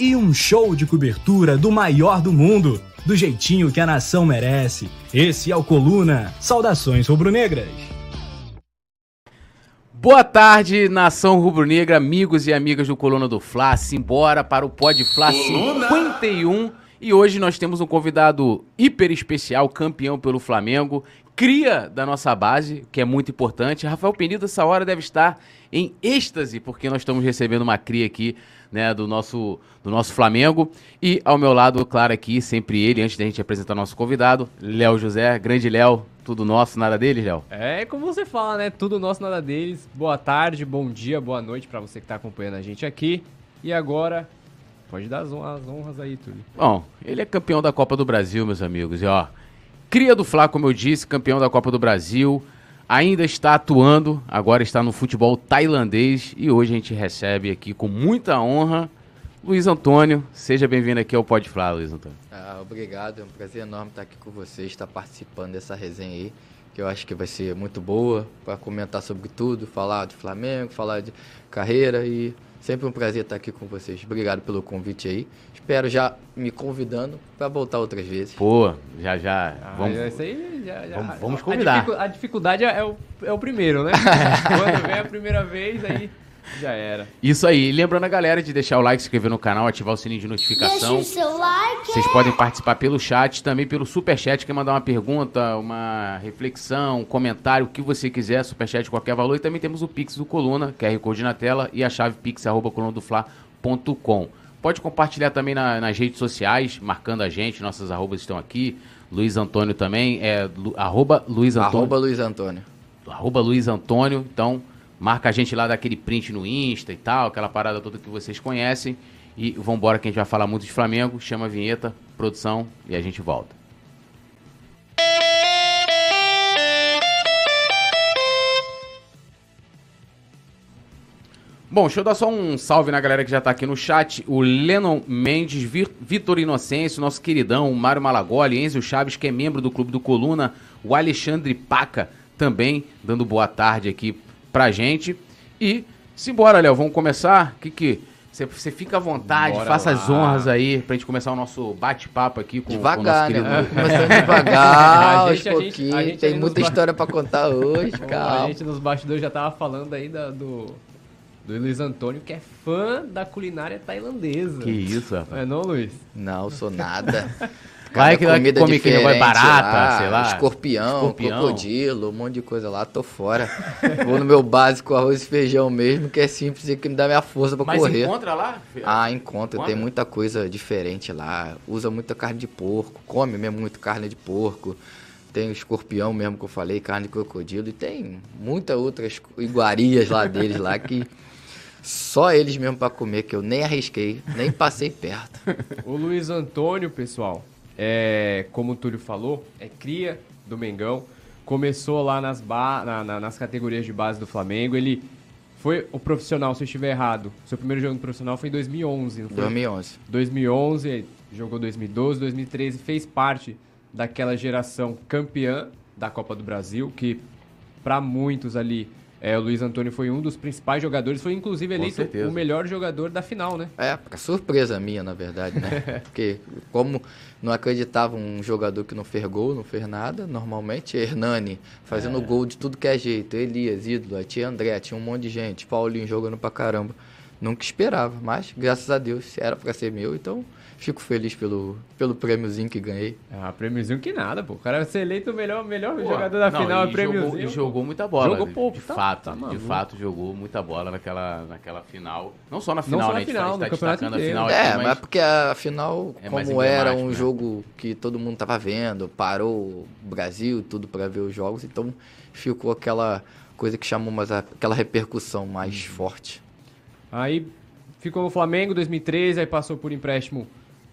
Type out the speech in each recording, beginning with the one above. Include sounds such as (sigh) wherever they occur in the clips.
e um show de cobertura do maior do mundo, do jeitinho que a nação merece. Esse é o Coluna. Saudações rubro-negras. Boa tarde, nação rubro-negra, amigos e amigas do Coluna do Fla. Simbora para o Pod Fla 51. E hoje nós temos um convidado hiper especial, campeão pelo Flamengo, cria da nossa base, que é muito importante. Rafael Penido, essa hora deve estar em êxtase, porque nós estamos recebendo uma cria aqui né, do nosso, do nosso Flamengo. E ao meu lado, claro, aqui, sempre ele, antes da gente apresentar nosso convidado, Léo José, grande Léo, tudo nosso, nada deles, Léo? É como você fala, né? Tudo nosso, nada deles. Boa tarde, bom dia, boa noite para você que está acompanhando a gente aqui. E agora, pode dar as honras aí, Túlio. Bom, ele é campeão da Copa do Brasil, meus amigos. E ó, cria do Fla, como eu disse, campeão da Copa do Brasil ainda está atuando, agora está no futebol tailandês e hoje a gente recebe aqui com muita honra Luiz Antônio. Seja bem-vindo aqui ao Pode Falar, Luiz Antônio. Ah, obrigado, é um prazer enorme estar aqui com vocês, estar participando dessa resenha aí, que eu acho que vai ser muito boa para comentar sobre tudo, falar de Flamengo, falar de carreira e sempre um prazer estar aqui com vocês. Obrigado pelo convite aí espero já me convidando para voltar outras vezes. Pô, já já. Ah, vamos, isso aí já, já, vamos, vamos convidar. A, dificuldade é o, é o primeiro, né? (laughs) Quando vem a primeira vez, aí já era. Isso aí. Lembrando a galera de deixar o like, se inscrever no canal, ativar o sininho de notificação. Deixa o seu like. Vocês podem participar pelo chat, também pelo superchat, quer mandar uma pergunta, uma reflexão, um comentário, o que você quiser, superchat qualquer valor. E também temos o Pix do Coluna, QR Code na tela, e a chave pix, arroba, Pode compartilhar também na, nas redes sociais, marcando a gente, nossas arrobas estão aqui. Luiz Antônio também, é lu, arroba Luiz Antônio. Arroba Luiz Antônio. Arroba Luiz Antônio, então marca a gente lá daquele print no Insta e tal, aquela parada toda que vocês conhecem. E vambora que a gente vai falar muito de Flamengo, chama a vinheta, produção e a gente volta. Bom, deixa eu dar só um salve na galera que já está aqui no chat. O Lennon Mendes, Vitor Inocêncio, nosso queridão, o Mário Malagoli, Enzo Chaves, que é membro do Clube do Coluna, o Alexandre Paca também dando boa tarde aqui pra gente. E simbora, Léo, vamos começar? O que que... Você fica à vontade, Bora faça lá. as honras aí pra gente começar o nosso bate-papo aqui com, devagar, com o nosso querido... Né? Começando (laughs) devagar, aos pouquinhos. Tem muita história pra contar hoje, (laughs) calma. A gente nos bastidores já tava falando aí do do Luiz Antônio, que é fã da culinária tailandesa. Que isso, rapaz. É não, Luiz? Não, sou nada. (laughs) Vai que comida come que vai barata, lá, sei lá. Escorpião, escorpião, crocodilo, um monte de coisa lá, tô fora. Vou no meu básico arroz e feijão mesmo, que é simples e que me dá minha força pra Mas correr. Mas encontra lá? Ah, encontra. Encontra? Tem muita coisa diferente lá. Usa muita carne de porco, come mesmo muito carne de porco. Tem o escorpião mesmo que eu falei, carne de crocodilo. E tem muitas outras iguarias lá deles lá que só eles mesmo para comer, que eu nem arrisquei, nem passei perto. (laughs) o Luiz Antônio, pessoal, é, como o Túlio falou, é cria do Mengão. Começou lá nas, ba na, na, nas categorias de base do Flamengo. Ele foi o profissional, se eu estiver errado. Seu primeiro jogo profissional foi em 2011, não foi? 2011. 2011, jogou 2012, 2013, fez parte daquela geração campeã da Copa do Brasil, que para muitos ali é, o Luiz Antônio foi um dos principais jogadores, foi inclusive eleito o melhor jogador da final, né? É, surpresa minha, na verdade, né? (laughs) Porque como não acreditava um jogador que não fez gol, não fez nada, normalmente Hernani fazendo é. gol de tudo que é jeito, Elias, ídolo, tinha André, tinha um monte de gente, Paulinho jogando pra caramba. Nunca esperava, mas graças a Deus era para ser meu, então fico feliz pelo, pelo prêmiozinho que ganhei. Ah, prêmiozinho que nada, pô. O cara vai ser eleito o melhor, melhor pô, jogador da não, final, é prêmiozinho. Jogou, e jogou muita bola. Jogou pouco, de tá, fato. Tá de fato, jogou muita bola naquela, naquela final. Não só na final, Não só na né? Final, a gente tá destacando a final É, aqui, mas... mas porque a final, é como era um né? jogo que todo mundo tava vendo, parou o Brasil, tudo para ver os jogos, então ficou aquela coisa que chamou mais aquela repercussão mais uhum. forte. Aí ficou no Flamengo 2013, aí passou por empréstimo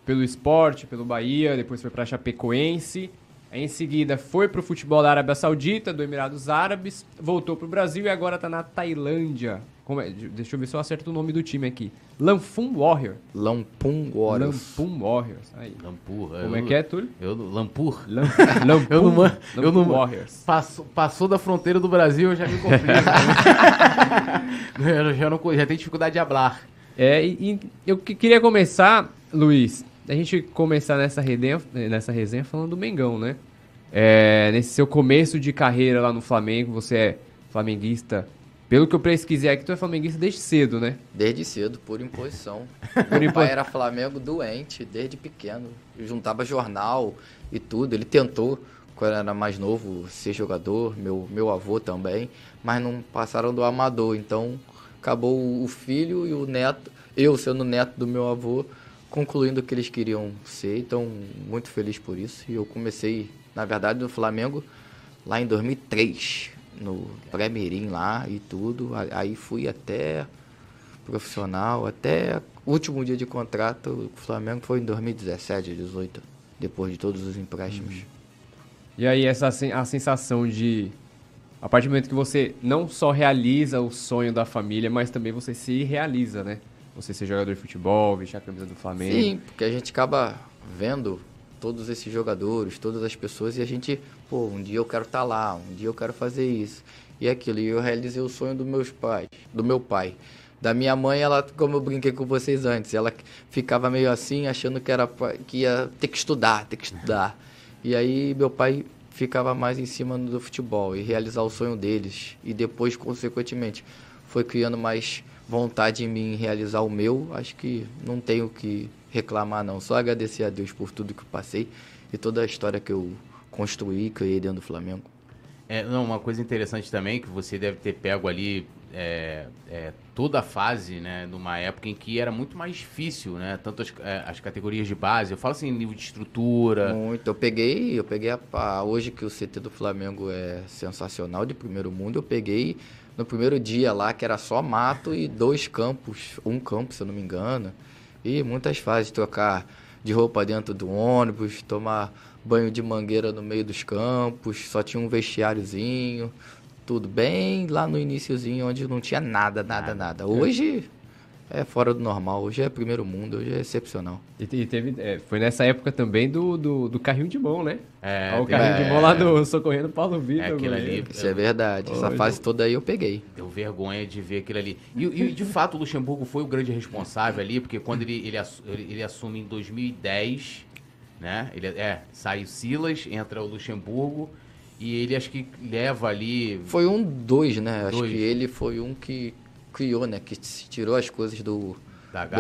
pelo esporte, pelo Bahia, depois foi para Chapecoense Aí, em seguida foi pro futebol da Arábia Saudita, do Emirados Árabes, voltou pro Brasil e agora tá na Tailândia. Como é? Deixa eu ver se eu acerto o nome do time aqui. Lampum Warrior. Lampum Warriors. Lampum Warriors. Aí. Lampur. Como eu- é que é, Túlio? Eu, Lampur. Lam- Lampum, (laughs) Eu não eu não- Warriors. Passou, passou da fronteira do Brasil, eu já me complico. (laughs) eu já, não, já tenho dificuldade de hablar. É, e, e eu que- queria começar, Luiz, a gente começar nessa resenha, nessa resenha falando do Mengão, né? É, nesse seu começo de carreira lá no Flamengo, você é flamenguista. Pelo que eu pesquisei aqui, tu é flamenguista desde cedo, né? Desde cedo, por imposição. (laughs) Meu impo- pai era Flamengo doente, desde pequeno. Eu juntava jornal e tudo. Ele tentou, quando era mais novo, ser jogador. Meu, meu avô também. Mas não passaram do amador. Então, acabou o filho e o neto. Eu, sendo neto do meu avô, concluindo o que eles queriam ser. Então, muito feliz por isso. E eu comecei, na verdade, no Flamengo lá em 2003. No pré-mirim lá e tudo. Aí fui até profissional até último dia de contrato o Flamengo foi em 2017, 18, depois de todos os empréstimos. E aí, essa a sensação de. A partir do momento que você não só realiza o sonho da família, mas também você se realiza, né? Você ser jogador de futebol, vestir a camisa do Flamengo. Sim, porque a gente acaba vendo todos esses jogadores, todas as pessoas e a gente, pô, um dia eu quero estar lá, um dia eu quero fazer isso e aquilo. E eu realizei o sonho dos meus pais, do meu pai. Da minha mãe, ela, como eu brinquei com vocês antes, ela ficava meio assim, achando que era que ia ter que estudar, ter que estudar. E aí meu pai ficava mais em cima do futebol e realizar o sonho deles. E depois, consequentemente, foi criando mais vontade em mim realizar o meu. Acho que não tenho o que reclamar, não. Só agradecer a Deus por tudo que eu passei e toda a história que eu construí, criei dentro do Flamengo. É, não, uma coisa interessante também, que você deve ter pego ali é, é, toda a fase, né, numa época em que era muito mais difícil, né, tanto as, é, as categorias de base, eu falo assim, nível de estrutura, Muito. Eu peguei, eu peguei a, a- hoje que o CT do Flamengo é sensacional de primeiro mundo, eu peguei no primeiro dia lá que era só mato e dois campos, um campo, se eu não me engano. E muitas fases, trocar de roupa dentro do ônibus, tomar banho de mangueira no meio dos campos, só tinha um vestiáriozinho, tudo bem lá no iniciozinho onde não tinha nada, nada, nada. Hoje é fora do normal, hoje é primeiro mundo, hoje é excepcional. E, te- e teve, é, foi nessa época também do, do, do carrinho de mão, né? É, Ó, o carrinho de mão lá do Socorrendo Paulo é, Vitor. aquilo ali. Isso é verdade. Essa Hoje- fase toda aí eu peguei. Deu vergonha de ver aquilo ali. E, e, de fato o Luxemburgo foi o grande responsável ali, porque quando ele, ele, ele- ele assume em 2010, né? Ele, é, sai o Silas, entra o Luxemburgo e ele acho que leva ali. Foi um dois, né? Acho Dois. que ele foi um que criou, né? Que se tirou as coisas do,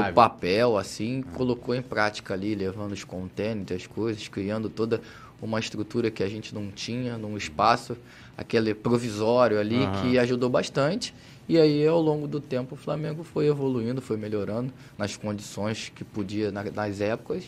do papel, assim, colocou em prática ali, levando os contêineres, as coisas, criando toda uma estrutura que a gente não tinha, num espaço, aquele provisório ali, que ajudou bastante. E aí, ao longo do tempo, o Flamengo foi evoluindo, foi melhorando nas condições que podia na- nas épocas.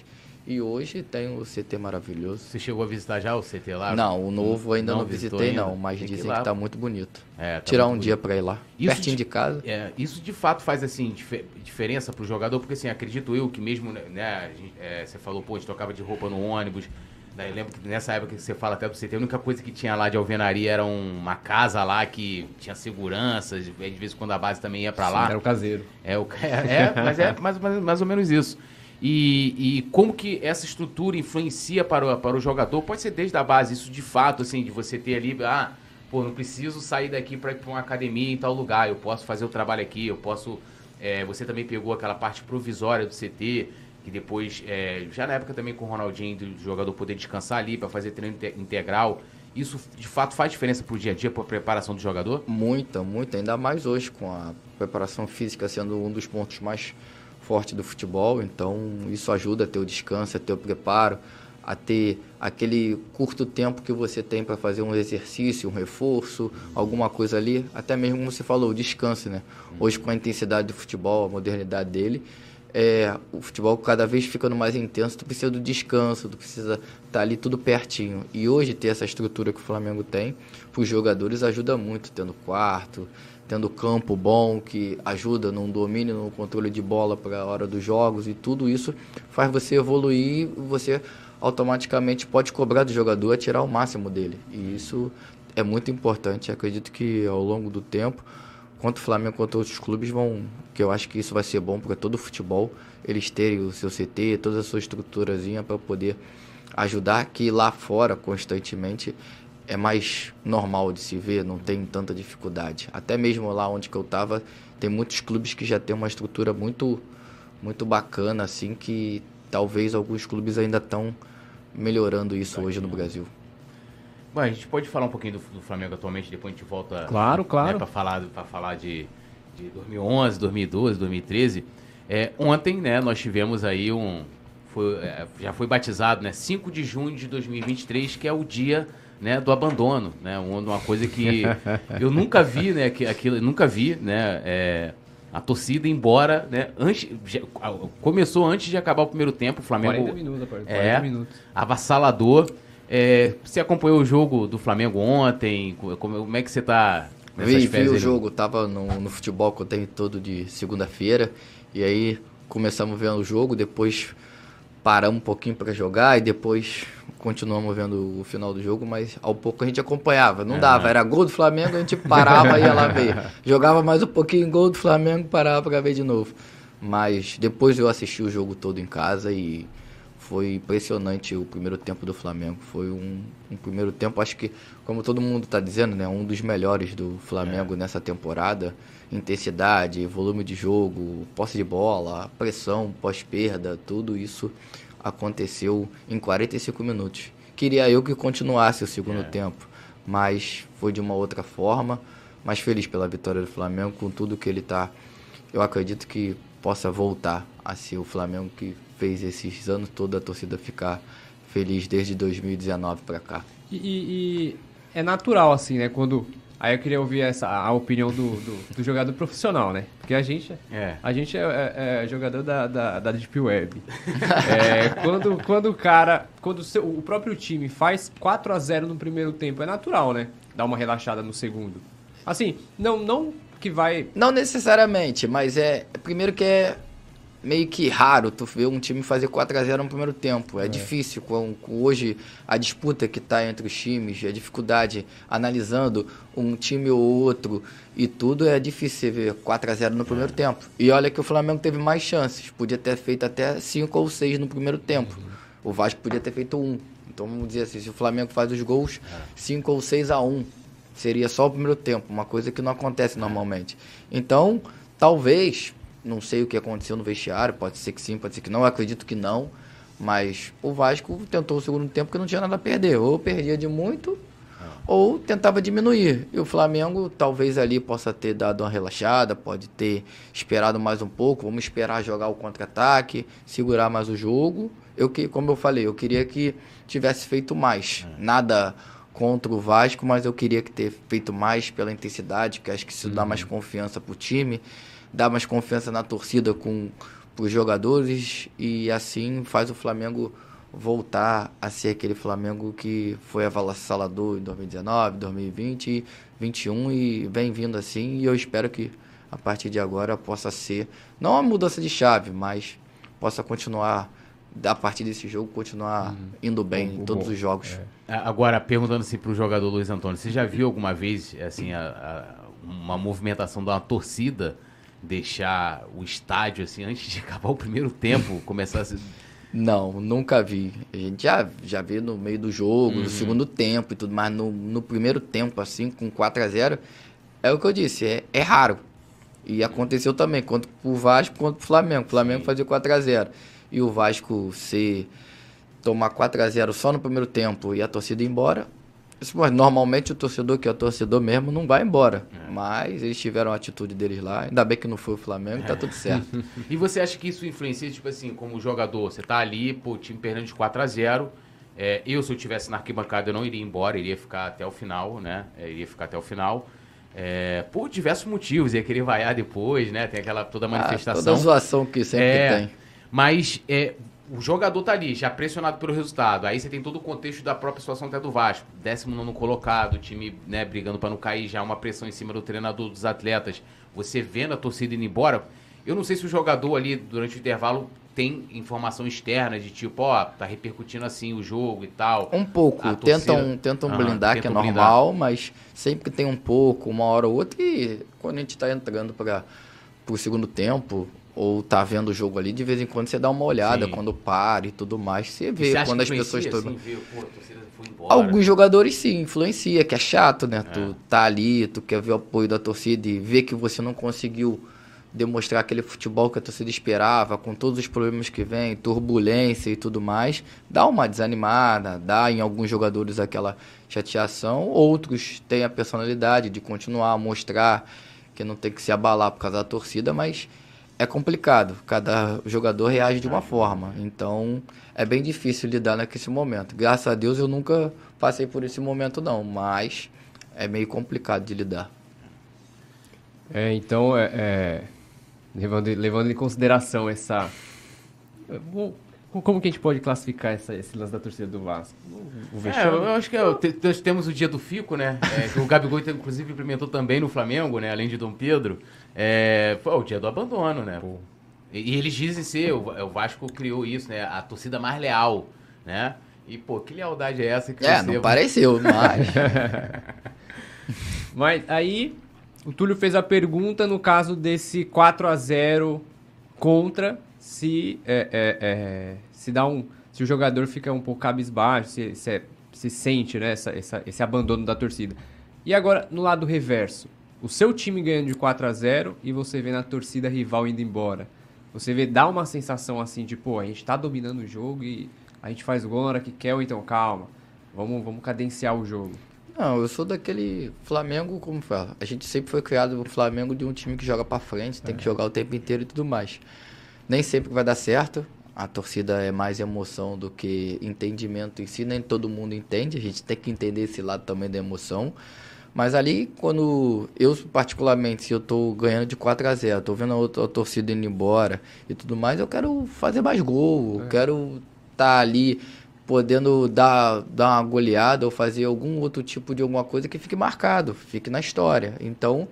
E hoje tem o CT maravilhoso. Você chegou a visitar já o CT lá? Não, o novo ainda não, visitou visitei ainda? não, mas Tem dizem que tá muito bonito. É, tá Tirar um muito dia bonito. pra ir lá, Isso pertinho de- de casa. É, isso de fato faz assim dife- diferença pro jogador, porque assim, acredito eu que mesmo, né, a gente- é, você falou, pô, a gente tocava de roupa no ônibus. Daí eu lembro que nessa época que você fala até do CT, a única coisa que tinha lá de alvenaria era um- uma casa lá que tinha segurança, de de vez em quando a base também ia pra lá. Era o caseiro. É, o, é, é, mas é mais, mais, mais ou menos isso. E, e como que essa estrutura influencia para o, para o jogador? Pode ser desde a base, isso de fato, assim, de você ter ali, ah, pô, não preciso sair daqui para ir para uma academia em tal lugar, eu posso fazer o trabalho aqui, eu posso. é, você também pegou aquela parte provisória do CT, que depois, é, já na época também com o Ronaldinho, do jogador poder descansar ali para fazer treino inte- integral. Isso de fato faz diferença para o dia a dia, para a preparação do jogador? Muita, muita, ainda mais hoje com a preparação física sendo um dos pontos mais fortes do futebol. Então, isso ajuda a ter o descanso, a ter o preparo, a ter aquele curto tempo que você tem para fazer um exercício, um reforço, alguma coisa ali. Até mesmo como você falou, o descanso, né? Hoje com a intensidade do futebol, a modernidade dele, é, o futebol cada vez ficando mais intenso, tu precisa do descanso, tu precisa estar ali tudo pertinho. E hoje ter essa estrutura que o Flamengo tem, para os jogadores ajuda muito, tendo quarto, tendo campo bom, que ajuda no domínio, no controle de bola para a hora dos jogos e tudo isso faz você evoluir, você automaticamente pode cobrar do jogador a tirar o máximo dele. E isso é muito importante. Acredito que ao longo do tempo, quanto o Flamengo quanto outros clubes vão, que eu acho que isso vai ser bom para todo o futebol, eles terem o seu CT, toda a sua estruturazinha para poder ajudar que lá fora constantemente é mais normal de se ver, não tem tanta dificuldade. Até mesmo lá onde que eu estava, tem muitos clubes que já tem uma estrutura muito muito bacana assim que talvez alguns clubes ainda estão melhorando isso hoje no Brasil. Bom, a gente pode falar um pouquinho do, do Flamengo atualmente, depois a gente volta Claro, claro. né, para falar, pra falar de, de 2011, 2012, 2013. É, ontem, né, nós tivemos aí um. Foi, é, já foi batizado, né? 5 de junho de 2023, que é o dia né, do abandono, né? Uma, coisa que eu nunca vi, né? Que, aquilo, nunca vi, né? é, a torcida embora, né? Antes, já- começou antes de acabar o primeiro tempo, o Flamengo 40 minutos, rapaz. 40 é, minutos. avassalador. É, você acompanhou o jogo do Flamengo ontem? Como, como é que você tá nessas Vi, vi o jogo, tava no, no futebol que eu tenho todo de segunda-feira. E aí começamos vendo o jogo, depois paramos um pouquinho para jogar e depois continuamos vendo o final do jogo, mas ao pouco a gente acompanhava. Não dava, era gol do Flamengo, a gente parava e ia lá ver. (laughs) Jogava mais um pouquinho, gol do Flamengo, parava para ver de novo. Mas depois eu assisti o jogo todo em casa e foi impressionante o primeiro tempo do Flamengo. Foi um, um primeiro tempo, acho que, como todo mundo está dizendo, né, um dos melhores do Flamengo nessa temporada. Intensidade, volume de jogo, posse de bola, pressão, pós-perda, tudo isso aconteceu em 45 minutos. Queria eu que continuasse o segundo tempo, mas foi de uma outra forma. Mas feliz pela vitória do Flamengo, com tudo que ele está eu acredito que possa voltar a ser o Flamengo que fez esses anos toda a torcida ficar feliz desde 2019 para cá. E, e- e é natural, assim, né? Quando. Aí eu queria ouvir essa, a opinião do, do, do jogador profissional, né? Porque a gente, É. a gente é, é- é jogador da, da, da Deep Web. (laughs) É, quando, quando o cara. Quando o, seu- o próprio time faz 4 a 0 no primeiro tempo, é natural, né? Dar uma relaxada no segundo. Assim, não, não que vai. Não necessariamente, mas é primeiro que é meio que raro tu ver um time fazer 4 a 0 no primeiro tempo. É, difícil com, com hoje a disputa que está entre os times, a dificuldade analisando um time ou outro e tudo é difícil você ver 4 a 0 no primeiro tempo. E olha que o Flamengo teve mais chances, podia ter feito até 5 ou 6 no primeiro tempo. O Vasco podia ter feito um. Então vamos dizer assim, se o Flamengo faz os gols 5 ou 6 a 1, seria só o primeiro tempo, uma coisa que não acontece normalmente. Então, talvez, não sei o que aconteceu no vestiário, pode ser que sim, pode ser que não, eu acredito que não, mas o Vasco tentou o segundo tempo que não tinha nada a perder, ou perdia de muito, ou tentava diminuir. E o Flamengo talvez ali possa ter dado uma relaxada, pode ter esperado mais um pouco, vamos esperar jogar o contra-ataque, segurar mais o jogo. Eu que, como eu falei, eu queria que tivesse feito mais. Nada contra o Vasco, mas eu queria que ter feito mais pela intensidade, que acho que isso dá mais confiança pro time, dá mais confiança na torcida com os jogadores e assim faz o Flamengo voltar a ser aquele Flamengo que foi avassalador em 2019, 2020, 2021 e vem vindo assim e eu espero que a partir de agora possa ser não uma mudança de chave, mas possa continuar a partir desse jogo continuar indo bem Bom, em todos bom. os jogos. A- Agora, perguntando assim pro jogador Luiz Antônio, você já viu alguma vez assim a- a- uma movimentação de uma torcida deixar o estádio assim antes de (laughs) acabar o primeiro tempo, começar a se... Não, nunca vi. A gente já, já vê no meio do jogo, Uhum. no segundo tempo e tudo, mas no, no primeiro tempo, assim, com 4 a 0 é o que eu disse, é, é raro. E aconteceu também, quanto pro Vasco quanto pro Flamengo. O Flamengo Sim. fazia 4 a 0 E o Vasco se tomar 4 a 0 só no primeiro tempo e a torcida ir embora. Mas normalmente o torcedor, que é o torcedor mesmo, não vai embora. É. Mas eles tiveram a atitude deles lá. Ainda bem que não foi o Flamengo, tá tudo certo. (laughs) E você acha que isso influencia, tipo assim, como jogador, você tá ali, pô, o time perdendo de 4 a 0 é, eu, se eu tivesse na arquibancada, eu não iria embora, iria ficar até o final, né? É, iria ficar até o final. É, por diversos motivos, ia querer vaiar depois, né? Tem aquela toda Ah, manifestação. toda zoação que sempre É, tem. Mas é, o jogador tá ali, já pressionado pelo resultado. Aí você tem todo o contexto da própria situação até do Vasco. 19 colocado, o time né, brigando para não cair, já uma pressão em cima do treinador, dos atletas. Você vendo a torcida indo embora. Eu não sei se o jogador ali, durante o intervalo, tem informação externa de tipo, ó, tá repercutindo assim o jogo e tal. Um pouco. A torcida- Tentam, tentam blindar, que é tentam normal, mas sempre tem um pouco, uma hora ou outra. E quando a gente tá entrando para o segundo tempo, ou tá vendo o jogo ali, de vez em quando você dá uma olhada, Sim. quando para e tudo mais. Você vê você quando as pessoas estão. assim. Alguns jogadores sim, influencia, que é chato, né? Tu tá ali, tu quer ver o apoio da torcida e ver que você não conseguiu demonstrar aquele futebol que a torcida esperava, com todos os problemas que vem, turbulência e tudo mais, dá uma desanimada, dá em alguns jogadores aquela chateação, outros têm a personalidade de continuar a mostrar que não tem que se abalar por causa da torcida, mas é complicado, cada jogador reage de uma forma, então é bem difícil lidar naquele momento. Graças a Deus eu nunca passei por esse momento não, mas é meio complicado de lidar. É, então, é, é, levando, levando em consideração essa. Como que a gente pode classificar essa- esse lance da torcida do Vasco? O É, eu acho que é, te- nós temos o dia do Fico, né? É, que o Gabigol, (laughs) inclusive, implementou também no Flamengo, né? Além de Dom Pedro. É, foi o dia do abandono, né? E, e eles dizem ser, o, o Vasco criou isso, né? A torcida mais leal, né? E, pô, que lealdade é essa que É, você... não pareceu, (laughs) mas (laughs) Mas aí, o Túlio fez a pergunta no caso desse 4 a 0 contra, se, é, é, é, se dá um. Se o jogador fica um pouco cabisbaixo, se, se, é- se sente né, essa, essa- esse abandono da torcida. E agora, no lado reverso, o seu time ganhando de 4 a 0 e você vê na torcida rival indo embora. Você vê, dá uma sensação assim de, pô, a gente tá dominando o jogo e a gente faz gol na hora que quer, ou então calma, vamos, vamos cadenciar o jogo. Não, eu sou daquele Flamengo, como fala. A gente sempre foi criado no Flamengo de um time que joga pra frente, tem que jogar o tempo inteiro e tudo mais. Nem sempre vai dar certo. A torcida é mais emoção do que entendimento em si, nem todo mundo entende. A gente tem que entender esse lado também da emoção. Mas ali, quando eu, particularmente, se eu tô ganhando de 4 a 0 tô vendo a outra a torcida indo embora e tudo mais, eu quero fazer mais gol, eu quero estar ali podendo dar, dar uma goleada ou fazer algum outro tipo de alguma coisa que fique marcado, fique na história. Então,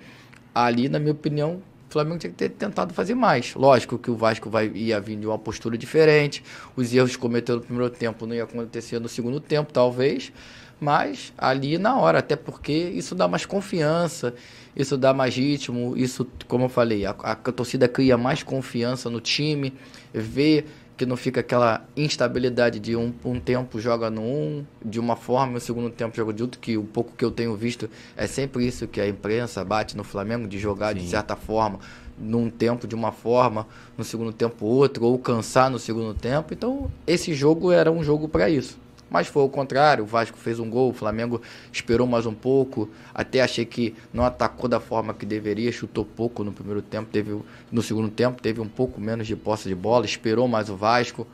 ali, na minha opinião, o Flamengo tinha que ter tentado fazer mais. Lógico que o Vasco vai, ia vir de uma postura diferente, os erros cometidos no primeiro tempo não ia acontecer no segundo tempo, talvez, mas ali na hora, até porque isso dá mais confiança, isso dá mais ritmo, isso, como eu falei, a, a torcida cria mais confiança no time, vê que não fica aquela instabilidade de um, um tempo joga no um, de uma forma, e o segundo tempo joga de outro, que o pouco que eu tenho visto é sempre isso que a imprensa bate no Flamengo, de jogar de Sim. certa forma, num tempo de uma forma, no segundo tempo outro, ou cansar no segundo tempo. Então, esse jogo era um jogo para isso. Mas foi o contrário, o Vasco fez um gol, o Flamengo esperou mais um pouco, até achei que não atacou da forma que deveria, chutou pouco no primeiro tempo, teve no segundo tempo teve um pouco menos de posse de bola, esperou mais o Vasco.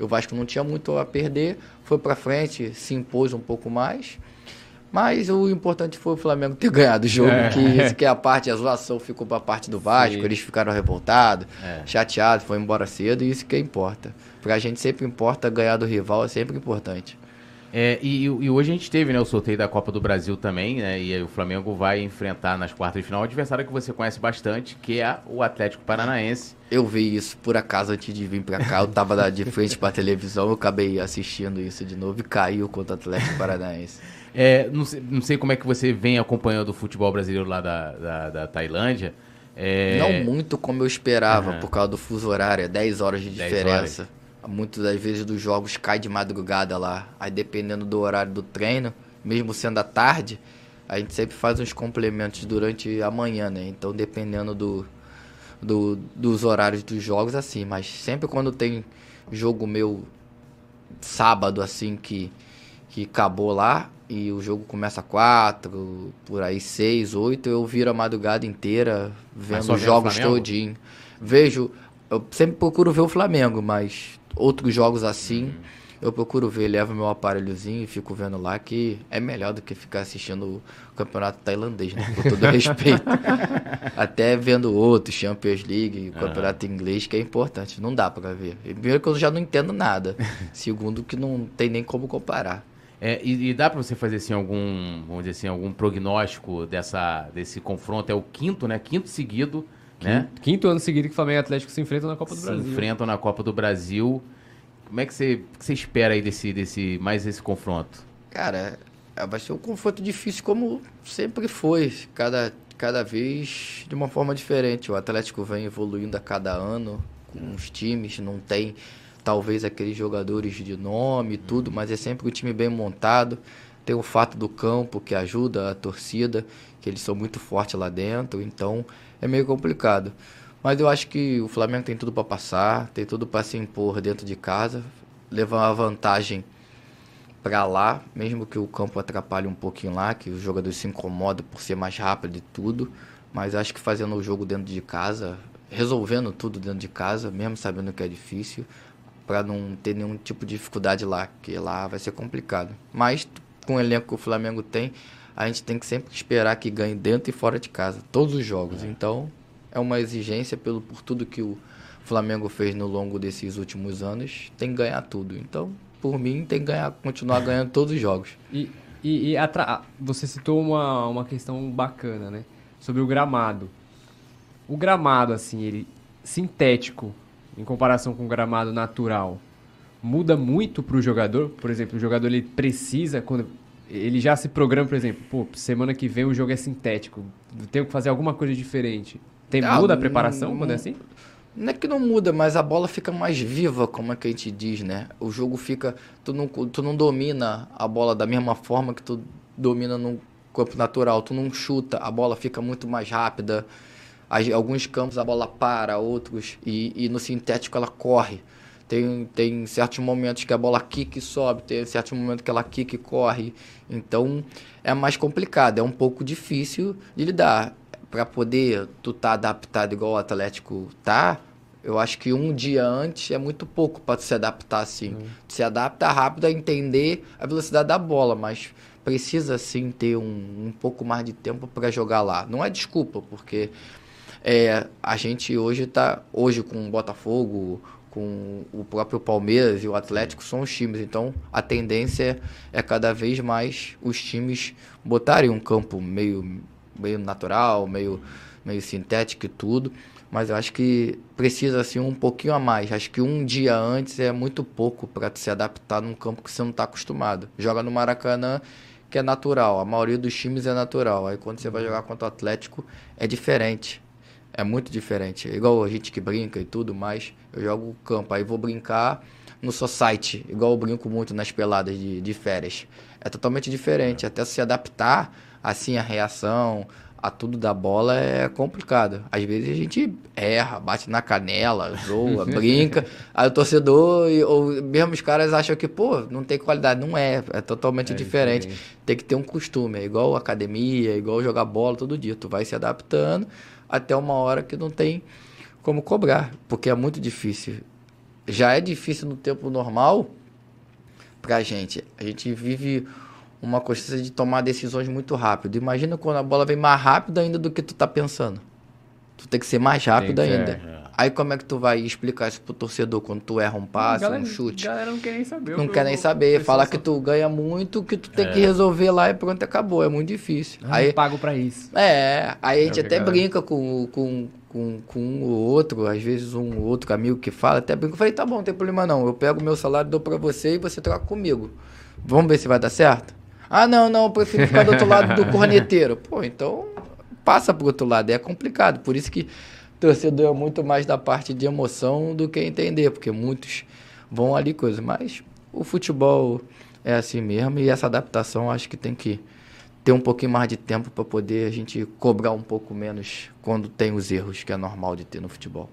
E o Vasco não tinha muito a perder, foi para frente, se impôs um pouco mais. Mas o importante foi o Flamengo ter (laughs) ganhado o jogo, É. que isso que é a parte, a zoação ficou para a parte do Vasco, Sim. eles ficaram revoltados, É. chateados, foi embora cedo, e isso que importa. Pra gente sempre importa ganhar do rival, é sempre importante. É, e, e hoje a gente teve né, o sorteio da Copa do Brasil também, né? E aí o Flamengo vai enfrentar nas quartas de final um adversário que você conhece bastante, que é o Atlético Paranaense. Eu vi isso por acaso antes de vir pra cá, eu tava de frente pra televisão, eu acabei assistindo isso de novo e caiu contra o Atlético Paranaense. É, não, sei, não sei como é que você vem acompanhando o futebol brasileiro lá da, da, da Tailândia. É, Não muito como eu esperava, Aham. por causa do fuso horário, é 10 horas de 10 diferença. Muitas das vezes dos jogos cai de madrugada lá. Aí dependendo do horário do treino, mesmo sendo à tarde, a gente sempre faz uns complementos durante a manhã, né? Então dependendo do, do- dos horários dos jogos, assim. Mas sempre quando tem jogo meu sábado, assim, que, que acabou lá, e o jogo começa quatro, por aí seis, oito, eu viro a madrugada inteira vendo os jogos todinho. Vejo, eu sempre procuro ver o Flamengo, mas outros jogos assim, Uhum. eu procuro ver, levo meu aparelhozinho e fico vendo lá que é melhor do que ficar assistindo o campeonato tailandês, né? Com todo respeito. (laughs) Até vendo outros, Champions League, campeonato inglês, que é importante. Não dá pra ver. Primeiro que eu já não entendo nada. (laughs) Segundo que não tem nem como comparar. É, e, e dá pra você fazer assim algum, vamos dizer assim, algum prognóstico dessa, desse confronto? É o quinto, né? Quinto seguido né? Quinto, ano seguido que Flamengo e Atlético se enfrentam na Copa do se Brasil. enfrentam na Copa do Brasil. Como é que você, que você espera aí desse, desse mais esse confronto? Cara, é, vai ser um confronto difícil como sempre foi. Cada, cada vez de uma forma diferente. O Atlético vem evoluindo a cada ano com os times, não tem talvez aqueles jogadores de nome e tudo, mas é sempre um time bem montado. Tem o fato do campo que ajuda a torcida, que eles são muito fortes lá dentro, então é meio complicado. Mas eu acho que o Flamengo tem tudo para passar, tem tudo para se impor dentro de casa, levar uma vantagem para lá, mesmo que o campo atrapalhe um pouquinho lá, que os jogadores se incomodam por ser mais rápido e tudo, mas acho que fazendo o jogo dentro de casa, resolvendo tudo dentro de casa, mesmo sabendo que é difícil, para não ter nenhum tipo de dificuldade lá, que lá vai ser complicado. Mas com o elenco que o Flamengo tem, a gente tem que sempre esperar que ganhe dentro e fora de casa, todos os jogos. Então, é uma exigência pelo por tudo que o Flamengo fez no longo desses últimos anos, tem que ganhar tudo. Então, por mim, tem que ganhar, continuar ganhando todos os jogos. (laughs) E, e, e atra- você citou uma, uma questão bacana, né? Sobre o gramado. O gramado, assim, ele sintético, em comparação com o gramado natural, muda muito pro jogador? Por exemplo, o jogador ele precisa, quando ele já se programa, por exemplo, pô, semana que vem o jogo é sintético, tenho que fazer alguma coisa diferente. Tem, Ah, muda a não- preparação quando é assim? Não é que não muda, mas a bola fica mais viva, como é que a gente diz, né? O jogo fica. Tu não, tu não domina a bola da mesma forma que tu domina no campo natural. Tu não chuta, a bola fica muito mais rápida. As- alguns campos a bola para, outros. E, e no sintético ela corre. Tem, tem certos momentos que a bola quica e sobe, tem certos momentos que ela quica e corre. Então é mais complicado, é um pouco difícil de lidar. Para poder tu tá adaptado igual o Atlético tá, eu acho que um dia antes é muito pouco para se adaptar assim. Tu se adapta rápido a entender a velocidade da bola, mas precisa sim ter um, um pouco mais de tempo para jogar lá. Não é desculpa, porque é, a gente hoje tá hoje com o Botafogo, com o próprio Palmeiras e o Atlético são os times. Então a tendência é cada vez mais os times botarem um campo meio, meio natural, meio, meio sintético e tudo. Mas eu acho que precisa assim um pouquinho a mais. Acho que um dia antes é muito pouco para se adaptar num campo que você não está acostumado. Joga no Maracanã, que é natural. A maioria dos times é natural. Aí quando você vai jogar contra o Atlético, é diferente. É muito diferente. Igual a gente que brinca e tudo, mas eu jogo campo. Aí vou brincar no society, igual eu brinco muito nas peladas de, de férias. É totalmente diferente. Até se adaptar, assim, a reação, a tudo da bola é complicado. Às vezes a gente erra, bate na canela, zoa, (laughs) brinca. Aí o torcedor, ou mesmo os caras acham que, pô, não tem qualidade. Não é, é totalmente É diferente. diferente. Tem que ter um costume, é igual academia, é igual jogar bola todo dia. Tu vai se adaptando até uma hora que não tem como cobrar, porque é muito difícil. Já é difícil no tempo normal pra gente. A gente vive uma consciência de tomar decisões muito rápido. Imagina quando a bola vem mais rápido ainda do que tu tá pensando. Tu tem que ser mais rápido ainda. é. Aí como é que tu vai explicar isso pro torcedor quando tu erra um passe, galera, um chute? galera não quer nem saber. Não quer nem saber. pessoal que tu ganha muito, que tu tem que resolver lá e pronto, acabou. É muito difícil. Ah, Aí, não pago pra isso. é, aí a gente É o que até a galera- brinca com, com, com, com um ou outro, às vezes um ou outro amigo que fala, até brinca. Eu falei, tá bom, não tem problema não. Eu pego o meu salário, dou pra você e você troca comigo. Vamos ver se vai dar certo? Ah, não, não, eu prefiro ficar do outro lado do (laughs) corneteiro. Pô, então passa pro outro lado. É complicado. Por isso que torcedor é muito mais da parte de emoção do que entender, porque muitos vão ali coisa. Mas o futebol é assim mesmo e essa adaptação acho que tem que ter um pouquinho mais de tempo para poder a gente cobrar um pouco menos quando tem os erros que é normal de ter no futebol.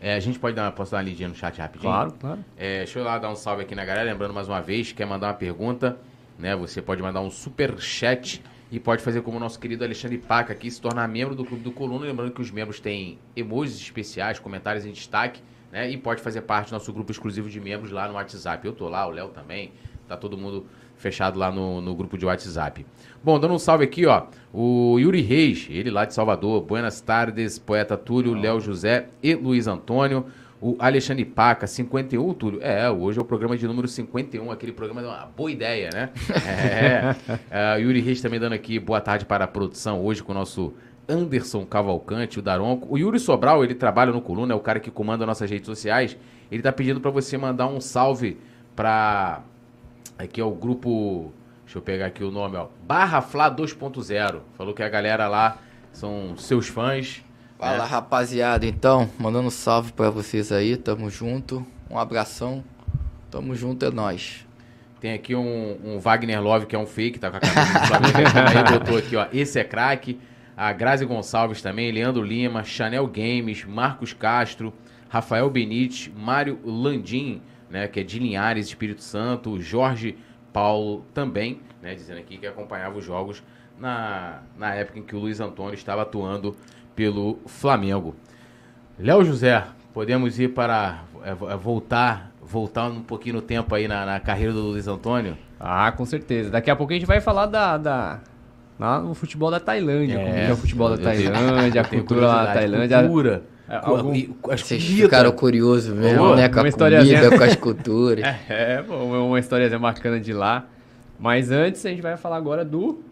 É, a gente pode dar uma, posso dar uma lidinha no chat rapidinho? Claro, claro. É, deixa eu lá dar um salve aqui na galera. Lembrando mais uma vez, quer mandar uma pergunta, né? Você pode mandar um super chat e pode fazer como o nosso querido Alexandre Paca aqui, se tornar membro do Clube do Coluna. Lembrando que os membros têm emojis especiais, comentários em destaque, né? E pode fazer parte do nosso grupo exclusivo de membros lá no WhatsApp. Eu tô lá, o Léo também. Tá todo mundo fechado lá no, no grupo de WhatsApp. Bom, dando um salve aqui, ó. O Yuri Reis, ele lá de Salvador. Buenas tardes, poeta Túlio, Léo José e Luiz Antônio. O Alexandre Paca, 51, Túlio. É, hoje é o programa de número 51. Aquele programa é uma boa ideia, né? É. é. (laughs) Yuri Reis também dando aqui boa tarde para a produção hoje com o nosso Anderson Cavalcante, o Daronco. O Yuri Sobral, ele trabalha no Coluna, é o cara que comanda nossas redes sociais. Ele tá pedindo para você mandar um salve para aqui é o grupo, deixa eu pegar aqui o nome, ó, Barra Fla 2.0. Falou que a galera lá são seus fãs. Fala, rapaziada. Então, mandando um salve pra vocês aí. Tamo junto. Um abração. Tamo junto, é nóis. Tem aqui um, um Wagner Love, que é um fake, tá com a camisa do Flamengo. Ele também (laughs) botou aqui, ó, esse é craque. A Grazi Gonçalves também, Leandro Lima, Chanel Games, Marcos Castro, Rafael Benite, Mário Landim, né, que é de Linhares, Espírito Santo, Jorge Paulo também, né, dizendo aqui que acompanhava os jogos na, na época em que o Luiz Antônio estava atuando pelo Flamengo. Léo José, podemos ir para é, é, voltar voltar um pouquinho no tempo aí na, na, carreira do Luiz Antônio? Ah, com certeza. Daqui a pouco a gente vai falar da, da no futebol da Tailândia, é, como é o futebol da Tailândia, (laughs) a cultura da Tailândia. Cultura. É, algum... Vocês ficaram curiosos mesmo, né? Com a comida, com as culturas. (laughs) É, é uma história bacana de lá. Mas antes a gente vai falar agora do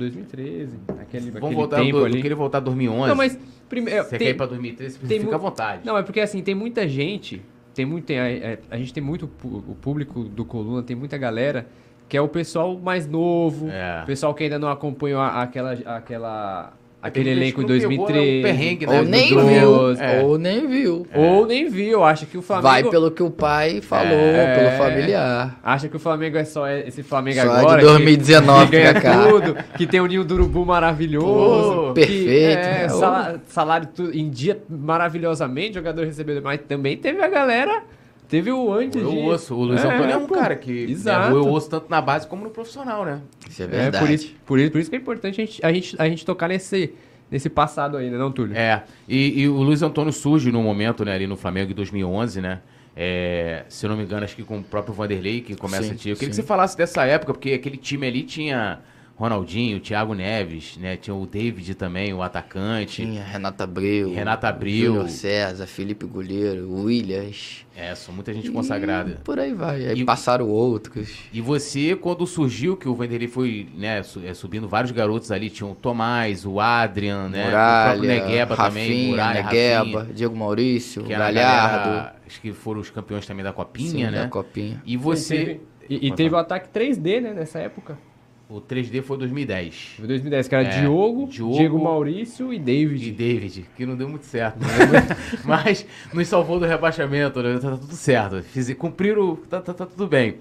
2013, aquele, Vamos aquele voltar tempo do, ali. Eu queria voltar a 2011. Não, mas primeiro, você tem, quer ir para 2013? Tem fica à vontade. Não, é porque assim, tem muita gente, tem muito, tem, a, a, a, gente tem muito o público do Coluna, tem muita galera que é o pessoal mais novo, é. o pessoal que ainda não acompanhou aquela aquela Aquele elenco em 2013. Perrengue, né? Ou nem viu. É. Ou nem viu. É. Ou nem viu. Acha que o Flamengo. Vai pelo que o pai falou, é. pelo familiar. Acha que o Flamengo é só esse Flamengo só agora. de 2019 que, que ganha tudo. Que tem o Ninho do Urubu maravilhoso. Oh, perfeito. É, salário, salário em dia maravilhosamente, jogador recebeu. Mas também teve a galera. Teve o antes o de... osso. O Luiz é, Antônio é um pô, cara que exato. o osso tanto na base como no profissional, né? Isso é verdade. É, por, isso, por, isso, por isso que é importante a gente, a gente, a gente tocar nesse nesse passado aí, né, não, Túlio? É, e, e, o Luiz Antônio surge no momento, né, ali no Flamengo em 2011, né, é, se eu não me engano, acho que com o próprio Vanderlei que começa sim, a tirar. Eu queria sim. que você falasse dessa época, porque aquele time ali tinha Ronaldinho, Thiago Neves, né? Tinha o David também, o atacante. Tinha Renata Abreu. Renata Abreu. Júlio César, Felipe Goleiro, Williams. É, são muita gente consagrada. E por aí vai. Aí e, passaram outros. E você, quando surgiu, que o Vanderlei foi, né, é, subindo vários garotos ali, tinha o Tomás, o Adrian, né? Muralha, o próprio Negueba Rafinha, também. Muralha, Negueba, Rafinha, Diego Maurício, Galhardo. Galera, acho que foram os campeões também da Copinha, Sim, né? da Copinha. E você... E teve, e, e teve o ataque 3D, né, nessa época. O 3D foi 2010. Foi 2010, que era é, Diogo, Diogo, Diego Maurício e David. E David, que não deu muito certo. Muito, (laughs) (laughs) mas nos salvou do rebaixamento, né? tá, tá, tudo certo. Fiz, cumpriram, tá, tá, tá tudo bem.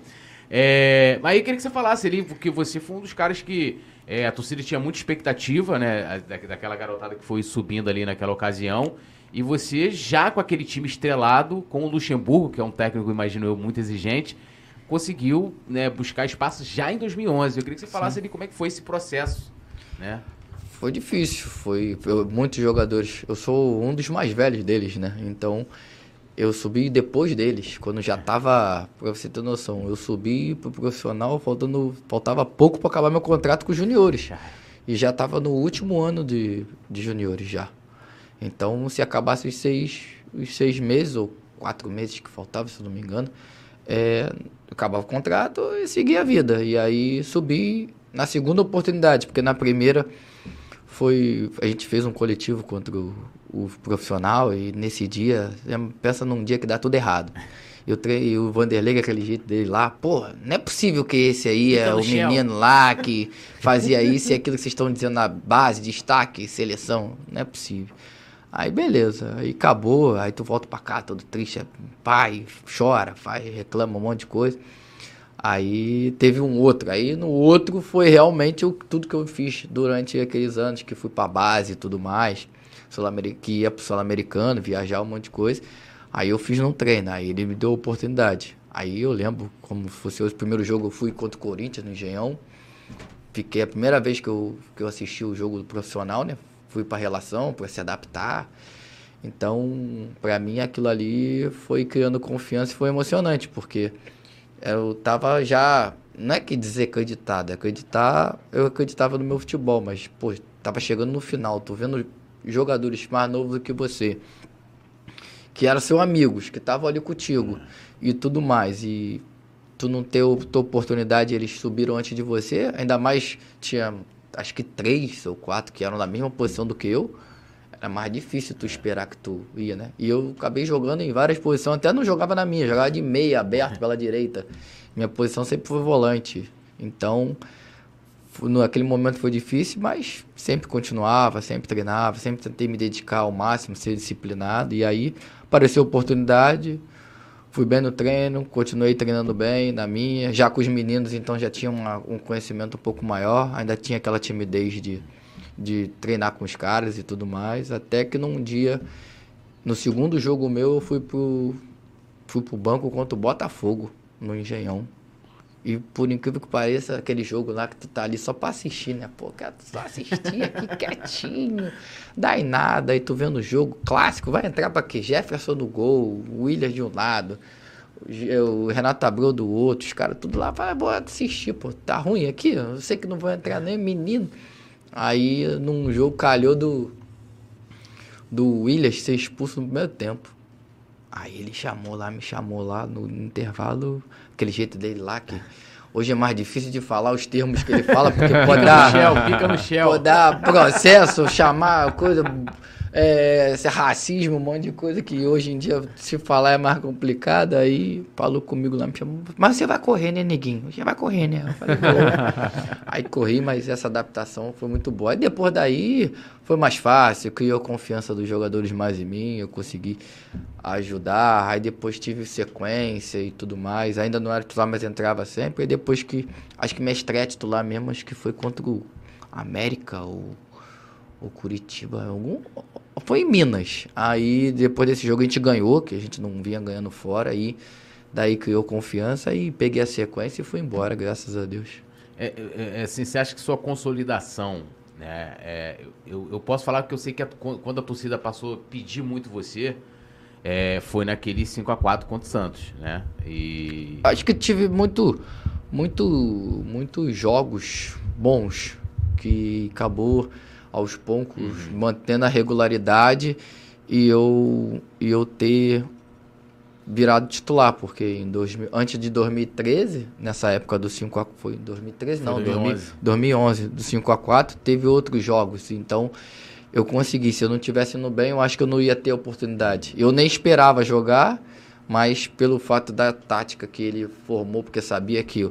É, mas aí queria que você falasse ali, porque você foi um dos caras que é, a torcida tinha muita expectativa, né? Da, daquela garotada que foi subindo ali naquela ocasião. E você já com aquele time estrelado, com o Luxemburgo, que é um técnico, imagino eu, muito exigente conseguiu né, buscar espaço já em 2011. Eu queria que você falasse Sim. ali como é que foi esse processo, né? Foi difícil, foi eu, muitos jogadores. Eu sou um dos mais velhos deles, né? Então eu subi depois deles, quando já tava, pra você ter noção, eu subi pro profissional faltando, faltava pouco para acabar meu contrato com os juniores. E já tava no último ano de, de juniores já. Então, se acabasse os seis, os seis meses ou quatro meses que faltava, se eu não me engano, é, acabava o contrato e seguia a vida. E aí subi na segunda oportunidade, porque na primeira foi. A gente fez um coletivo contra o, o profissional e nesse dia, pensa num dia que dá tudo errado. Eu treinei o Vanderlei, aquele jeito dele lá, pô, não é possível que esse aí é o menino lá que fazia isso e aquilo que vocês estão dizendo na base, destaque, seleção. Não é possível. Aí beleza, aí acabou, aí tu volta pra cá todo triste, pai, chora, faz, reclama um monte de coisa. Aí teve um outro, aí no outro foi realmente o, tudo que eu fiz durante aqueles anos que fui pra base e tudo mais, que ia pro Sul-Americano, viajar um monte de coisa. Aí eu fiz num treino, aí ele me deu a oportunidade. Aí eu lembro, como fosse o primeiro jogo, eu fui contra o Corinthians no Engenhão. Fiquei a primeira vez que eu, que eu assisti o jogo profissional, né? Fui para relação, para se adaptar. Então, para mim, aquilo ali foi criando confiança e foi emocionante, porque eu tava já, não é que dizer acreditado, é acreditar, eu acreditava no meu futebol, mas, pô, tava chegando no final, tô vendo jogadores mais novos do que você, que eram seus amigos, que estavam ali contigo e tudo mais, e tu não ter tua oportunidade, eles subiram antes de você, ainda mais tinha acho que três ou quatro que eram na mesma posição do que eu, era mais difícil tu esperar que tu ia, né? E eu acabei jogando em várias posições, até não jogava na minha, jogava de meia, aberto pela direita. Minha posição sempre foi volante. Então, naquele momento foi difícil, mas sempre continuava, sempre treinava, sempre tentei me dedicar ao máximo, ser disciplinado. E aí apareceu a oportunidade, fui bem no treino, continuei treinando bem na minha. Já com os meninos, então já tinha uma, um conhecimento um pouco maior, ainda tinha aquela timidez de, de treinar com os caras e tudo mais. Até que num dia, no segundo jogo meu, eu fui pro, fui pro banco contra o Botafogo, no Engenhão. E por incrível que pareça, aquele jogo lá que tu tá ali só pra assistir, né? Pô, quero só assistir aqui (laughs) quietinho, dá em nada. Aí tu vendo o jogo clássico, vai entrar pra quê? Jefferson no gol, Williams de um lado, o Renato Abreu do outro, os caras tudo lá, vai, bora assistir, pô, tá ruim aqui? Eu sei que não vou entrar nem menino. Aí num jogo calhou do, do Williams ser expulso no primeiro tempo. Aí ele chamou lá, me chamou lá no intervalo, aquele jeito dele lá que hoje é mais difícil de falar os termos que ele fala, porque pode (laughs) dar. Shell, fica no Shell. Pode dar processo, chamar coisa é, esse racismo, um monte de coisa que hoje em dia se falar é mais complicado. Aí falou comigo lá, me chamou, mas você vai correr, né, neguinho? Você vai correr, né? Eu falei, (laughs) aí corri, mas essa adaptação foi muito boa. Aí depois daí foi mais fácil, criou confiança dos jogadores mais em mim, eu consegui ajudar. Aí depois tive sequência e tudo mais. Ainda não era titular, mas entrava sempre. E depois que, acho que minha estreia titular mesmo, acho que foi contra o América ou o Curitiba, algum foi em Minas. Aí depois desse jogo a gente ganhou, que a gente não vinha ganhando fora, aí daí criou confiança e peguei a sequência e fui embora, graças a Deus. É, é, é assim, você acha que sua consolidação, né? É, eu, eu posso falar que eu sei que a, quando a torcida passou a pedir muito você, é, foi naquele 5 a 4 contra o Santos, né? E acho que tive muito, muito, muitos jogos bons que acabou aos poucos, uhum. mantendo a regularidade e eu, e eu ter virado titular, porque em dois, antes de 2013, nessa época do 5 a foi 2013, não, 2011. 2011, do 5 a 4, teve outros jogos, então eu consegui, se eu não tivesse no bem, eu acho que eu não ia ter oportunidade. Eu nem esperava jogar, mas pelo fato da tática que ele formou, porque sabia que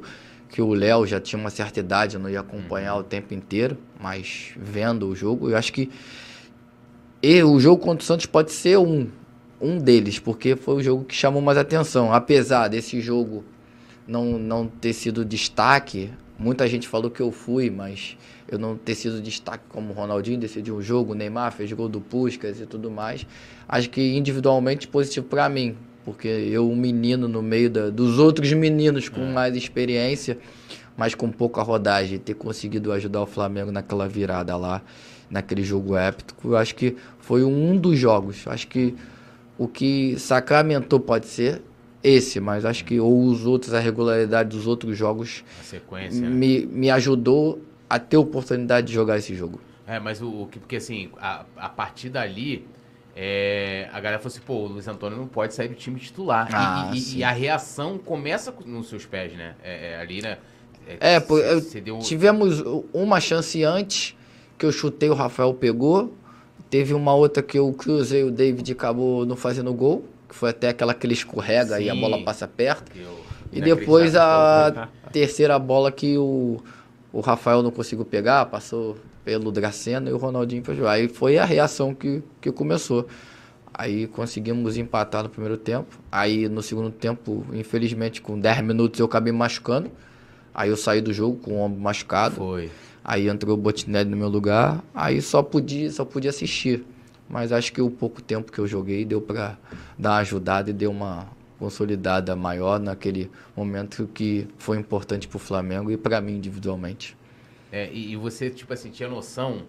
que o Léo já tinha uma certa idade, não ia acompanhar uhum. o tempo inteiro, mas vendo o jogo, eu acho que e o jogo contra o Santos pode ser um, um deles, porque foi o jogo que chamou mais atenção. Apesar desse jogo não, não ter sido destaque, muita gente falou que eu fui, mas eu não ter sido destaque como o Ronaldinho decidiu o jogo, o Neymar fez gol do Puskas e tudo mais. Acho que individualmente positivo para mim, porque eu, um menino no meio da, dos outros meninos com é. mais experiência, mas com pouca rodagem, ter conseguido ajudar o Flamengo naquela virada lá, naquele jogo épico, eu acho que foi um dos jogos. Acho que o que sacramentou pode ser esse, mas acho que ou os outros, a regularidade dos outros jogos me, né? me ajudou a ter oportunidade de jogar esse jogo. É, mas o, o que, porque assim, a, a partir dali é, a galera falou assim, pô, o Luiz Antônio não pode sair do time titular. Ah, e, e, e, a reação começa nos seus pés, né? É, é ali, né? É, é pô, deu... tivemos uma chance antes que eu chutei, o Rafael pegou. Teve uma outra que eu cruzei, o David acabou não fazendo gol, que foi até aquela que ele escorrega Sim, e a bola passa perto. Eu, e depois a terceira bola que o, o Rafael não conseguiu pegar, passou pelo Dracena e o Ronaldinho fez Aí foi a reação que, que começou. Aí conseguimos empatar no primeiro tempo. Aí no segundo tempo, infelizmente, com 10 minutos eu acabei machucando. Aí eu saí do jogo com o ombro machucado. Foi. Aí entrou o Botinelli no meu lugar. Aí só podia, só podia assistir. Mas acho que o pouco tempo que eu joguei deu para dar uma ajudada e deu uma consolidada maior naquele momento que foi importante para o Flamengo e para mim individualmente. É, e, e, você, tipo assim, tinha noção,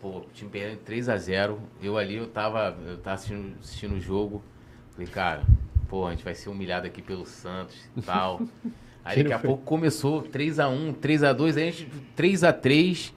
pô, o time perdendo 3x0, eu ali, eu tava, eu tava assistindo, assistindo o jogo, falei, cara, pô, a gente vai ser humilhado aqui pelo Santos e tal. (laughs) Aí daqui a pouco começou 3x1, 3x2, aí a gente, 3x3.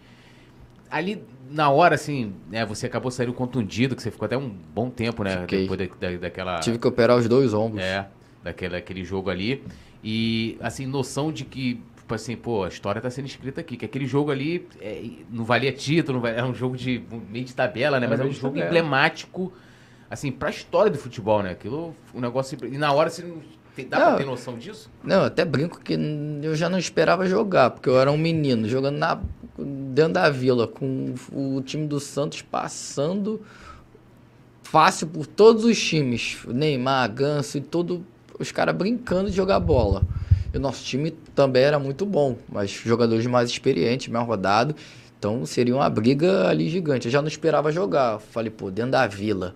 Ali, na hora, assim, né, você acabou saindo contundido, que você ficou até um bom tempo, né? Fiquei. Depois da, da, daquela... Tive que operar os dois ombros. É, daquele, daquele jogo ali. E, assim, noção de que tipo assim, pô, a história tá sendo escrita aqui, que aquele jogo ali é, não valia título, não valia, era um jogo de meio de tabela, né? Era Mas é um meio de jogo tabela. emblemático, assim, pra história do futebol, né? Aquilo, um negócio... E na hora você não... tem- Dá Não. pra ter noção disso? Não, eu até brinco que eu já não esperava jogar, porque eu era um menino jogando na, dentro da vila, com o time do Santos passando fácil por todos os times. Neymar, Ganso e todo. Os caras brincando de jogar bola. E o nosso time também era muito bom, mas jogadores mais experientes, mais rodados. Então seria uma briga ali gigante. Eu já não esperava jogar. Falei, pô, dentro da vila.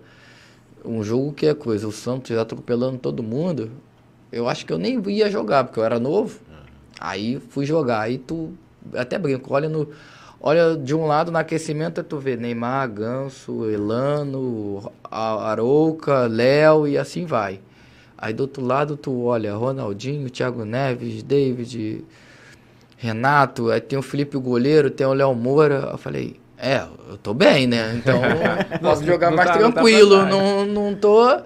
Um jogo que é coisa, o Santos atropelando todo mundo. Eu acho que eu nem ia jogar, porque eu era novo. Aí fui jogar. Aí tu até brinco, olha no. Olha de um lado no aquecimento, tu vê Neymar, Ganso, Elano, Arouca, Léo e assim vai. Aí do outro lado tu olha Ronaldinho, Thiago Neves, David, Renato, aí tem o Felipe o goleiro, tem o Léo Moura. Eu falei, é, eu tô bem, né? Então (laughs) posso Não- jogar não mais tá- não tá tranquilo, pra trás. não, não tô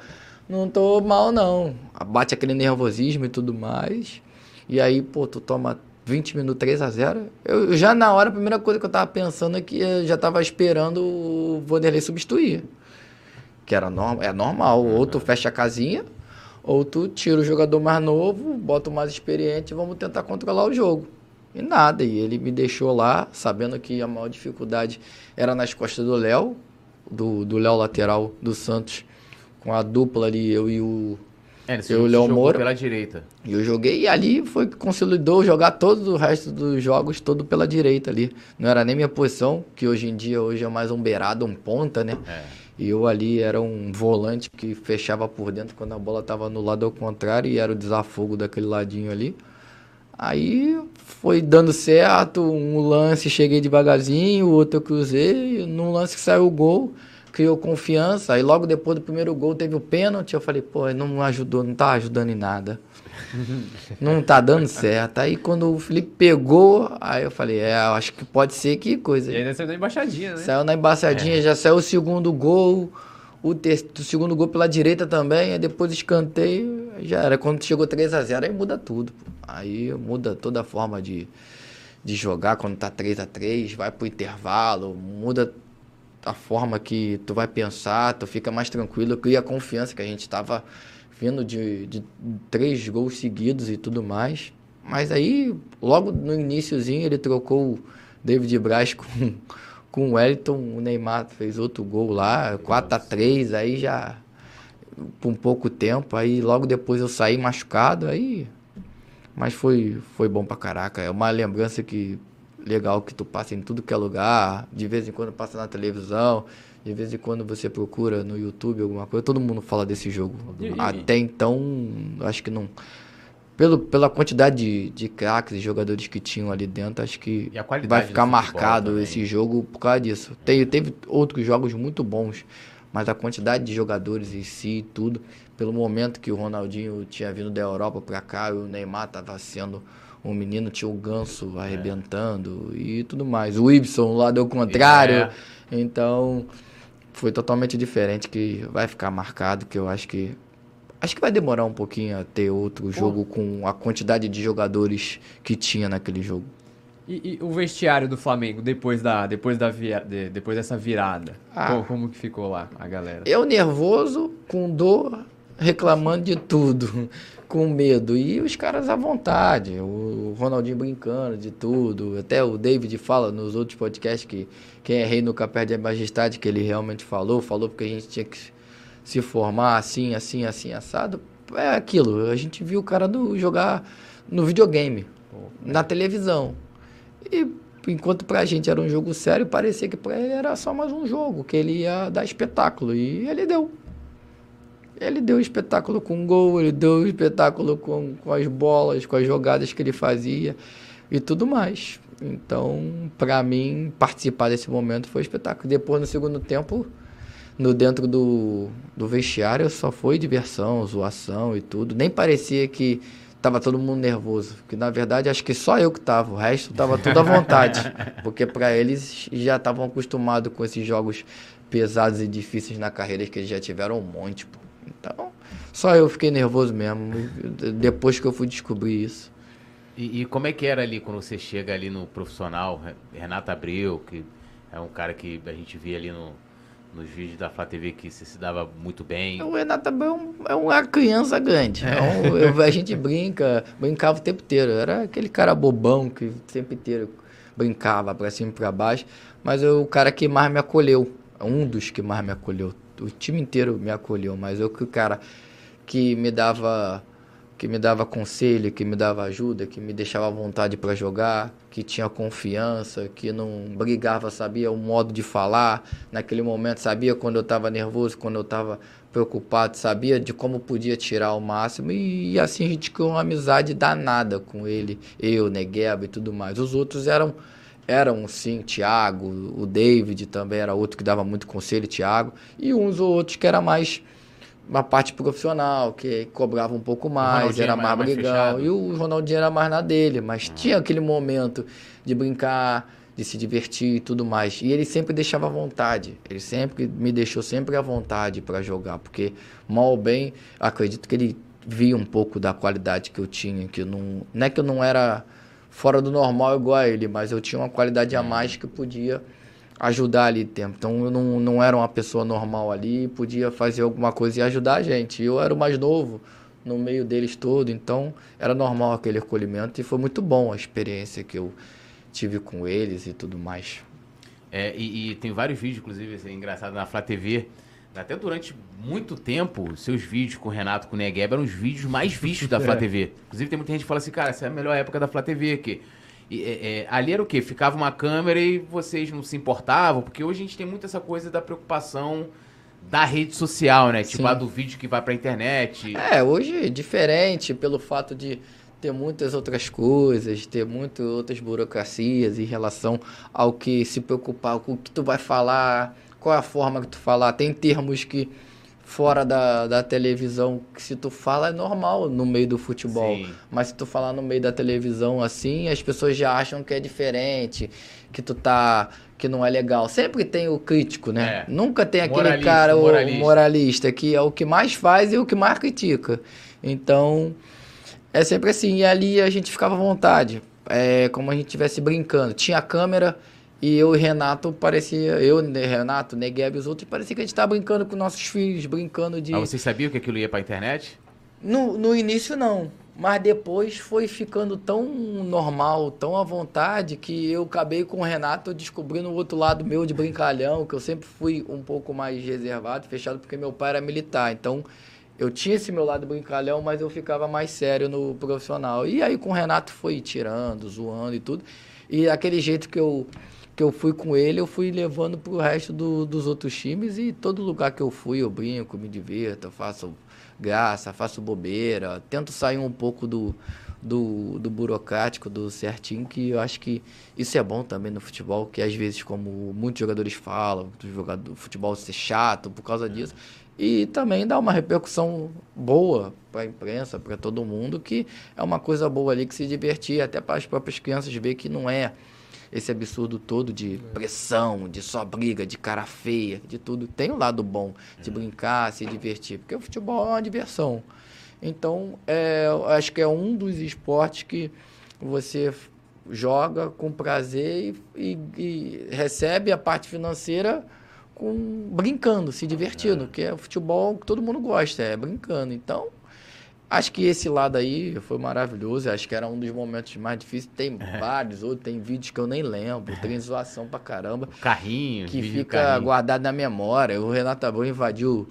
não tô mal não. Bate aquele nervosismo e tudo mais. E aí, pô, tu toma 20 minutos 3 a 0. Eu eu já na hora a primeira coisa que eu tava pensando é que eu já tava esperando o Vanderlei substituir. Que era normal, é normal, ou tu fecha a casinha, ou tu tira o jogador mais novo, bota o mais experiente e vamos tentar controlar o jogo. E nada, e ele me deixou lá, sabendo que a maior dificuldade era nas costas do Léo, do do Léo lateral do Santos, com a dupla ali, eu e o É, Eu, Léo Moura. pela direita. e eu joguei e ali foi que consolidou jogar todo o resto dos jogos todo pela direita ali. Não era nem minha posição, que hoje em dia hoje é mais um beirado, um ponta, né? É. E eu ali era um volante que fechava por dentro quando a bola estava no lado ao contrário e era o desafogo daquele ladinho ali. Aí foi dando certo, um lance cheguei devagarzinho, o outro eu cruzei, num lance que saiu o gol, criou confiança. Aí logo depois do primeiro gol teve o pênalti, eu falei, pô, não ajudou, não tá ajudando em nada. (laughs) Não tá dando certo. Aí quando o Felipe pegou, aí eu falei, é, eu acho que pode ser que coisa. E ainda saiu da embaixadinha, né? Saiu na embaçadinha, já saiu o segundo gol, o, ter- o segundo gol pela direita também, aí depois escanteio, já era. Quando chegou 3 a 0 aí muda tudo. pô. Aí muda toda a forma de, de jogar quando tá 3 a 3 vai pro intervalo, muda a forma que tu vai pensar, tu fica mais tranquilo, cria confiança que a gente tava vindo de, de três gols seguidos e tudo mais. Mas aí, logo no iníciozinho, ele trocou o David Braz com, (laughs) com o Wellington, o Neymar fez outro gol lá, 4 a 3 aí já por um pouco tempo, aí logo depois eu saí machucado, aí mas foi foi bom pra caraca, é uma lembrança que legal que tu passa em tudo que é lugar, de vez em quando passa na televisão, de vez em quando você procura no YouTube alguma coisa, todo mundo fala desse jogo. E- e- Até então, acho que não pelo, pela quantidade de, de craques e jogadores que tinham ali dentro, acho que vai ficar marcado esse jogo por causa disso. Teve, teve outros jogos muito bons, mas a quantidade de jogadores em si e tudo, pelo momento que o Ronaldinho tinha vindo da Europa pra cá, o Neymar tava sendo um menino, tinha o Ganso É. arrebentando e tudo mais. O Ibson lá do contrário. É. Então, foi totalmente diferente que vai ficar marcado, que eu acho que acho que vai demorar um pouquinho a ter outro jogo com a quantidade de jogadores que tinha naquele jogo. E, e o vestiário do Flamengo depois da depois da via- de- depois dessa virada? Ah. Como, como que ficou lá a galera? Eu nervoso, com dor, reclamando de tudo, com medo. E os caras à vontade. O Ronaldinho brincando de tudo. Até o David fala nos outros podcasts que quem é rei nunca perde a majestade, que ele realmente falou. Falou porque a gente tinha que se formar assim, assim, assim, assado. É aquilo. A gente viu o cara do, jogar no videogame, na televisão. E enquanto pra gente era um jogo sério, parecia que pra ele era só mais um jogo, que ele ia dar espetáculo. E ele deu. Ele deu espetáculo com gol, ele deu espetáculo com, com as bolas, com as jogadas que ele fazia e tudo mais. Então, pra mim, participar desse momento foi espetáculo. Depois, no segundo tempo, no dentro do, do vestiário, só foi diversão, zoação e tudo. Nem parecia que tava todo mundo nervoso. Porque, na verdade, acho que só eu que tava. O resto tava tudo à vontade. (laughs) porque para eles já estavam acostumados com esses jogos pesados e difíceis na carreira, que eles já tiveram um monte, pô. Então, só eu fiquei nervoso mesmo. Depois que eu fui descobrir isso. E, e como é que era ali quando você chega ali no profissional, Renato Abreu, que é um cara que a gente via ali no, nos vídeos da Flá TV que você se dava muito bem. O Renato Abreu é uma criança grande. É. Então, eu, a gente brinca, brincava o tempo inteiro. Era aquele cara bobão que o tempo inteiro brincava para cima e para baixo. Mas eu, o cara que mais me acolheu, um dos que mais me acolheu. O time inteiro me acolheu, mas eu que o cara que me dava que me dava conselho, que me dava ajuda, que me deixava vontade para jogar, que tinha confiança, que não brigava, sabia o modo de falar naquele momento, sabia quando eu estava nervoso, quando eu estava preocupado, sabia de como podia tirar o máximo e, e, assim a gente criou uma amizade danada com ele, eu, Negueba e tudo mais. Os outros eram eram sim, Thiago, o David também era outro que dava muito conselho, Thiago, e uns ou outros que era mais uma parte profissional, que cobrava um pouco mais, era mais brigão. E o Ronaldinho era mais na dele, mas ah. tinha aquele momento de brincar, de se divertir e tudo mais. E ele sempre deixava à vontade. Ele sempre me deixou sempre à vontade para jogar, porque mal ou bem, acredito que ele via um pouco da qualidade que eu tinha, que eu não, não é que eu não era fora do normal igual a ele, mas eu tinha uma qualidade a mais que podia ajudar ali tempo. Então eu não, não era uma pessoa normal ali, podia fazer alguma coisa e ajudar a gente. Eu era o mais novo no meio deles todo, então era normal aquele acolhimento e foi muito bom a experiência que eu tive com eles e tudo mais. É, e, e tem vários vídeos, inclusive, assim, engraçado na Flá TV. Até durante muito tempo, seus vídeos com o Renato, com o Negueba, eram os vídeos mais vistos da Flá (laughs) TV. Inclusive, tem muita gente que fala assim, cara, essa é a melhor época da Flá TV aqui. E, é, é, ali era o quê? Ficava uma câmera e vocês não se importavam? Porque hoje a gente tem muito essa coisa da preocupação da rede social, né? Tipo, a do vídeo que vai pra internet. É, hoje é diferente pelo fato de ter muitas outras coisas, ter muitas outras burocracias em relação ao que se preocupar, com o que tu vai falar, qual é a forma que tu falar. Tem termos que fora da, da televisão, que se tu fala é normal no meio do futebol. Sim. Mas se tu falar no meio da televisão assim, as pessoas já acham que é diferente, que tu tá. que não é legal. Sempre tem o crítico, né? É. Nunca tem aquele moralista, cara, o moralista. moralista, que é o que mais faz e o que mais critica. Então, é sempre assim. E ali a gente ficava à vontade. É como a gente estivesse brincando. Tinha câmera e eu e Renato parecia, eu, Renato, Negueb e os outros, parecia que a gente estava brincando com nossos filhos, brincando de. Mas vocês sabiam que aquilo ia para a internet? No, no início não. Mas depois foi ficando tão normal, tão à vontade, que eu acabei com o Renato descobrindo o outro lado meu de brincalhão, que eu sempre fui um pouco mais reservado, fechado, porque meu pai era militar. Então eu tinha esse meu lado brincalhão, mas eu ficava mais sério no profissional. E aí com o Renato foi tirando, zoando e tudo. E aquele jeito que eu que eu fui com ele, eu fui levando para o resto do, dos outros times e todo lugar que eu fui eu brinco, me divirto, faço graça, faço bobeira, tento sair um pouco do, do, do burocrático, do certinho, que eu acho que isso é bom também no futebol, que às vezes, como muitos jogadores falam, do jogador, futebol ser chato por causa disso, e também dá uma repercussão boa para a imprensa, para todo mundo, que é uma coisa boa ali que se divertir, até para as próprias crianças ver que não é esse absurdo todo de pressão, de só briga, de cara feia, de tudo. Tem um lado bom de brincar, se divertir, porque o futebol é uma diversão. Então, é, acho que é um dos esportes que você joga com prazer e, e, e recebe a parte financeira com brincando, se divertindo, é. que é o futebol que todo mundo gosta, é brincando. Então, Acho que esse lado aí foi maravilhoso. Acho que era um dos momentos mais difíceis. Tem é. vários outros, tem vídeos que eu nem lembro. Tem zoação pra caramba. Carrinho, Que fica carrinho. guardado na memória. O Renato Abreu invadiu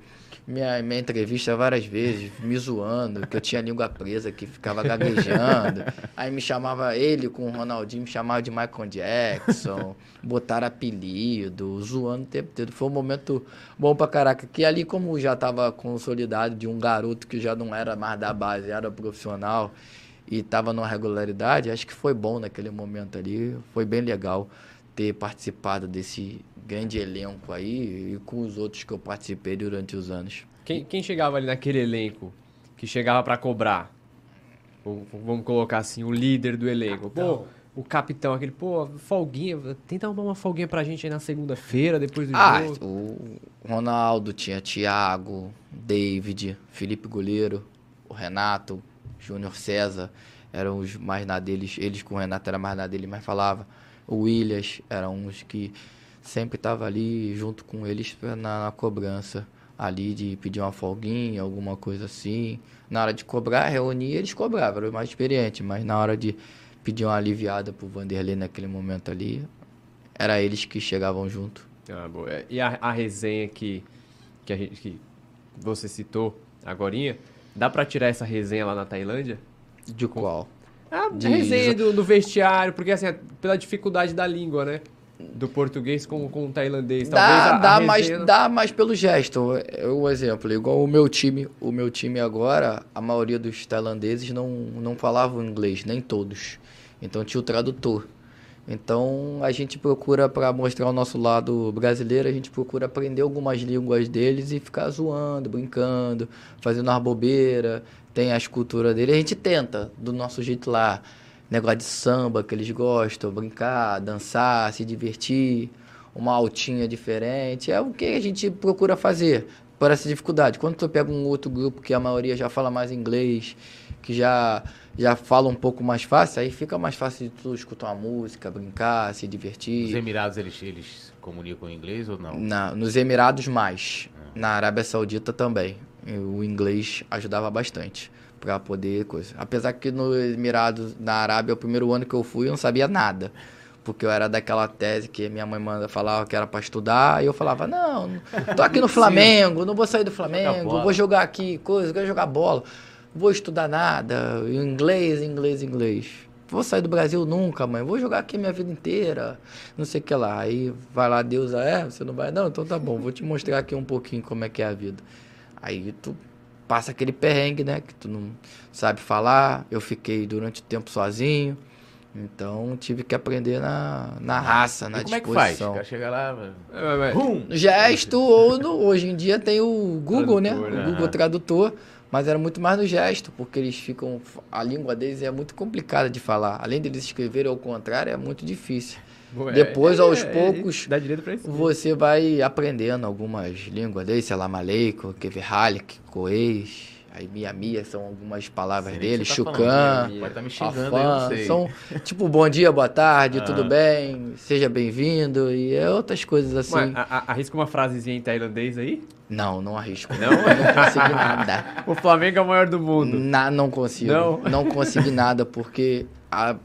minha, minha entrevista várias vezes, me zoando, que eu tinha língua presa, que ficava gaguejando. Aí me chamava ele com o Ronaldinho, me chamava de Michael Jackson, botaram apelido, zoando o tempo todo. Foi um momento bom pra caraca. Que ali, como já tava consolidado de um garoto que já não era mais da base, era profissional e tava numa regularidade, acho que foi bom naquele momento ali. Foi bem legal ter participado desse grande elenco aí e com os outros que eu participei durante os anos. Quem, quem chegava ali naquele elenco que chegava para cobrar? vamos colocar assim, o líder do elenco. Pô, o capitão, aquele, pô, folguinha, tenta arrumar uma folguinha pra gente aí na segunda-feira, depois do ah, jogo. O Ronaldo tinha Thiago, David, Felipe Goleiro, o Renato, Júnior César. eram os mais na deles, eles com o Renato era mais na dele, mas falava. O Williams eram uns que sempre tava ali junto com eles na, na cobrança ali de pedir uma folguinha, alguma coisa assim. Na hora de cobrar, reunir, eles cobravam, era o mais experiente, mas na hora de pedir uma aliviada pro Vanderlei naquele momento ali, era eles que chegavam junto. Ah, boa. É, E a, a resenha que, que, a gente, que você citou agorinha, dá pra tirar essa resenha lá na Tailândia? De qual? A De- resenha do, do vestiário, porque assim, pela dificuldade da língua, né? Do português com, com o tailandês. Talvez Dá, a, a dá, mais, dá mais pelo gesto. É um exemplo, igual o meu time, o meu time agora, a maioria dos tailandeses não, não falavam inglês, nem todos. Então tinha o tradutor. Então a gente procura, para mostrar o nosso lado brasileiro, a gente procura aprender algumas línguas deles e ficar zoando, brincando, fazendo uma bobeira. Tem as culturas dele, a gente tenta, do nosso jeito lá. Negócio de samba que eles gostam, brincar, dançar, se divertir uma altinha diferente. É o que a gente procura fazer por essa dificuldade. Quando tu pega um outro grupo que a maioria já fala mais inglês, que já, já fala um pouco mais fácil, aí fica mais fácil de tu escutar uma música, brincar, se divertir. Emirados, eles, eles comunicam em inglês ou não? Na, nos Emirados, mais. Na Arábia Saudita também. O inglês ajudava bastante para poder coisa. Apesar que nos Emirados, na Arábia, o primeiro ano que eu fui, eu não sabia nada. Porque eu era daquela tese que minha mãe manda falava que era para estudar, e eu falava: "Não, tô aqui no (laughs) Flamengo, não vou sair do Flamengo, vou jogar aqui coisa, quero jogar bola. Vou estudar nada, inglês, inglês, inglês. Vou sair do Brasil nunca, mãe. Vou jogar aqui minha vida inteira. Não sei o que lá. Aí vai lá, Deus, é? Você não vai? Não, então tá bom. Vou te mostrar aqui um pouquinho como é que é a vida. Aí tu passa aquele perrengue, né? Que tu não sabe falar. Eu fiquei durante o tempo sozinho. Então tive que aprender na, na raça, na e como é que faz? disposição. O cara chega lá... É, mas- Hum. Gesto ou no, hoje em dia tem o Google, né? Tradutor, né? O Google Aham. Tradutor, mas era muito mais no gesto, porque eles ficam. A língua deles é muito complicada de falar. Além deles escreverem ao contrário, é muito difícil. Boa, Depois, é- aos é- poucos. Você vai aprendendo algumas línguas deles, sei lá, Maleico, Keverhalik, Coês, aí Mia Mia são algumas palavras dele, tá Chucan. Afã, sei. são tipo bom dia, boa tarde, tudo Ah. bem, seja bem-vindo e é outras coisas assim. A- arrisca uma frasezinha em tailandês aí? Não, não arrisco. Não, (laughs) não consegui nada. O Flamengo é o maior do mundo. Na, não consigo. Não? Não, consegui nada, porque a-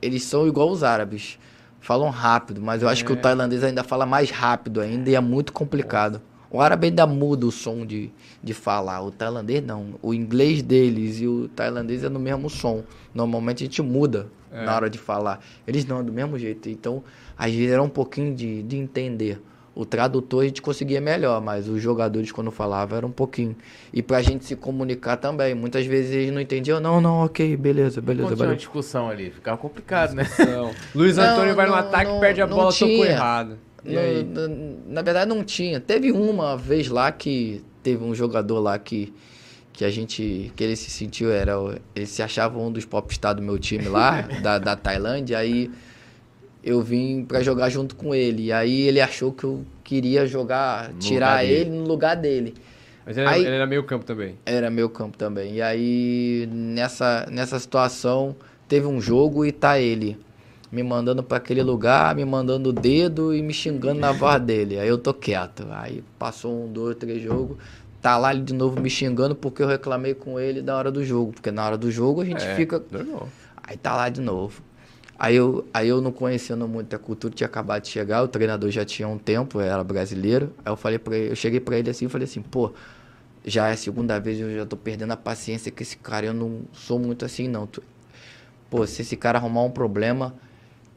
eles são igual os árabes. Falam rápido, mas eu acho que o tailandês ainda fala mais rápido ainda e é muito complicado. O árabe ainda muda o som de, de falar. O tailandês não. O inglês deles e o tailandês é no mesmo som. Normalmente a gente muda É. na hora de falar. Eles não, é do mesmo jeito. Então, às vezes era um pouquinho de, de entender. O tradutor a gente conseguia melhor, mas os jogadores quando falavam era um pouquinho. E pra gente se comunicar também. Muitas vezes eles não entendiam. Não, não, ok, beleza, beleza, Continua a beleza. discussão ali. Ficava complicado, né? Não. (laughs) Luiz Não, Antônio vai no não, ataque, não, perde a não bola, tocou tinha. errado. No- na verdade não tinha. Teve uma vez lá que teve um jogador lá que que a gente que ele se sentiu era ele se achava um dos popstars do meu time lá (laughs) da, da Tailândia aí eu vim pra jogar junto com ele e aí ele achou que eu queria jogar No tirar ele no lugar dele Mas ele, Aí- ele era meio campo também. era meu campo também. E aí, nessa, nessa situação, teve um jogo e tá ele me mandando pra aquele lugar, me mandando o dedo e me xingando na voz (laughs) dele. Aí eu tô quieto. Aí passou um, dois, três jogos. Tá lá ele de novo me xingando porque eu reclamei com ele na hora do jogo. Porque na hora do jogo a gente É, fica. Normal. Aí tá lá de novo. Aí eu, aí eu não conhecendo muito a cultura, tinha acabado de chegar, o treinador já tinha um tempo, era brasileiro. Aí eu falei para ele, eu cheguei pra ele assim e falei assim, pô, já é a segunda vez eu já tô perdendo a paciência com esse cara, eu não sou muito assim não. Pô, se esse cara arrumar um problema,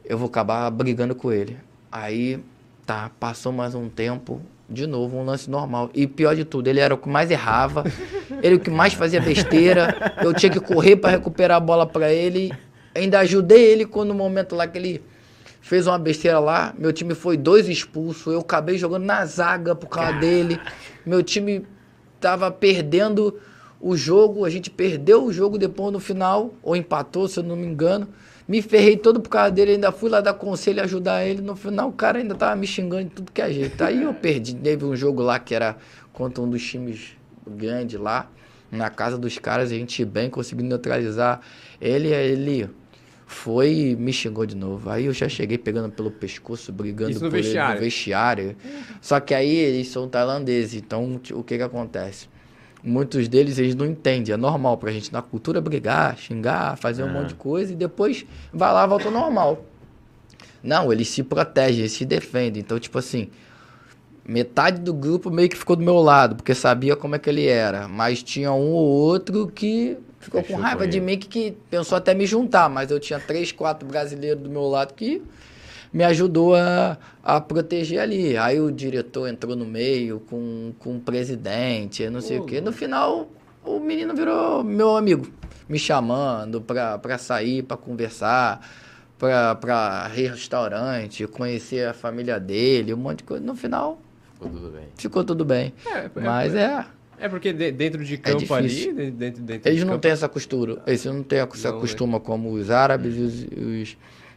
eu vou acabar brigando com ele. Aí, tá, passou mais um tempo, de novo, um lance normal. E pior de tudo, ele era o que mais errava, ele o que mais fazia besteira. Eu tinha que correr para recuperar a bola para ele. Ainda ajudei ele quando no momento lá que ele fez uma besteira lá. Meu time foi dois expulsos. Eu acabei jogando na zaga por causa dele. Meu time tava perdendo o jogo. A gente perdeu o jogo depois no final, ou empatou, se eu não me engano. Me ferrei todo por causa dele, ainda fui lá dar conselho, ajudar ele. No final, o cara ainda tava me xingando de tudo que é jeito. Aí eu perdi. Teve um jogo lá que era contra um dos times grandes lá. na casa dos caras, a gente bem, conseguindo neutralizar. Ele, ele foi e me xingou de novo. Aí eu já cheguei pegando pelo pescoço, brigando Isso no por ele vestiário? no vestiário. Só que aí eles são tailandeses, então o que que acontece? Muitos deles eles não entendem, é normal pra gente na cultura brigar, xingar, fazer um monte de coisa e depois vai lá, volta ao normal. Não, eles se protegem, eles se defendem. Então, tipo assim, metade do grupo meio que ficou do meu lado, porque sabia como é que ele era. Mas tinha um ou outro que ficou Fechou com raiva com de mim, que, que pensou até me juntar. Mas eu tinha três, quatro brasileiros do meu lado que me ajudou a, a proteger ali. Aí o diretor entrou no meio com, com o presidente, não sei o quê. No final, o menino virou meu amigo, me chamando pra, pra sair, pra conversar, pra, pra restaurante, conhecer a família dele, um monte de coisa. No final, Ficou tudo bem. ficou tudo bem. É, é- Mas é. É porque de- dentro de campo ali, difícil. de- dentro, dentro Eles de não campo, têm essa costura. Eles não têm essa Não, né? costuma como os árabes e os, os-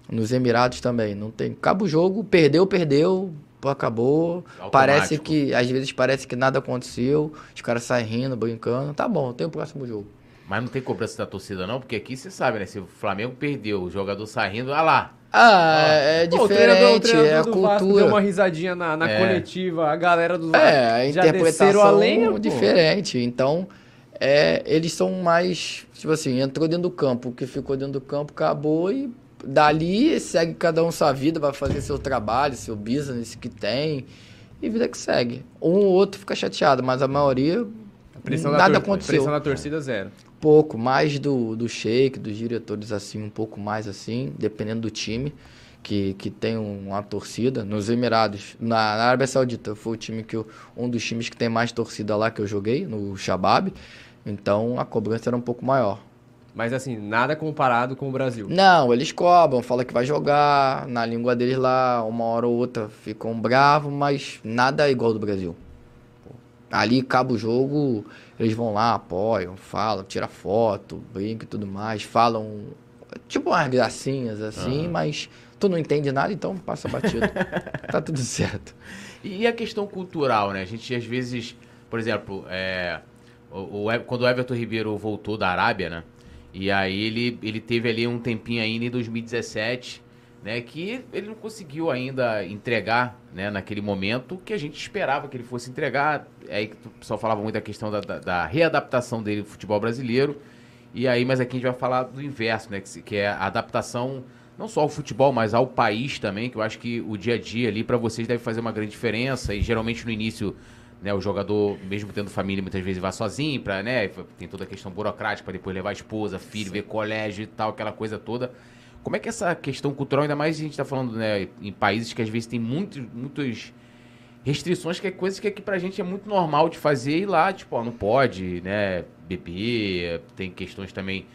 nos Emirados também. Não tem. Acaba o jogo, perdeu, perdeu, acabou. Automático. Parece que, às vezes parece que nada aconteceu. Os caras saem rindo, brincando. Tá bom, tem o próximo jogo. Mas não tem cobrança da torcida, não? Porque aqui você sabe, né? Se o Flamengo perdeu, o jogador saindo, olha lá. Ah, é Pô, o treinador- o diferente, treinador é a do Vasco cultura. Deu uma risadinha na, na É. coletiva, a galera do Vasco É, a interpretação a lenha, pô. diferente. Então, é, eles são mais, tipo assim, entrou dentro do campo, o que ficou dentro do campo acabou e dali segue cada um sua vida, vai fazer seu trabalho, seu business que tem e vida que segue. Um ou outro fica chateado, mas a maioria nada aconteceu. Pressão da torcida zero. Pouco, mais do, do shake, dos diretores assim, um pouco mais assim, dependendo do time, que, que tem uma torcida. Nos Emirados, na, na Arábia Saudita, foi o time que eu, um dos times que tem mais torcida lá que eu joguei, no Shabab. Então a cobrança era um pouco maior. Mas assim, nada comparado com o Brasil. Não, eles cobram, falam que vai jogar, na língua deles lá, uma hora ou outra ficam bravos, mas nada é igual do Brasil. Ali acaba o jogo, eles vão lá, apoiam, falam, tiram foto, brincam e tudo mais, falam tipo umas gracinhas assim, mas tu não entende nada, então passa batido. (laughs) tá tudo certo. E a questão cultural, né? A gente às vezes, por exemplo, é, o, o quando o Everton Ribeiro voltou da Arábia, né? E aí ele, ele teve ali um tempinho ainda em 2017, né? Que ele não conseguiu ainda entregar, né? Naquele momento que a gente esperava que ele fosse entregar. É aí que o pessoal falava muito da questão da, da, da readaptação dele ao futebol brasileiro. E aí, mas aqui a gente vai falar do inverso, né? Que, que é a adaptação não só ao futebol, mas ao país também, que eu acho que o dia a dia ali para vocês deve fazer uma grande diferença. E geralmente no início, né, o jogador, mesmo tendo família, muitas vezes vai sozinho, pra, né? Tem toda a questão burocrática para depois levar a esposa, filho, ver colégio e tal, aquela coisa toda. Como é que essa questão cultural, ainda mais a gente está falando né, em países que às vezes tem muitos, muitos restrições, que é coisas que aqui pra gente é muito normal de fazer e lá, tipo, ó, não pode, né, beber, tem questões também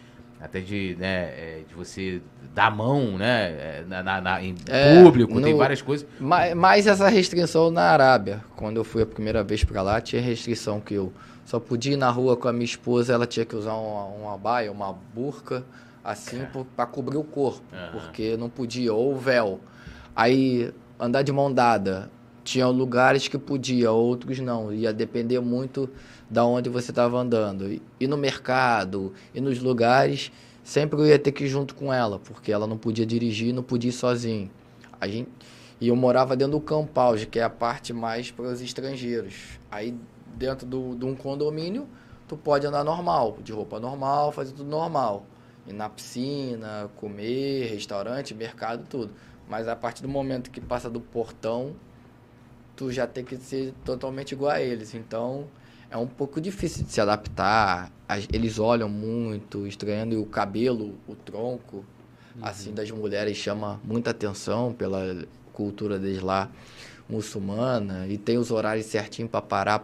até de, né, é, de você dar a mão, né, é, na, na- na- em É, público, tem no- várias coisas. Ma- Mais essa restrição na Arábia. Quando eu fui a primeira vez pra lá, tinha restrição que eu só podia ir na rua com a minha esposa, ela tinha que usar uma, uma baia, uma burca, assim, por- pra cobrir o corpo, Aham. porque não podia, ou véu. Aí, andar de mão dada, tinha lugares que podia, outros não. Ia depender muito da onde você estava andando. E, e no mercado, e nos lugares, sempre eu ia ter que ir junto com ela, porque ela não podia dirigir, não podia ir sozinho. A gente, e eu morava dentro do Campauge, que é a parte mais para os estrangeiros. Aí, dentro do, de um condomínio, tu pode andar normal, de roupa normal, fazer tudo normal. Ir na piscina, comer, restaurante, mercado, tudo. Mas a partir do momento que passa do portão, tu já tem que ser totalmente igual a eles. Então, é um pouco difícil de se adaptar. Eles olham muito, estranhando e o cabelo, o tronco, assim, das mulheres chama muita atenção pela cultura deles lá muçulmana. E tem os horários certinho para parar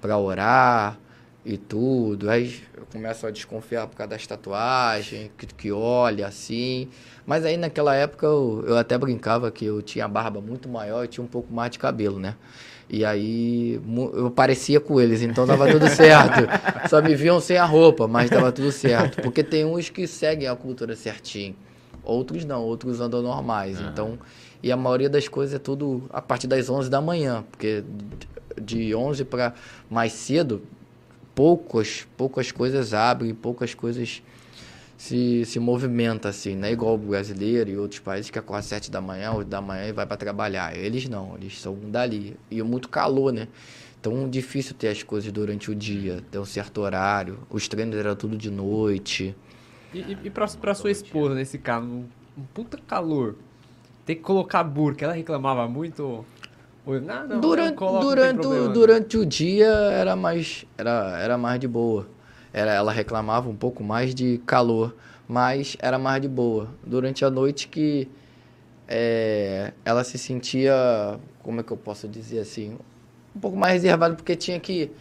para orar e tudo. Aí eu começo a desconfiar por causa das tatuagens, que, que olha assim. Mas aí naquela época eu, eu até brincava que eu tinha barba muito maior e tinha um pouco mais de cabelo, né? E aí eu parecia com eles, então tava tudo (laughs) certo. Só me viam sem a roupa, mas tava tudo certo. Porque tem uns que seguem a cultura certinho. Outros não, outros andam normais. Então, e a maioria das coisas é tudo a partir das 11 da manhã, porque de 11 para mais cedo poucas, poucas coisas abrem, poucas coisas se, se movimenta assim, não é igual o brasileiro e outros países que acorda às sete da manhã, oito da manhã e vai para trabalhar. Eles não, eles são dali. E muito calor, né? Então difícil ter as coisas durante o dia, ter um certo horário. Os treinos eram tudo de noite. E, e, e pra, pra sua esposa, nesse caso, um, um puta calor, ter que colocar burca, ela reclamava muito? Não, não, durante não coloca, durante, não o, durante o dia era mais, era, era mais de boa. Era, ela reclamava um pouco mais de calor, mas era mais de boa. Durante a noite que é, ela se sentia, como é que eu posso dizer assim, um pouco mais reservada, porque tinha que.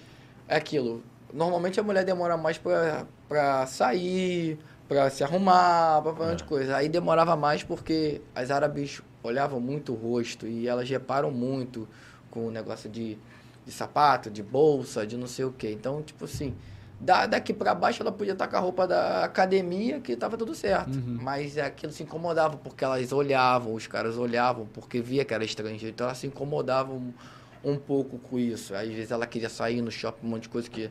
É aquilo. Normalmente a mulher demora mais pra, pra sair, pra se arrumar, pra fazer um monte de coisa. Aí demorava mais porque as árabes olhavam muito o rosto e elas reparam muito com o negócio de, de sapato, de bolsa, de não sei o que. Então, tipo assim, da, daqui para baixo ela podia estar com a roupa da academia que tava tudo certo. Uhum. Mas aquilo se incomodava porque elas olhavam, os caras olhavam, porque via que era estrangeiro. Então elas se incomodavam um, um pouco com isso. Às vezes ela queria sair no shopping, um monte de coisa que.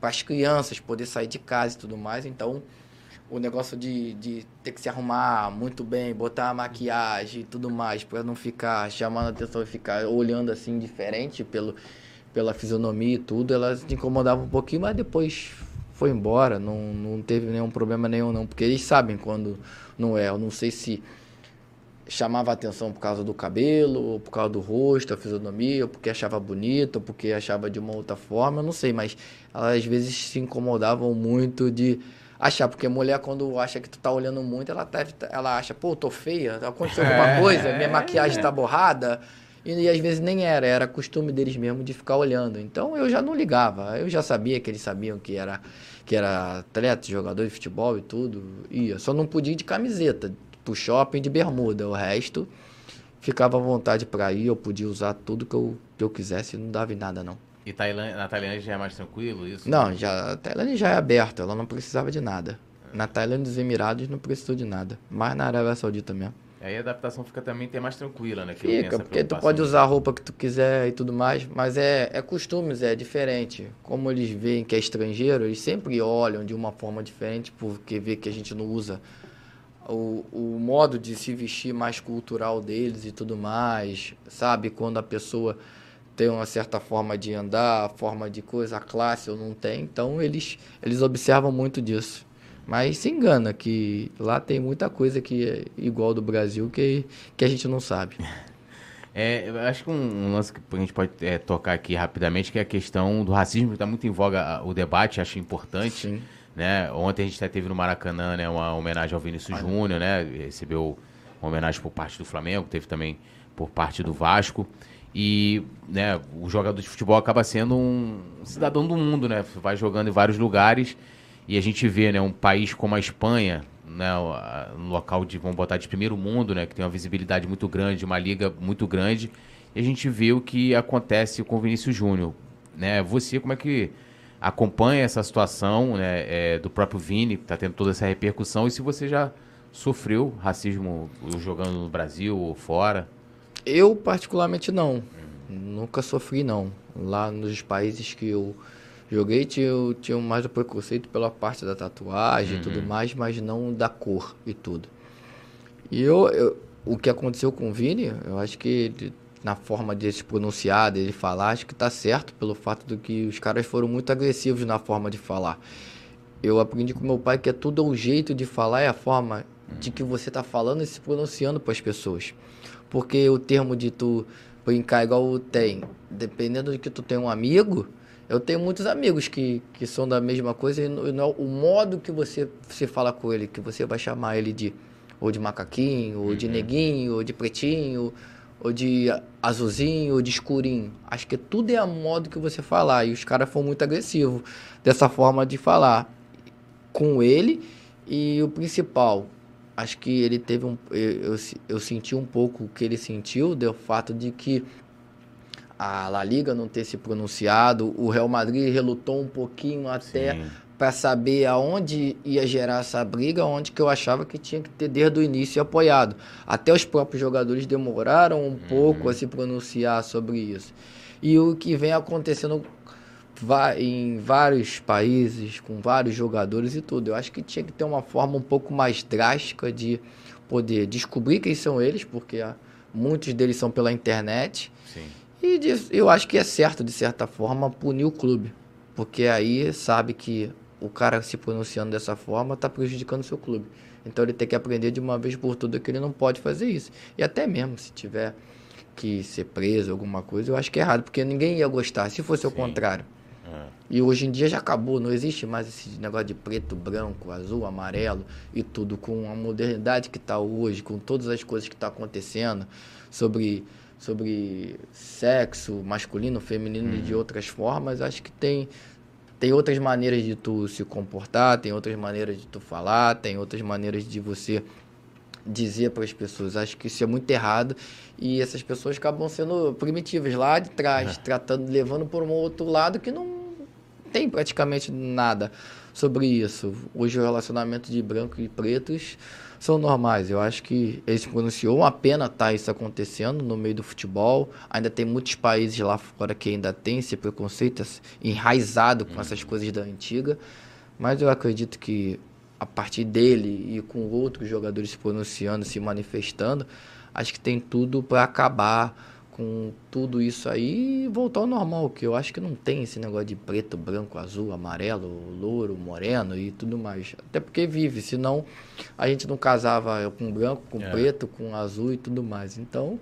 para as crianças poder sair de casa e tudo mais. Então o negócio de, de ter que se arrumar muito bem, botar a maquiagem e tudo mais, para não ficar chamando a atenção e ficar olhando assim diferente pelo pela fisionomia e tudo, ela se incomodava um pouquinho, mas depois foi embora, não, não teve nenhum problema nenhum não, porque eles sabem quando não é, eu não sei se chamava atenção por causa do cabelo, ou por causa do rosto, a fisionomia, ou porque achava bonito, ou porque achava de uma outra forma, eu não sei, mas elas às vezes se incomodavam muito de achar, porque mulher quando acha que tu tá olhando muito, ela, deve, ela acha, pô, tô feia, aconteceu alguma coisa, minha maquiagem tá borrada, e, e, às vezes nem era, era costume deles mesmo de ficar olhando. Então eu já não ligava, eu já sabia que eles sabiam que era, que era atleta, jogador de futebol e tudo. Ia, só não podia ir de camiseta, pro shopping de bermuda. O resto ficava à vontade para ir, eu podia usar tudo que eu, que eu quisesse, não dava em nada não. E Tailândia, na Tailândia já é mais tranquilo isso? Não, já, a Tailândia já é aberta, ela não precisava de nada. Na Tailândia dos Emirados não precisou de nada, mas na Arábia Saudita mesmo. Aí a adaptação fica também até mais tranquila, né? Que fica, porque tu pode usar a roupa que tu quiser e tudo mais, mas é, é costumes, é diferente. Como eles veem que é estrangeiro, eles sempre olham de uma forma diferente, porque vê que a gente não usa o, o modo de se vestir mais cultural deles e tudo mais, sabe? Quando a pessoa tem uma certa forma de andar, forma de coisa, a classe ou não tem, então eles, eles observam muito disso. Mas se engana que lá tem muita coisa que é igual do Brasil que, que a gente não sabe. (laughs) É, eu acho que um, um, lance que a gente pode é, tocar aqui rapidamente que é a questão do racismo, que está muito em voga o debate, acho importante. Sim. Né? Ontem a gente teve no Maracanã né, uma homenagem ao Vinícius Júnior, né? Recebeu uma homenagem por parte do Flamengo, teve também por parte do Vasco. E né, o jogador de futebol acaba sendo um cidadão do mundo, né? Vai jogando em vários lugares e a gente vê, né, um país como a Espanha, né, um local de, vamos botar, de primeiro mundo, né, que tem uma visibilidade muito grande, uma liga muito grande, e a gente vê o que acontece com o Vinícius Júnior. Né? Você, como é que acompanha essa situação né, é, do próprio Vini, que está tendo toda essa repercussão, e se você já sofreu racismo jogando no Brasil ou fora? Eu, particularmente, não. Nunca sofri, não. Lá nos países que eu Joguei, tinha, tinha mais o preconceito pela parte da tatuagem e tudo uhum. mais, mas não da cor e tudo. E eu, eu, o que aconteceu com o Vini, eu acho que ele, na forma de se pronunciar, dele falar, acho que tá certo pelo fato de que os caras foram muito agressivos na forma de falar. Eu aprendi com meu pai que é tudo o jeito de falar, é a forma de que você tá falando e se pronunciando para as pessoas. Porque o termo de tu brincar igual tem, dependendo de que tu tem um amigo, eu tenho muitos amigos que, que são da mesma coisa e não, o modo que você se fala com ele, que você vai chamar ele de ou de macaquinho, ou uhum. de neguinho, ou de pretinho, ou de azulzinho, ou de escurinho. Acho que tudo é a modo que você falar. E os caras foram muito agressivos dessa forma de falar com ele. E o principal, acho que ele teve um. Eu, eu, eu senti um pouco o que ele sentiu, do fato de que a La Liga não ter se pronunciado, o Real Madrid relutou um pouquinho até para saber aonde ia gerar essa briga, onde que eu achava que tinha que ter desde o início apoiado. Até os próprios jogadores demoraram um uhum. pouco a se pronunciar sobre isso. E o que vem acontecendo em vários países, com vários jogadores e tudo. Eu acho que tinha que ter uma forma um pouco mais drástica de poder descobrir quem são eles, porque ah, muitos deles são pela internet. Sim. E eu acho que é certo, de certa forma, punir o clube. Porque aí sabe que o cara se pronunciando dessa forma está prejudicando o seu clube. Então ele tem que aprender de uma vez por todas que ele não pode fazer isso. E até mesmo se tiver que ser preso, alguma coisa, eu acho que é errado, porque ninguém ia gostar, se fosse o Sim. contrário. É. E hoje em dia já acabou, não existe mais esse negócio de preto, branco, azul, amarelo e tudo. Com a modernidade que está hoje, com todas as coisas que estão acontecendo sobre, sobre sexo masculino, feminino e de outras formas, acho que tem, tem outras maneiras de tu se comportar, tem outras maneiras de tu falar, tem outras maneiras de você dizer para as pessoas. Acho que isso é muito errado e essas pessoas acabam sendo primitivas lá de trás, tratando, levando por um outro lado que não tem praticamente nada sobre isso. Hoje o relacionamento de branco e pretos são normais. Eu acho que ele se pronunciou. Uma pena tá isso acontecendo no meio do futebol. Ainda tem muitos países lá fora que ainda tem esse preconceito enraizado com essas coisas da antiga. Mas eu acredito que a partir dele e com outros jogadores se pronunciando, se manifestando, acho que tem tudo para acabar com tudo isso aí e voltar ao normal, que eu acho que não tem esse negócio de preto, branco, azul, amarelo, louro, moreno e tudo mais. Até porque vive, senão a gente não casava com branco, com É. preto, com azul e tudo mais. Então,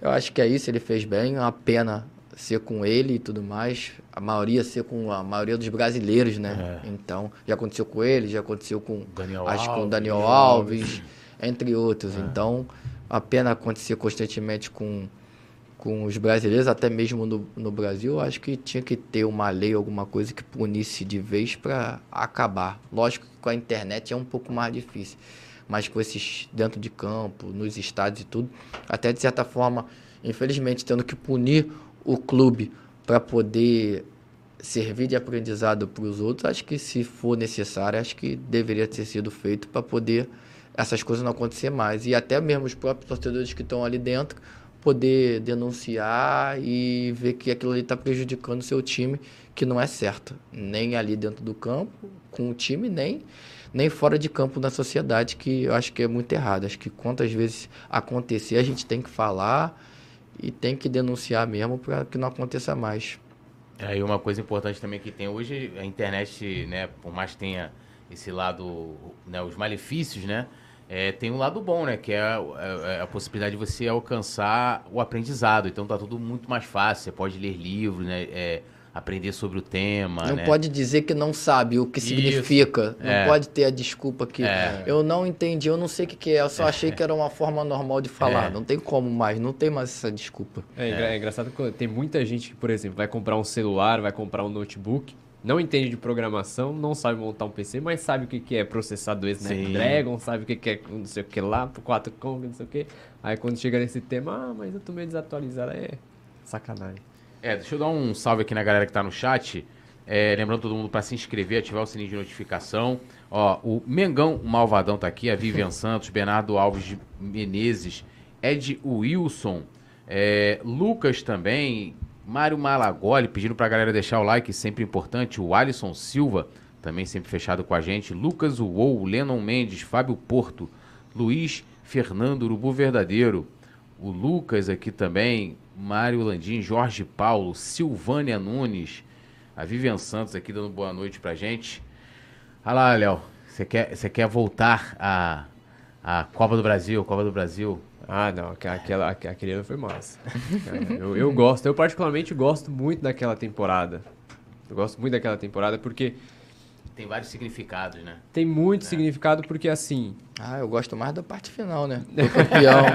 eu acho que é isso, ele fez bem, é uma pena ser com ele e tudo mais. A maioria ser com a maioria dos brasileiros, né? É. Então, já aconteceu com ele, já aconteceu com Daniel acho com Alves, Daniel Daniel Alves, entre outros. É. Então, a pena acontecer constantemente com, com os brasileiros, até mesmo no, no Brasil, acho que tinha que ter uma lei, alguma coisa que punisse de vez para acabar. Lógico que com a internet é um pouco mais difícil, mas com esses dentro de campo, nos estádios e tudo, até de certa forma, infelizmente, tendo que punir o clube para poder servir de aprendizado para os outros, acho que se for necessário, acho que deveria ter sido feito para poder essas coisas não acontecer mais. E até mesmo os próprios torcedores que estão ali dentro poder denunciar e ver que aquilo ali está prejudicando o seu time, que não é certo. Nem ali dentro do campo, com o time, nem, nem fora de campo na sociedade, que eu acho que é muito errado. Acho que quantas vezes acontecer, a gente tem que falar e tem que denunciar mesmo para que não aconteça mais. É, e uma coisa importante também que tem hoje, a internet, né, por mais que tenha esse lado, né, os malefícios, né, é, tem um lado bom, né, que é, a- é a possibilidade de você alcançar o aprendizado. Então tá tudo muito mais fácil, você pode ler livros, né, é, aprender sobre o tema, Não né. pode dizer que não sabe o que Isso. significa. Não É. pode ter a desculpa que É. eu não entendi, eu não sei o que, que é, eu só achei que era uma forma normal de falar. É. Não tem como mais, não tem mais essa desculpa. É, é engraçado que tem muita gente que, por exemplo, vai comprar um celular, vai comprar um notebook, não entende de programação, não sabe montar um PC, mas sabe o que que é processador Snapdragon, sabe o que que é não sei o que lá, por 4 Kong, não sei o que. Aí quando chega nesse tema, ah, mas eu tô meio desatualizado, é sacanagem. É, deixa eu dar um salve aqui na galera que tá no chat. É, lembrando todo mundo para se inscrever, ativar o sininho de notificação. Ó, o Mengão, o Malvadão tá aqui, a Vivian (laughs) Santos, Bernardo Alves Menezes, Ed Wilson, é, Lucas também, Mário Malagoli pedindo pra galera deixar o like, sempre importante. O Alisson Silva, também sempre fechado com a gente. Lucas Uou, Lennon Mendes, Fábio Porto, Luiz Fernando Urubu Verdadeiro. O Lucas aqui também, Mário Landim, Jorge Paulo, Silvânia Nunes, a Vivian Santos aqui dando boa noite pra gente. Olha lá, Léo, você quer, quer voltar à, à Copa do Brasil, Copa do Brasil? Ah, não, aqu- aquela, aqu- aquele ano foi massa. É, eu, eu gosto, eu particularmente gosto muito daquela temporada. Eu gosto muito daquela temporada porque Tem vários significados, né? tem muito significado, porque assim, Ah, eu gosto mais da parte final, né? (laughs) Do campeão.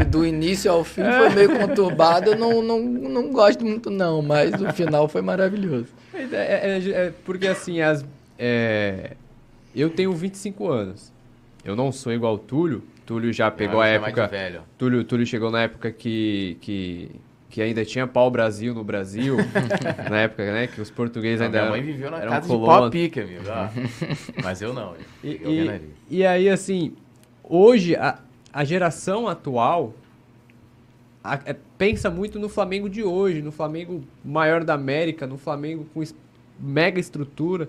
o do início ao fim foi meio conturbado, eu não, não, não gosto muito não, mas o final foi maravilhoso. É, é- é- é porque assim, as, é, eu tenho 25 anos. Eu não sou igual o Túlio. Túlio já pegou a me chamar de época. velho. Túlio, Túlio chegou na época que, que, que ainda tinha pau Brasil no Brasil. (laughs) na época, né? Que os portugueses Não, ainda. minha mãe viveu na casa de colonos. pau a pique, amigo. ó. Mas eu não. E, Eu e- e aí, assim, hoje, a, a geração atual a- é, pensa muito no Flamengo de hoje, no Flamengo maior da América, no Flamengo com es- mega estrutura.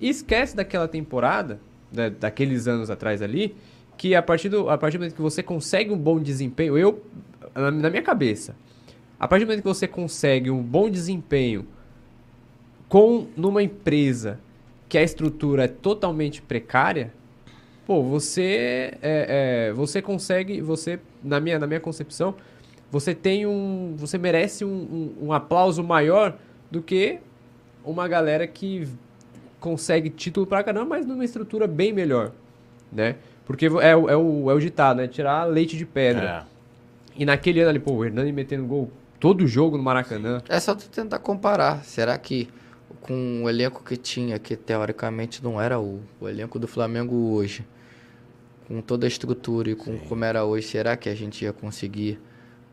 E esquece daquela temporada, né, daqueles anos atrás ali, que a partir, do, a partir do momento que você consegue um bom desempenho, eu, na, na minha cabeça, a partir do momento que você consegue um bom desempenho com numa empresa que a estrutura é totalmente precária, pô, você é, é, você consegue, você na minha na minha concepção, você tem um, você merece um, um, um aplauso maior do que uma galera que consegue título pra caramba, mas numa estrutura bem melhor, né? Porque é, o- é, o, é o ditado, né? Tirar leite de pedra. É. E naquele ano ali, pô, o Hernani metendo gol todo jogo no Maracanã. É só tu tentar comparar. Será que com o elenco que tinha, que teoricamente não era o, o elenco do Flamengo hoje, com toda a estrutura e com como era hoje, será que a gente ia conseguir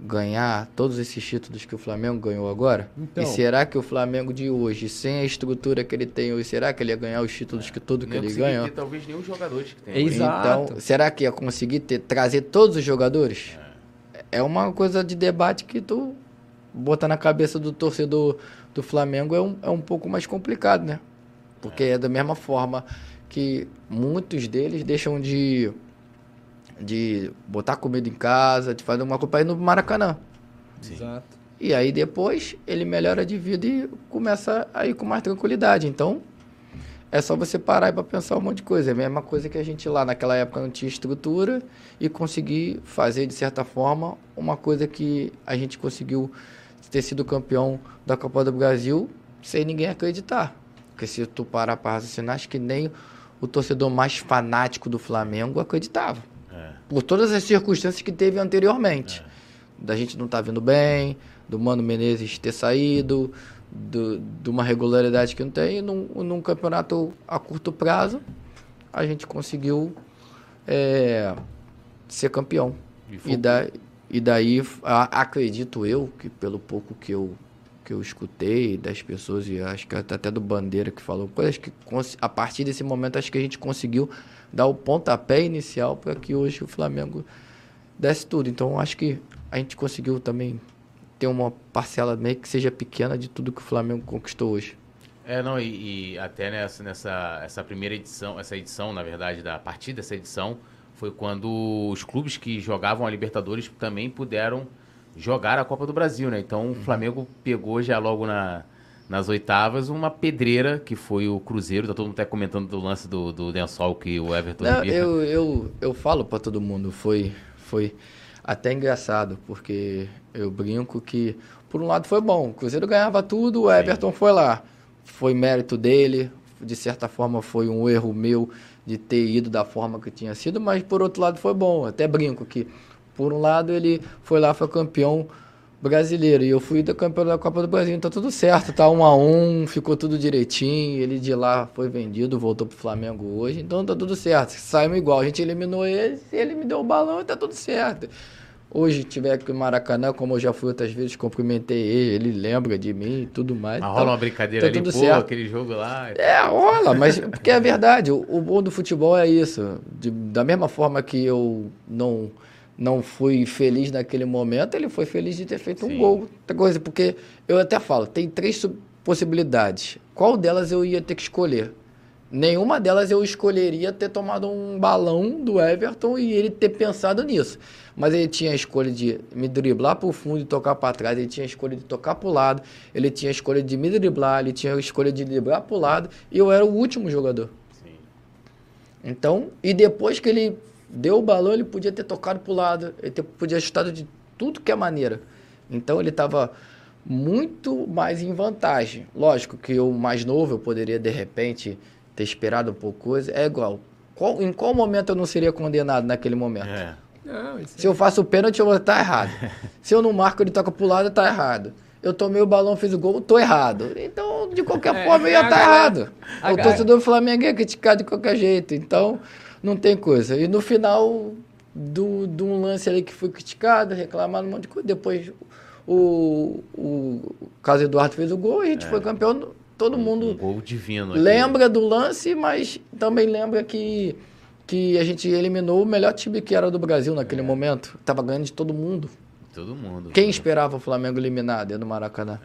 ganhar todos esses títulos que o Flamengo ganhou agora? Então. E será que o Flamengo de hoje, sem a estrutura que ele tem hoje, será que ele ia ganhar os títulos que tudo que ele ganhou? ter, talvez nenhum jogador que tem. É hoje. Exato. Então, será que ia conseguir ter, trazer todos os jogadores? É uma coisa de debate que tu botar na cabeça do torcedor do Flamengo é um, é um pouco mais complicado, né? Porque é da mesma forma que muitos deles deixam de, de botar comida em casa, de fazer uma coisa para ir no Maracanã. Exato. E aí depois ele melhora de vida e começa a ir com mais tranquilidade. Então, é só você parar e para pensar um monte de coisa. É a mesma coisa que a gente lá naquela época não tinha estrutura e conseguir fazer, de certa forma, uma coisa que a gente conseguiu ter sido campeão da Copa do Brasil sem ninguém acreditar. Porque se tu parar para raciocinar, acho que nem o torcedor mais fanático do Flamengo acreditava. Por todas as circunstâncias que teve anteriormente. Da gente não estar vindo bem, do Mano Menezes ter saído, do, de uma regularidade que não tem. E num, num campeonato a curto prazo, a gente conseguiu é, ser campeão. E E, da, e daí, a- acredito eu, que pelo pouco que eu, que eu escutei das pessoas, e acho que até do Bandeira que falou coisas, que a partir desse momento acho que a gente conseguiu dar o pontapé inicial para que hoje o Flamengo desse tudo. Então acho que a gente conseguiu também ter uma parcela meio que seja pequena de tudo que o Flamengo conquistou hoje. É, não, e, e até nessa, nessa essa primeira edição, essa edição, na verdade, da partir dessa edição, foi quando os clubes que jogavam a Libertadores também puderam jogar a Copa do Brasil, né? Então o Flamengo pegou já logo na, nas oitavas uma pedreira, que foi o Cruzeiro, tá todo mundo até comentando do lance do, do lençol que o Everton Não, eu, eu, eu falo para todo mundo, foi, foi até engraçado, porque eu brinco que, por um lado, foi bom. O Cruzeiro ganhava tudo, o Everton foi lá. Foi mérito dele, de certa forma foi um erro meu de ter ido da forma que tinha sido, mas por outro lado foi bom. Até brinco que, por um lado, ele foi lá, foi campeão brasileiro. E eu fui da campeão da Copa do Brasil, então tudo certo, tá um a um, ficou tudo direitinho. Ele de lá foi vendido, voltou pro Flamengo hoje, então tá tudo certo. Saímos igual, a gente eliminou ele, ele me deu o balão e tá tudo certo. Hoje tiver aqui no Maracanã, como eu já fui outras vezes, cumprimentei ele, ele lembra de mim e tudo mais. Mas Então, rola uma brincadeira tá ali, pô, certo. aquele jogo lá. é, rola, mas porque é verdade. O, o bom do futebol é isso. De- da mesma forma que eu não não fui feliz naquele momento, ele foi feliz de ter feito Sim. um gol. Outra coisa, porque eu até falo, tem três possibilidades. Qual delas eu ia ter que escolher? Nenhuma delas eu escolheria ter tomado um balão do Everton e ele ter pensado nisso. Mas ele tinha a escolha de me driblar para o fundo e tocar para trás, ele tinha a escolha de tocar para o lado, ele tinha a escolha de me driblar, ele tinha a escolha de driblar para o lado e eu era o último jogador. Sim. Então, e depois que ele deu o balão, ele podia ter tocado para o lado, ele ter- podia ter chutado de tudo que é maneira. Então ele estava muito mais em vantagem. Lógico que eu mais novo, eu poderia de repente ter esperado um pouco coisa. É igual. Qual- em qual momento eu não seria condenado naquele momento? É. Não, Se eu faço o pênalti, eu vou estar errado. (laughs) Se eu não marco, ele toca pro lado, tá errado. Eu tomei o balão, fiz o gol, tô errado. Então, de qualquer É, forma, eu ia estar galera- errado. a O torcedor do Flamengo ia criticar de qualquer jeito. Então, não tem coisa. E no final do, de um lance ali que foi criticado, reclamado um monte de coisa, depois o, o Carlos Eduardo fez o gol e a gente foi campeão. Todo mundo Um gol divino. aqui. lembra do lance, mas também lembra que, que a gente eliminou o melhor time que era do Brasil naquele momento. Tava ganhando de todo mundo. Todo mundo. Quem esperava o Flamengo eliminado dentro do Maracanã?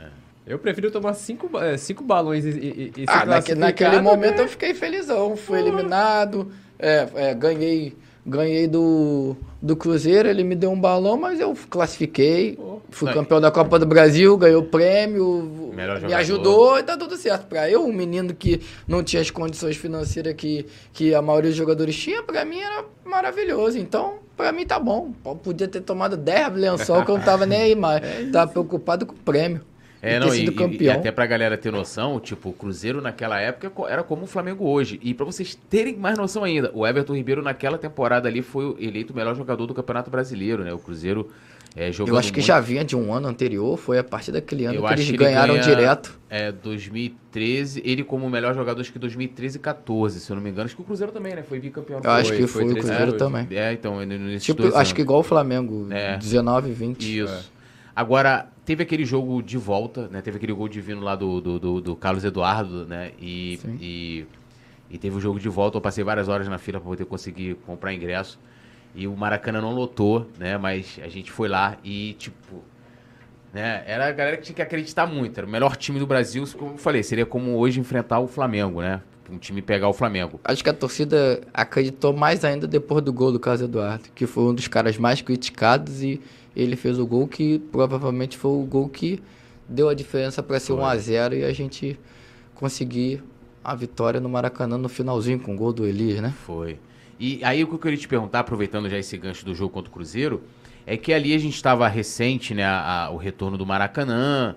Eu prefiro tomar cinco, eh, cinque balões e, e, e ser Ah, naque- naquele momento né? eu fiquei felizão. Fui eliminado, é, é, ganhei, ganhei do, do Cruzeiro, ele me deu um balão, mas eu classifiquei. Fui campeão da Copa do Brasil, ganhei o prêmio, me ajudou e tá tudo certo. Pra eu, um menino que não tinha as condições financeiras que, que a maioria dos jogadores tinha, pra mim era maravilhoso. Então, pra mim tá bom. Eu podia ter tomado 10 lençol que eu não tava nem aí mais. (laughs) tava preocupado com o prêmio. É, e não, ter e, sido e- campeão. e até pra galera ter noção, tipo, o Cruzeiro naquela época co- era como o Flamengo hoje. E pra vocês terem mais noção ainda, o Everton Ribeiro naquela temporada ali foi eleito o melhor jogador do Campeonato Brasileiro, né? O Cruzeiro é, jogando Eu acho que muito. já vinha de um ano anterior, foi a partir daquele ano Eu que acho eles que ele ganharam ganha- direto. É, 2013, ele como o melhor jogador, acho que 2013 e 14, se eu não me engano. Acho que o Cruzeiro também, né? Foi bicampeão. Eu acho Foi, que foi foi, o 13 Cruzeiro também. É, então, nesses Tipo, dois acho que anos. igual o Flamengo, É. 19 e 20. Isso. Agora, teve aquele jogo de volta, né? Teve aquele gol divino lá do, do, do- do Carlos Eduardo, né? E, e, e teve o jogo de volta. Eu passei várias horas na fila para poder conseguir comprar ingresso. E o Maracanã não lotou, né? Mas a gente foi lá e, tipo. Né, era a galera que tinha que acreditar muito. Era o melhor time do Brasil. Como eu falei, seria como hoje enfrentar o Flamengo, né? Um time pegar o Flamengo. Acho que a torcida acreditou mais ainda depois do gol do Carlos Eduardo, que foi um dos caras mais criticados e ele fez o gol que provavelmente foi o gol que deu a diferença para ser Foi. 1 a 0 e a gente conseguir a vitória no Maracanã no finalzinho com o gol do Elias, né? Foi. E aí o que eu queria te perguntar, aproveitando já esse gancho do jogo contra o Cruzeiro, é que ali a gente estava recente, né, a- a- o retorno do Maracanã,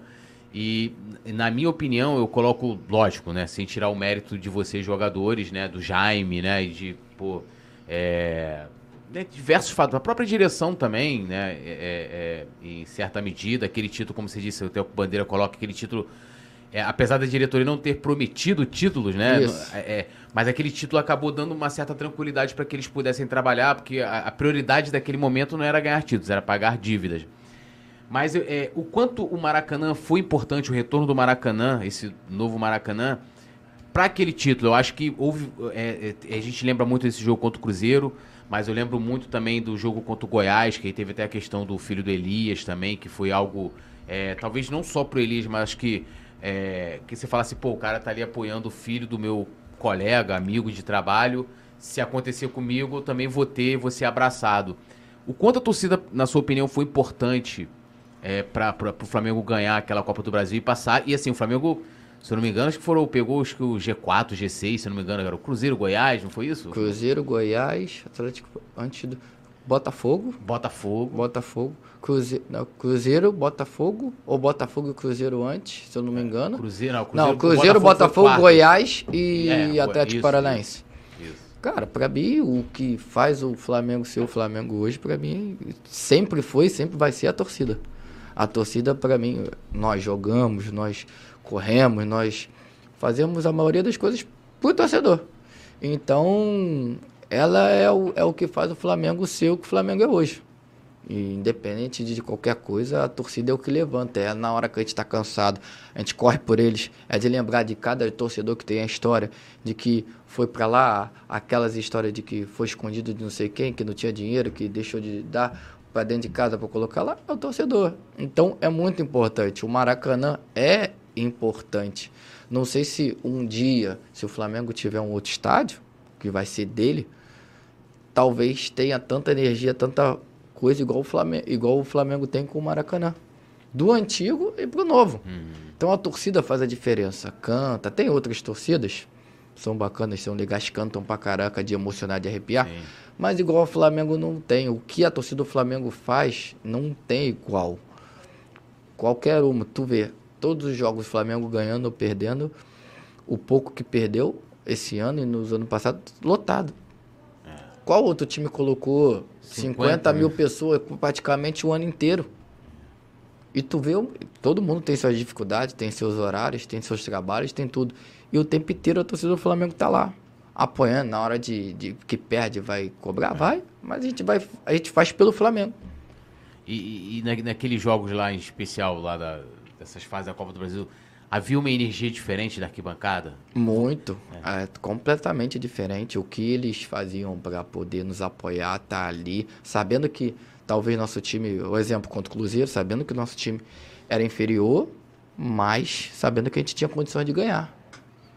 e na minha opinião, eu coloco, lógico, né, sem tirar o mérito de vocês jogadores, né, do Jaime, né, e de, pô, é, né, diversos fatos, a própria direção também, né, é- é- em certa medida, aquele título, como você disse, o Bandeira coloca aquele título, é, apesar da diretoria não ter prometido títulos, né, é, é, mas aquele título acabou dando uma certa tranquilidade para que eles pudessem trabalhar, porque a, a prioridade daquele momento não era ganhar títulos, era pagar dívidas. Mas é, o quanto o Maracanã foi importante, o retorno do Maracanã, esse novo Maracanã, para aquele título. Eu acho que houve. é, é, a gente lembra muito desse jogo contra o Cruzeiro, mas eu lembro muito também do jogo contra o Goiás, que aí teve até a questão do filho do Elias também, que foi algo. é, talvez não só pro Elias, mas que. é, que você falasse, pô, o cara tá ali apoiando o filho do meu colega, amigo de trabalho. Se acontecer comigo, eu também vou ter, vou ser abraçado. O quanto a torcida, na sua opinião, foi importante é, para o Flamengo ganhar aquela Copa do Brasil e passar. E assim, o Flamengo, se eu não me engano, acho que foram, pegou acho que o G4, G6, se eu não me engano, era o Cruzeiro, Goiás, não foi isso? Cruzeiro, Goiás, Atlético antes do Botafogo, Botafogo. Botafogo, Cruzeiro, não, Cruzeiro, Botafogo ou Botafogo e Cruzeiro antes, se eu não me engano. Cruzeiro, não, Cruzeiro, não, Cruzeiro, Botafogo, quarto. Goiás e É, Atlético isso, Paranaense. Isso. Cara, pra mim, o que faz o Flamengo ser o Flamengo hoje, pra mim, sempre foi, sempre vai ser a torcida. A torcida, pra mim, nós jogamos, nós corremos, nós fazemos a maioria das coisas pro torcedor. Então, ela é o, é o que faz o Flamengo ser o que o Flamengo é hoje. E independente de qualquer coisa, a torcida é o que levanta. É na hora que a gente está cansado, a gente corre por eles. É de lembrar de cada torcedor que tem a história de que foi para lá, aquelas histórias de que foi escondido de não sei quem, que não tinha dinheiro, que deixou de dar para dentro de casa para colocar lá, é o torcedor. Então é muito importante. O Maracanã é importante. Não sei se um dia, se o Flamengo tiver um outro estádio, que vai ser dele, talvez tenha tanta energia, tanta coisa igual o Flamengo, igual o Flamengo tem com o Maracanã. Do antigo e pro novo. Então a torcida faz a diferença. Canta. Tem outras torcidas, são bacanas, são legais, cantam pra caraca, de emocionar, de arrepiar. Sim. Mas igual o Flamengo não tem. O que a torcida do Flamengo faz não tem igual. Qualquer uma. Tu vê todos os jogos do Flamengo ganhando ou perdendo. O pouco que perdeu esse ano e nos anos passados, lotado. Qual outro time colocou 50, 50 mil mil. pessoas praticamente o ano inteiro? E tu vê, todo mundo tem suas dificuldades, tem seus horários, tem seus trabalhos, tem tudo. E o tempo inteiro a torcida do Flamengo tá lá, apoiando. Na hora de, de que perde, vai cobrar? Vai. Mas a gente, vai, a gente faz pelo Flamengo. E, e- e na- naqueles jogos lá em especial, lá da- dessas fases da Copa do Brasil, havia uma energia diferente da arquibancada? Muito. É, completamente diferente. O que eles faziam para poder nos apoiar, tá ali, sabendo que talvez nosso time, o exemplo contra o Cruzeiro, sabendo que o nosso time era inferior, mas sabendo que a gente tinha condições de ganhar.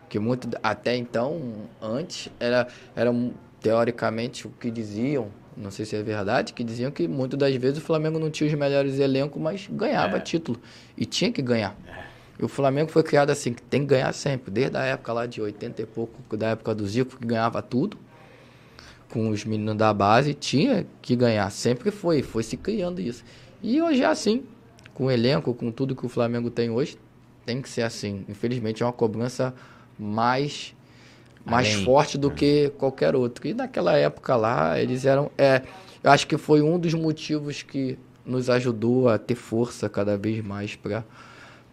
Que muito, até então, antes, era, era teoricamente o que diziam, não sei se é verdade, que diziam que muitas das vezes o Flamengo não tinha os melhores elencos, mas ganhava é. título. E tinha que ganhar. É. E o Flamengo foi criado assim, que tem que ganhar sempre. Desde a época lá de 80 e pouco, da época do Zico, que ganhava tudo. Com os meninos da base, tinha que ganhar. Sempre foi, foi se criando isso. E hoje é assim. Com o elenco, com tudo que o Flamengo tem hoje, tem que ser assim. Infelizmente é uma cobrança mais mais Além. forte do que qualquer outro. E naquela época lá, eles eram. É, eu acho que foi um dos motivos que nos ajudou a ter força cada vez mais para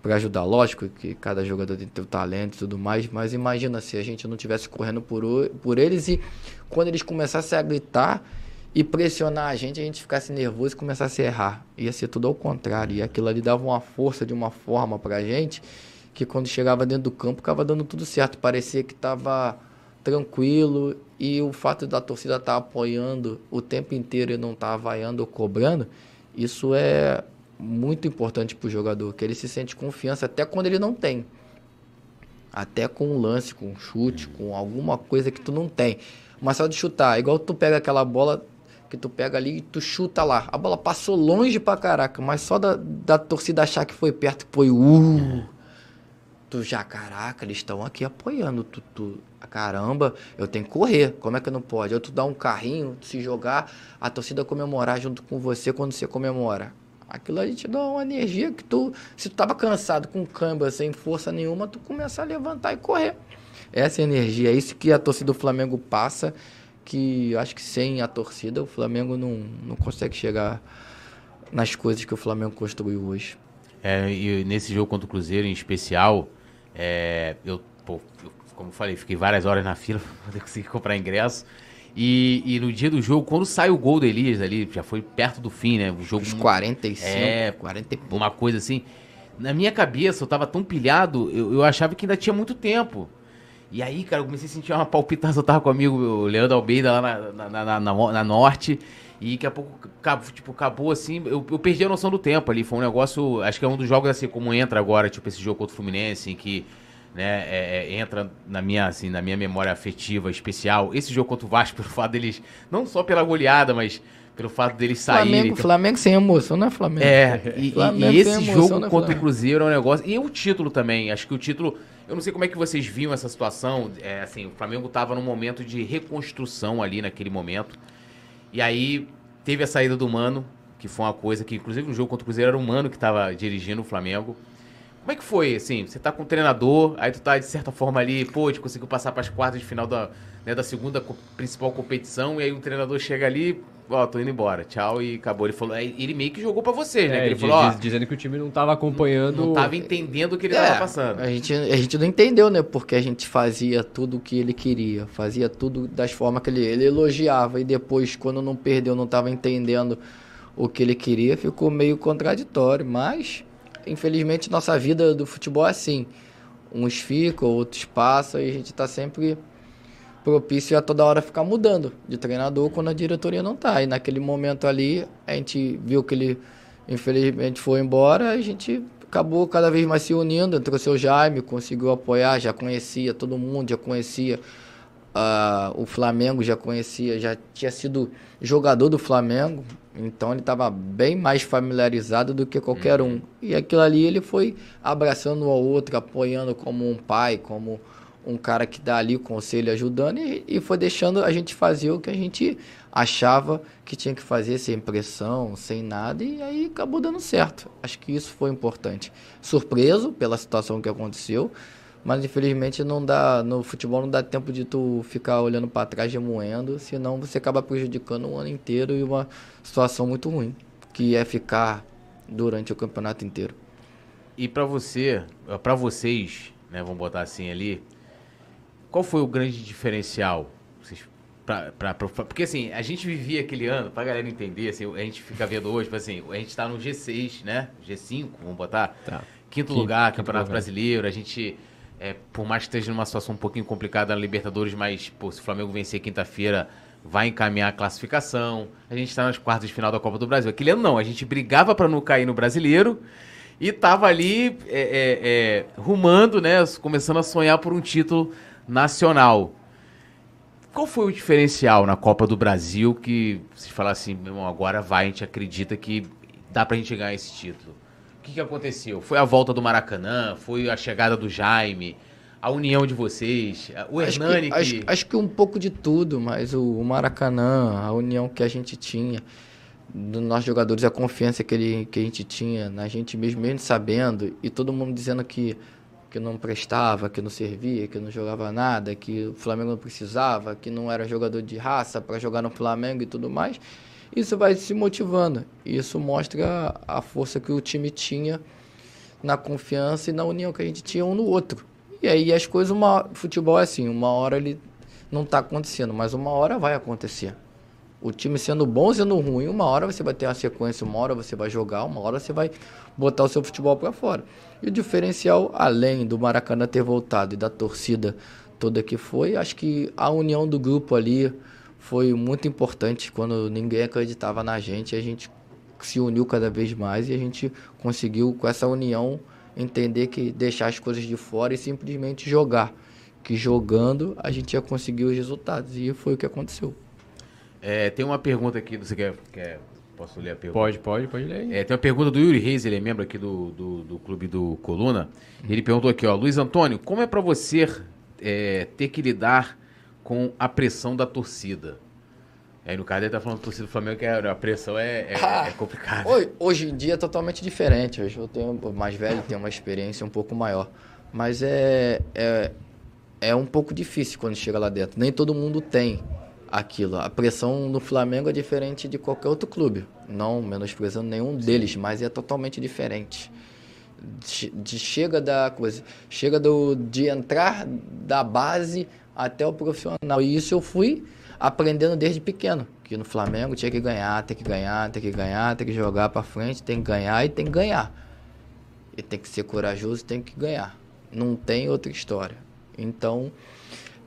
para ajudar. Lógico que cada jogador tem seu talento e tudo mais, mas imagina se a gente não tivesse correndo por, por eles e quando eles começassem a gritar e pressionar a gente, a gente ficasse nervoso e começasse a errar. Ia ser tudo ao contrário. E aquilo ali dava uma força de uma forma pra gente que quando chegava dentro do campo ficava dando tudo certo. Parecia que estava tranquilo e o fato da torcida estar tá apoiando o tempo inteiro e não estar tá vaiando ou cobrando, isso é muito importante para o jogador, que ele se sente confiança até quando ele não tem. Até com um lance, com um chute, com alguma coisa que tu não tem. Mas só de chutar, igual tu pega aquela bola que tu pega ali e tu chuta lá. A bola passou longe pra caraca, mas só da, da torcida achar que foi perto, foi uh, tu já, caraca, eles estão aqui apoiando, tu, tu, caramba, eu tenho que correr, como é que não pode? Ou tu dá um carrinho, se jogar, a torcida comemorar junto com você quando você comemora. Aquilo aí te dá uma energia que tu, se tu tava cansado, com câmbio, sem força nenhuma, tu começa a levantar e correr. Essa energia, é isso que a torcida do Flamengo passa, que acho que sem a torcida o Flamengo não, não consegue chegar nas coisas que o Flamengo construiu hoje. É, e nesse jogo contra o Cruzeiro em especial, é, eu, pô, eu, como falei, fiquei várias horas na fila (laughs) para poder conseguir comprar ingresso. E, e, no dia do jogo, quando sai o gol do Elias ali, já foi perto do fim, né? O jogo. Uns 45, é, 40 e pouco. Uma coisa assim. Na minha cabeça, eu tava tão pilhado, eu, eu achava que ainda tinha muito tempo. E aí, cara, eu comecei a sentir uma palpitação. Eu tava comigo, o Leandro Almeida, lá na, na, na, na, na Norte. E daqui a pouco, tipo, acabou assim. Eu, eu perdi a noção do tempo ali. Foi um negócio. Acho que é um dos jogos assim, como entra agora, tipo, esse jogo contra o Fluminense, em que né, é, é, entra na minha, assim, na minha memória afetiva especial. Esse jogo contra o Vasco, (laughs) pelo fato deles, não só pela goleada, mas pelo fato deles saírem. Flamengo, então... Flamengo sem emoção, não é Flamengo. É, (laughs) e, Flamengo e esse jogo é contra o Cruzeiro é um negócio. E o título também, acho que o título. Eu não sei como é que vocês viam essa situação. É, assim, o Flamengo estava num momento de reconstrução ali naquele momento. E aí teve a saída do Mano, que foi uma coisa que, inclusive, no jogo contra o Cruzeiro era o Mano que estava dirigindo o Flamengo. Como é que foi, assim, você tá com o treinador, aí tu tá, de certa forma, ali, pô, te conseguiu passar para as quartas de final da, né, da segunda co principal competição, e aí o treinador chega ali, ó, tô indo embora, tchau, e acabou. Ele falou, ele meio que jogou para vocês, né? É, ele diz, falou, ó, dizendo que o time não tava acompanhando... Não, não tava entendendo o que ele é, tava passando. A gente, a gente não entendeu, né, porque a gente fazia tudo o que ele queria, fazia tudo das formas que ele... Ele elogiava, e depois, quando não perdeu, não tava entendendo o que ele queria, ficou meio contraditório, mas infelizmente, nossa vida do futebol é assim. Uns ficam, outros passam e a gente está sempre propício a toda hora ficar mudando de treinador quando a diretoria não está. E naquele momento ali, a gente viu que ele, infelizmente, foi embora, a gente acabou cada vez mais se unindo. Entrou o seu Jaime, conseguiu apoiar, já conhecia todo mundo, já conhecia uh, o Flamengo, já conhecia, já tinha sido jogador do Flamengo, então ele estava bem mais familiarizado do que qualquer uhum. um. E aquilo ali ele foi abraçando um ao outro, apoiando como um pai, como um cara que dá ali o conselho, ajudando, e, e foi deixando a gente fazer o que a gente achava que tinha que fazer, sem pressão, sem nada, e aí acabou dando certo. Acho que isso foi importante. Surpreso pela situação que aconteceu, mas infelizmente não dá, no futebol não dá tempo de tu ficar olhando para trás remoendo, senão você acaba prejudicando um ano inteiro e uma situação muito ruim, que é ficar durante o campeonato inteiro. E para você, para vocês, né, vamos botar assim ali, qual foi o grande diferencial? Vocês, pra, pra, pra, porque assim, a gente vivia aquele ano, pra galera entender, assim, a gente fica vendo hoje, tipo assim, a gente tá no G6, né? G5, vamos botar. Tá. Quinto, quinto lugar, quinto Campeonato lugar. Brasileiro, a gente é, por mais que esteja numa situação um pouquinho complicada na Libertadores, mas pô, se o Flamengo vencer quinta-feira, vai encaminhar a classificação. A gente está nas quartas de final da Copa do Brasil. Aquele ano não, a gente brigava para não cair no brasileiro e tava ali é, é, é, rumando, né? Começando a sonhar por um título nacional. Qual foi o diferencial na Copa do Brasil que se falar assim, meu irmão, agora vai, a gente acredita que dá pra gente ganhar esse título? O que, que aconteceu? Foi a volta do Maracanã? Foi a chegada do Jaime? A união de vocês? O acho Hernani que, Acho, acho, que um pouco de tudo, mas o, o Maracanã, a união que a gente tinha dos nossos jogadores, a confiança que, ele, que a gente tinha na gente mesmo, mesmo sabendo, e todo mundo dizendo que que não prestava, que não servia, que não jogava nada, que o Flamengo não precisava, que não era jogador de raça para jogar no Flamengo e tudo mais. Isso vai se motivando. Isso mostra a força que o time tinha na confiança e na união que a gente tinha um no outro. E aí as coisas, uma, futebol é assim, uma hora ele não está acontecendo, mas uma hora vai acontecer. O time sendo bom, sendo ruim, uma hora você vai ter uma sequência, uma hora você vai jogar, uma hora você vai botar o seu futebol para fora. E o diferencial, além do Maracanã ter voltado e da torcida toda que foi, acho que a união do grupo ali foi muito importante quando ninguém acreditava na gente, a gente se uniu cada vez mais e a gente conseguiu com essa união entender que deixar as coisas de fora e simplesmente jogar. Que jogando a gente ia conseguir os resultados e foi o que aconteceu. É, tem uma pergunta aqui, você quer, quer Posso ler a pergunta? Pode, pode, pode ler. É, tem uma pergunta do Yuri Reis, ele é membro aqui do, do, do clube do Coluna. Ele perguntou aqui, ó, Luiz Antônio, como é para você é, ter que lidar com a pressão da torcida? Aí no caso ele tá falando da torcida do Flamengo que a pressão é, é, ah, é complicada. Hoje, hoje, em dia é totalmente diferente. Hoje eu tenho mais velho, tenho uma experiência um pouco maior. Mas é, é, é um pouco difícil quando chega lá dentro. Nem todo mundo tem aquilo. A pressão no Flamengo é diferente de qualquer outro clube. Não menosprezando nenhum deles, mas é totalmente diferente. De, de, chega da coisa, chega do, de entrar da base até o profissional. E isso eu fui aprendendo desde pequeno, que no Flamengo tinha que ganhar, tem que ganhar, tem que ganhar, tem que jogar para frente, tem que ganhar e tem que ganhar. E tem que ser corajoso, tem que ganhar. Não tem outra história. Então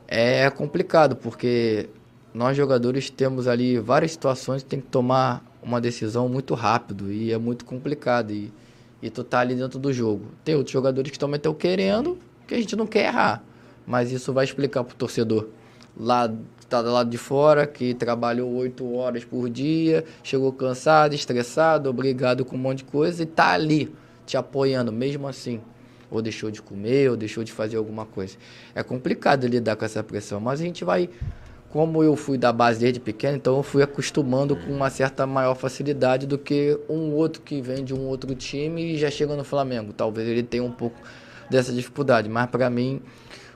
é complicado porque nós jogadores temos ali várias situações que tem que tomar uma decisão muito rápido e é muito complicado e, e tu tá ali dentro do jogo. Tem outros jogadores que estão querendo, que a gente não quer errar, mas isso vai explicar pro torcedor lá tá do lado de fora que trabalhou oito horas por dia, chegou cansado, estressado, obrigado com um monte de coisa e tá ali te apoiando mesmo assim. Ou deixou de comer, ou deixou de fazer alguma coisa. É complicado lidar com essa pressão, mas a gente vai como eu fui da base desde pequeno, então eu fui acostumando com uma certa maior facilidade do que um outro que vem de um outro time e já chega no Flamengo. Talvez ele tenha um pouco dessa dificuldade, mas para mim,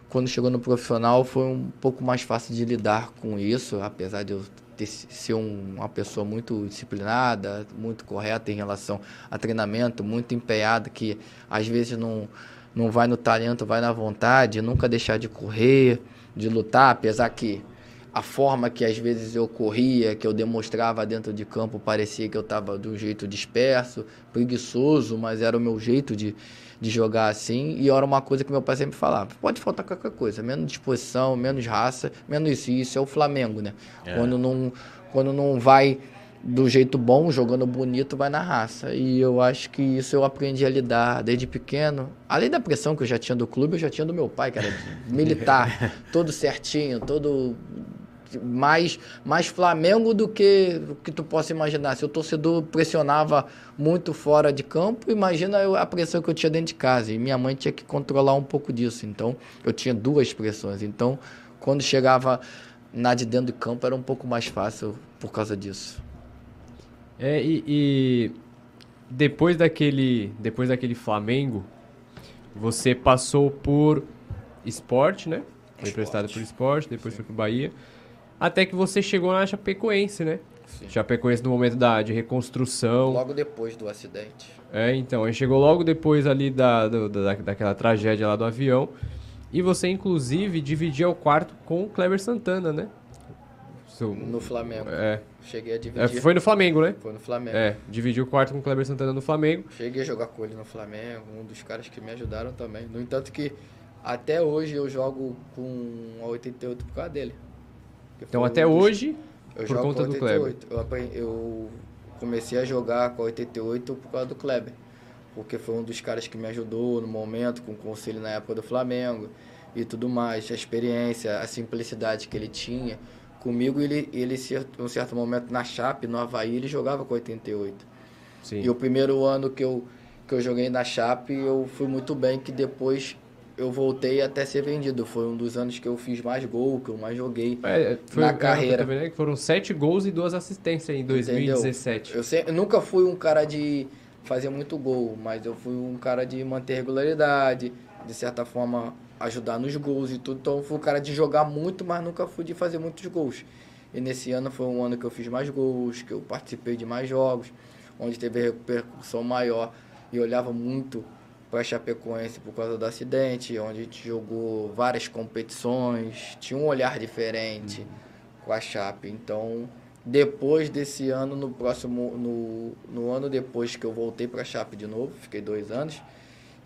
quando chegou no profissional, foi um pouco mais fácil de lidar com isso, apesar de eu ter, ser um, uma pessoa muito disciplinada, muito correta em relação a treinamento, muito empenhada, que às vezes não, não vai no talento, vai na vontade, nunca deixar de correr, de lutar, apesar que a forma que às vezes eu corria, que eu demonstrava dentro de campo, parecia que eu estava de um jeito disperso, preguiçoso, mas era o meu jeito de, de jogar assim. E era uma coisa que meu pai sempre falava: pode faltar qualquer coisa, menos disposição, menos raça, menos isso. E isso é o Flamengo, né? É. Quando, não, quando não vai do jeito bom, jogando bonito, vai na raça. E eu acho que isso eu aprendi a lidar desde pequeno. Além da pressão que eu já tinha do clube, eu já tinha do meu pai, que era militar, (laughs) todo certinho, todo mais, mais Flamengo do que o que tu possa imaginar. Se o torcedor pressionava muito fora de campo, imagina a pressão que eu tinha dentro de casa. E minha mãe tinha que controlar um pouco disso. Então, eu tinha duas pressões. Então, quando chegava na de dentro de campo, era um pouco mais fácil por causa disso. É, e, e depois daquele, depois daquele Flamengo, você passou por esporte, né? Foi emprestado por esporte, depois Sim. foi pro Bahia. Até que você chegou na Chapecoense, né? Sim. Chapecoense no momento da, de reconstrução. Logo depois do acidente. É, então. Aí chegou logo depois ali da, da, daquela tragédia lá do avião. E você, inclusive, dividia o quarto com o Kleber Santana, né? Seu... No Flamengo. É. Cheguei a dividir. É, foi no Flamengo, né? Foi no Flamengo. É, dividiu o quarto com o Kleber Santana no Flamengo. Cheguei a jogar com ele no Flamengo, um dos caras que me ajudaram também. No entanto que até hoje eu jogo com a 88 por causa dele. Então até hoje. Eu Por conta com do 88. Eu, comecei a jogar com a 88 por causa do Kleber. Porque foi um dos caras que me ajudou no momento, com o conselho na época do Flamengo e tudo mais. A experiência, a simplicidade que ele tinha. Comigo, ele, ele em um certo momento, na Chape, no Havaí, ele jogava com 88. Sim. E o primeiro ano que eu, que eu joguei na Chape, eu fui muito bem, que depois eu voltei até ser vendido. Foi um dos anos que eu fiz mais gol, que eu mais joguei. É, foi, na é, carreira. também, né, Foram sete gols e duas assistências em 2017. Eu, sempre, eu nunca fui um cara de fazer muito gol, mas eu fui um cara de manter regularidade, de certa forma ajudar nos gols e tudo. Então eu fui um cara de jogar muito, mas nunca fui de fazer muitos gols. E nesse ano foi um ano que eu fiz mais gols, que eu participei de mais jogos, onde teve repercussão maior e olhava muito para Chapecoense por causa do acidente, onde a gente jogou várias competições, tinha um olhar diferente com a Chape. Então, depois desse ano, no próximo, no, no ano depois que eu voltei para a Chape de novo, fiquei dois anos.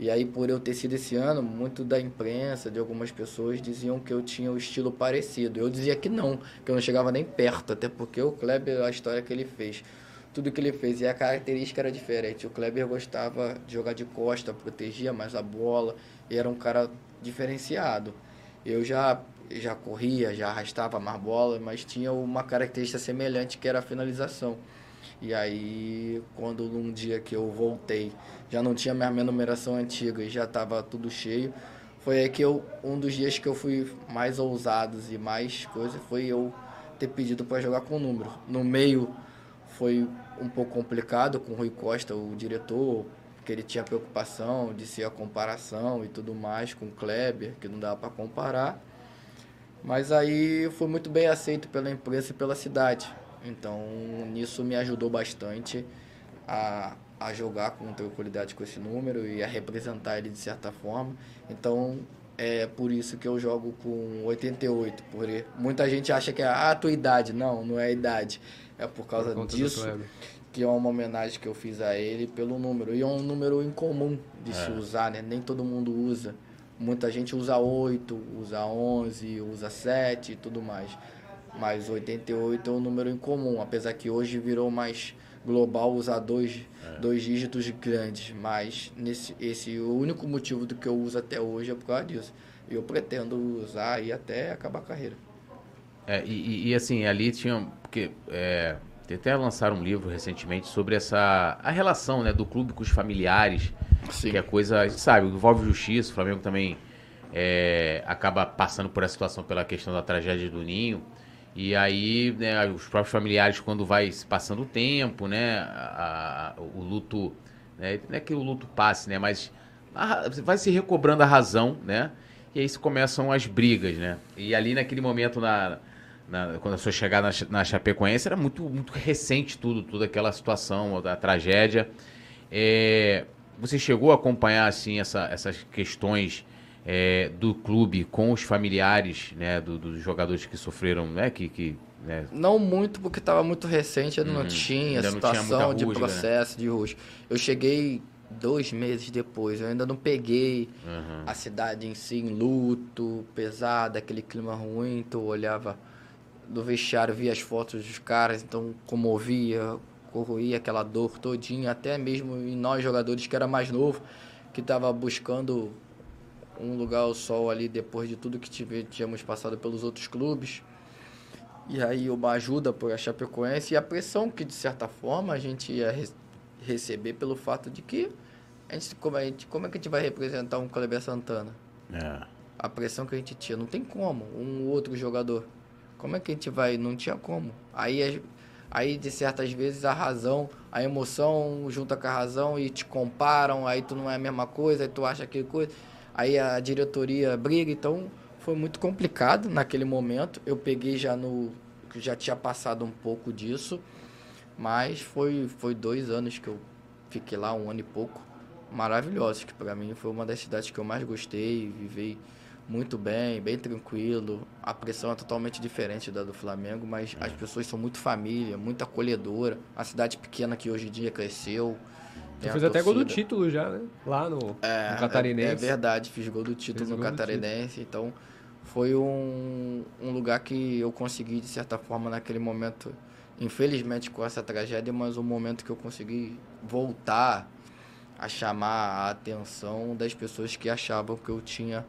E aí, por eu ter sido esse ano, muito da imprensa, de algumas pessoas, diziam que eu tinha o estilo parecido. Eu dizia que não, que eu não chegava nem perto, até porque o Kleber, a história que ele fez, tudo que ele fez, e a característica era diferente. O Kleber gostava de jogar de costa, protegia mais a bola, e era um cara diferenciado. Eu já já corria, já arrastava mais bola, mas tinha uma característica semelhante que era a finalização. E aí, quando num dia que eu voltei, já não tinha mais minha numeração antiga e já estava tudo cheio, foi aí que eu, um dos dias que eu fui mais ousados e mais coisa, foi eu ter pedido para jogar com número. No meio foi um pouco complicado com o Rui Costa, o diretor, porque ele tinha preocupação de ser a comparação e tudo mais com o Kleber, que não dava para comparar. Mas aí foi muito bem aceito pela imprensa e pela cidade. Então, nisso me ajudou bastante a, a jogar com tranquilidade com esse número e a representar ele de certa forma. Então, é por isso que eu jogo com 88. Por muita gente acha que é a tua idade. Não, não é a idade. É por causa Por disso. Que é uma homenagem que eu fiz a ele pelo número. E é um número incomum de se usar, né? Nem todo mundo usa. Muita gente usa 8, usa 11, usa 7 e tudo mais. Mas 88 é um número incomum, apesar que hoje virou mais global usar dois, dois dígitos grandes. Mas nesse, esse, o único motivo do que eu uso até hoje é por causa disso. E eu pretendo usar aí até acabar a carreira. É, e, e- e, assim, ali tinha. Porque é, até lançaram um livro recentemente sobre essa. a relação né, do clube com os familiares. Sim. Que é coisa. Sabe, envolve justiça, o Flamengo também é, acaba passando por essa situação pela questão da tragédia do Ninho. E aí, né, os próprios familiares, quando vai se passando o tempo, né, a- a- o luto, né, não é que o luto passe, né, mas a vai se recobrando a razão, né, e aí se começam as brigas, né. E ali naquele momento, na, na- quando a sua chegada na, na Chapecoense, era muito, muito recente tudo, toda aquela situação da tragédia. É, você chegou a acompanhar, assim, essa- essas questões é, do clube com os familiares, né, do- dos jogadores que sofreram, né, que, que né, Não muito, porque estava muito recente, ainda não tinha Ainda não tinha situação de rusga, né? processo de rusga. Eu cheguei dois meses depois, eu ainda não peguei Uhum. a cidade em si em luto, pesada, aquele clima ruim, tu olhava do vestiário, via as fotos dos caras, então comovia, corroía aquela dor todinha, até mesmo em nós jogadores que era mais novo, que estava buscando um lugar ao sol ali depois de tudo que tive, tínhamos passado pelos outros clubes. E aí uma ajuda por a Chapecoense e a pressão que de certa forma a gente ia re- receber pelo fato de que a gente, como, a gente, como é que a gente vai representar um Kleber Santana? é. A pressão que a gente tinha, não tem como, um outro jogador. Como é que a gente vai? Não tinha como. Aí, as- aí de certas vezes a razão, a emoção junta com a razão e te comparam, aí tu não é a mesma coisa, aí tu acha aquele coisa. Aí a diretoria briga, então foi muito complicado naquele momento. Eu peguei já no. Já tinha passado um pouco disso, mas foi, foi dois anos que eu fiquei lá, um ano e pouco, maravilhosos, que para mim foi uma das cidades que eu mais gostei, vivi muito bem, bem tranquilo. A pressão é totalmente diferente da do Flamengo, mas as pessoas são muito família, muito acolhedora. A cidade pequena que hoje em dia cresceu. Tu fez até gol do título já, né? Lá no, É, no é- Catarinense. É, verdade, fiz gol do título Fez no Catarinense, então foi um, um lugar que eu consegui, de certa forma, naquele momento, infelizmente com essa tragédia, mas um momento que eu consegui voltar a chamar a atenção das pessoas que achavam que eu tinha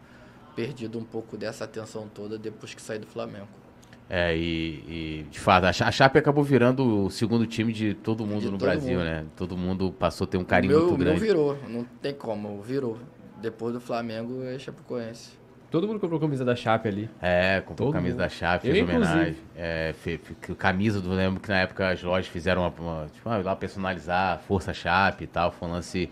perdido um pouco dessa atenção toda depois que saí do Flamengo. É, e, e, de fato, a Chape acabou virando o segundo time de todo mundo De no todo Brasil, mundo. né? Todo mundo passou a ter um carinho o meu, muito o meu grande. virou, não tem como, virou. Depois do Flamengo é Chapecoense. Todo mundo comprou camisa da Chape ali. É, comprou Todo camisa mundo. da Chape, Eu, fez inclusive. homenagem. É, fe- fe- camisa do. Lembro que na época as lojas fizeram uma. uma tipo, ah, lá personalizar, Força Chape e tal. Foi um lance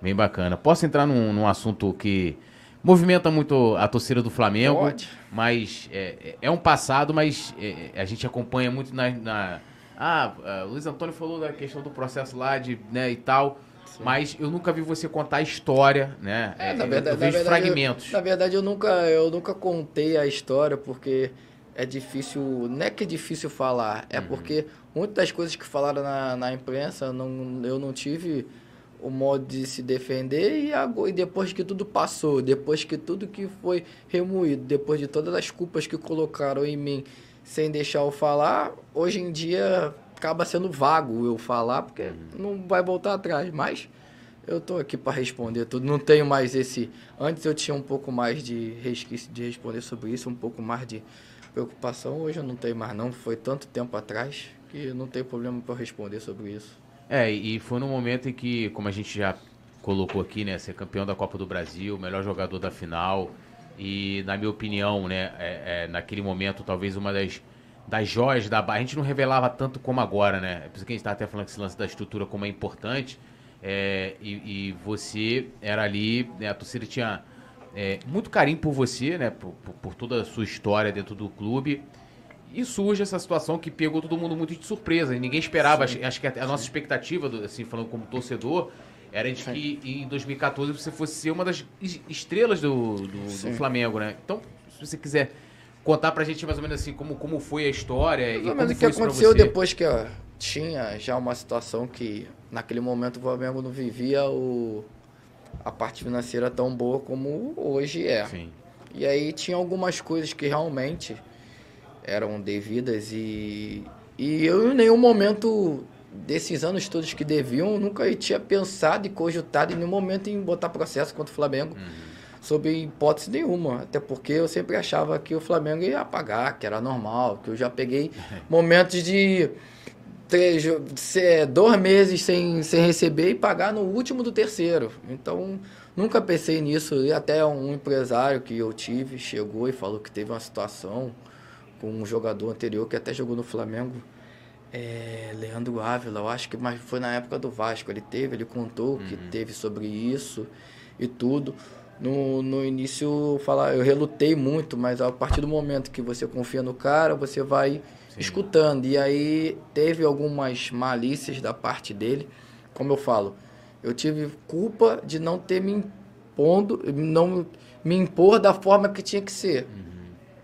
bem bacana. Posso entrar num, num assunto que movimenta muito a torcida do Flamengo. Pode. Mas é, é- é um passado, mas é, é, a gente acompanha muito na. na- ah, o Luiz Antônio falou da questão do processo lá de, né, e tal. Mas eu nunca vi você contar a história, né? É, É, na verdade, eu vejo na verdade, fragmentos. Eu, na verdade, eu nunca, eu nunca contei a história porque é difícil. Não é que é difícil falar, é porque muitas das coisas que falaram na, na imprensa não, eu não tive o modo de se defender e, agora, e depois que tudo passou, depois que tudo que foi remoído, depois de todas as culpas que colocaram em mim sem deixar eu falar, hoje em dia acaba sendo vago eu falar porque não vai voltar atrás, mas eu tô aqui para responder tudo. Não tenho mais esse. Antes eu tinha um pouco mais de resquício de responder sobre isso, um pouco mais de preocupação. Hoje eu não tenho mais, não. Foi tanto tempo atrás que não tem problema para responder sobre isso. É, e foi num momento em que, como a gente já colocou aqui, né, ser campeão da Copa do Brasil, melhor jogador da final, e na minha opinião, né, é, é, naquele momento, talvez uma das, das joias da barra, a gente não revelava tanto como agora, né, por isso que a gente tá até falando que esse lance da estrutura como é importante, é, e, e você era ali, né, a torcida tinha é, muito carinho por você, né, por, por- por toda a sua história dentro do clube, e surge essa situação que pegou todo mundo muito de surpresa. e Ninguém esperava. Acho, acho que a, a nossa expectativa, do- assim, falando como torcedor, era de que em 2014 você fosse ser uma das es- estrelas do, do, do. Flamengo, né? Então, se você quiser contar pra gente mais ou menos assim como, como foi a história e Mais ou como menos o que aconteceu depois que ó, tinha já uma situação que naquele momento o Flamengo não vivia o, a parte financeira tão boa como hoje é. Sim. E aí tinha algumas coisas que realmente eram devidas e, e eu em nenhum momento desses anos todos que deviam, nunca tinha pensado e cogitado em nenhum momento em botar processo contra o Flamengo. Sob hipótese nenhuma, até porque eu sempre achava que o Flamengo ia pagar, que era normal, que eu já peguei (laughs) momentos de três, se- dois meses sem, sem receber e pagar no último do terceiro. Então, nunca pensei nisso. E até um empresário que eu tive chegou e falou que teve uma situação um jogador anterior que até jogou no Flamengo. É, Leandro Ávila, eu acho que mas foi na época do Vasco. Ele teve, ele contou que teve sobre isso e tudo. No, no início, falar, eu relutei muito, mas a partir do momento que você confia no cara, você vai escutando. E aí teve algumas malícias da parte dele. Como eu falo, eu tive culpa de não ter me impondo, não me impor da forma que tinha que ser.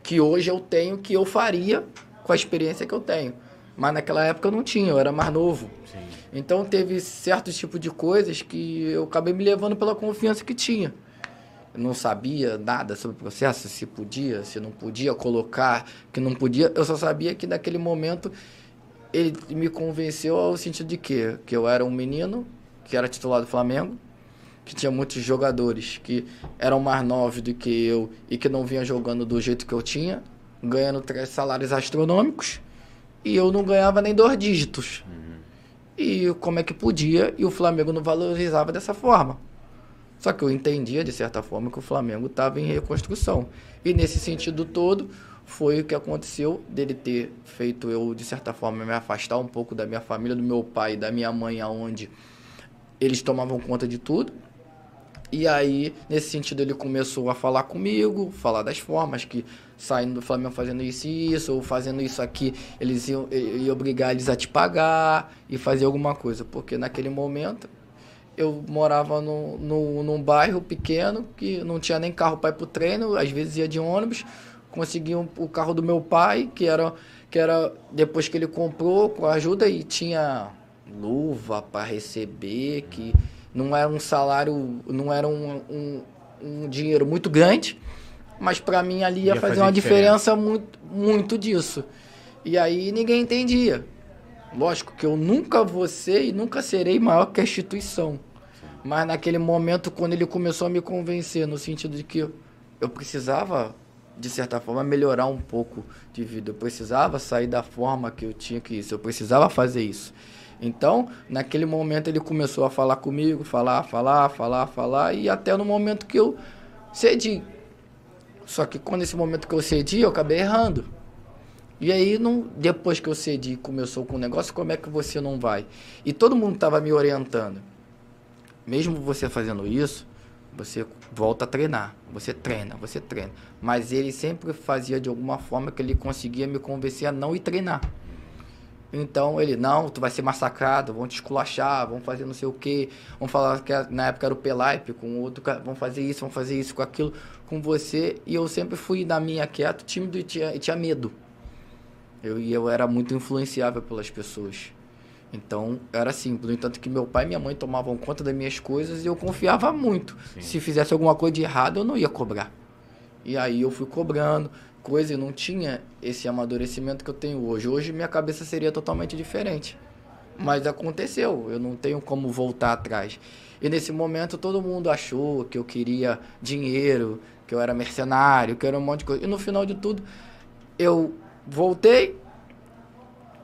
Que hoje eu tenho, que eu faria com a experiência que eu tenho. Mas naquela época eu não tinha, eu era mais novo. Sim. Então teve certos tipos de coisas que eu acabei me levando pela confiança que tinha. Eu não sabia nada sobre o processo, se podia, se não podia colocar, que não podia. Eu só sabia que naquele momento ele me convenceu ao sentido de quê? Que eu era um menino que era titular do Flamengo, que tinha muitos jogadores que eram mais novos do que eu e que não vinham jogando do jeito que eu tinha, ganhando três salários astronômicos, e eu não ganhava nem dois dígitos. E como é que podia, e o Flamengo não valorizava dessa forma. Só que eu entendia, de certa forma, que o Flamengo estava em reconstrução. E nesse sentido todo, foi o que aconteceu dele ter feito eu, de certa forma, me afastar um pouco da minha família, do meu pai e da minha mãe, aonde eles tomavam conta de tudo. E aí, nesse sentido, ele começou a falar comigo, falar das formas que saindo do Flamengo fazendo isso e isso, ou fazendo isso aqui, eles iam, iam obrigar eles a te pagar e fazer alguma coisa. Porque naquele momento eu morava no, no, num bairro pequeno que não tinha nem carro para ir pro treino, às vezes ia de ônibus, conseguia um- o carro do meu pai, que era, que era depois que ele comprou com a ajuda e tinha luva para receber, que não era um salário, não era um, um, um dinheiro muito grande. Mas para mim ali ia, Ia fazer, fazer uma diferença. diferença muito, muito disso. E aí ninguém entendia. Lógico que eu nunca vou ser e nunca serei maior que a instituição. Mas naquele momento, quando ele começou a me convencer, no sentido de que eu precisava, de certa forma, melhorar um pouco de vida. Eu precisava sair da forma que eu tinha que isso. Eu precisava fazer isso. Então, naquele momento, ele começou a falar comigo, falar, falar, falar, falar, e até no momento que eu cedi. Só que quando esse momento que eu cedi, eu acabei errando. E aí, não, depois que eu cedi começou com o negócio, como é que você não vai? E todo mundo estava me orientando. Mesmo você fazendo isso, você volta a treinar. Você treina, você treina. Mas ele sempre fazia de alguma forma que ele conseguia me convencer a não ir treinar. Então ele, não, tu vai ser massacrado, vão te esculachar, vão fazer não sei o quê, vão falar que na época era o Pelaipe com outro, vão fazer isso, vão fazer isso com aquilo com você. E eu sempre fui na minha quieto, tímido e tinha, e tinha medo. Eu, e eu era muito influenciável pelas pessoas. Então, era simples. No entanto que meu pai e minha mãe tomavam conta das minhas coisas e eu confiava muito. Se fizesse alguma coisa de errado, eu não ia cobrar. E aí eu fui cobrando coisa e não tinha esse amadurecimento que eu tenho hoje. Hoje minha cabeça seria totalmente diferente. Mas aconteceu, eu não tenho como voltar atrás. E nesse momento todo mundo achou que eu queria dinheiro, que eu era mercenário, que eu era um monte de coisa. E no final de tudo, eu voltei,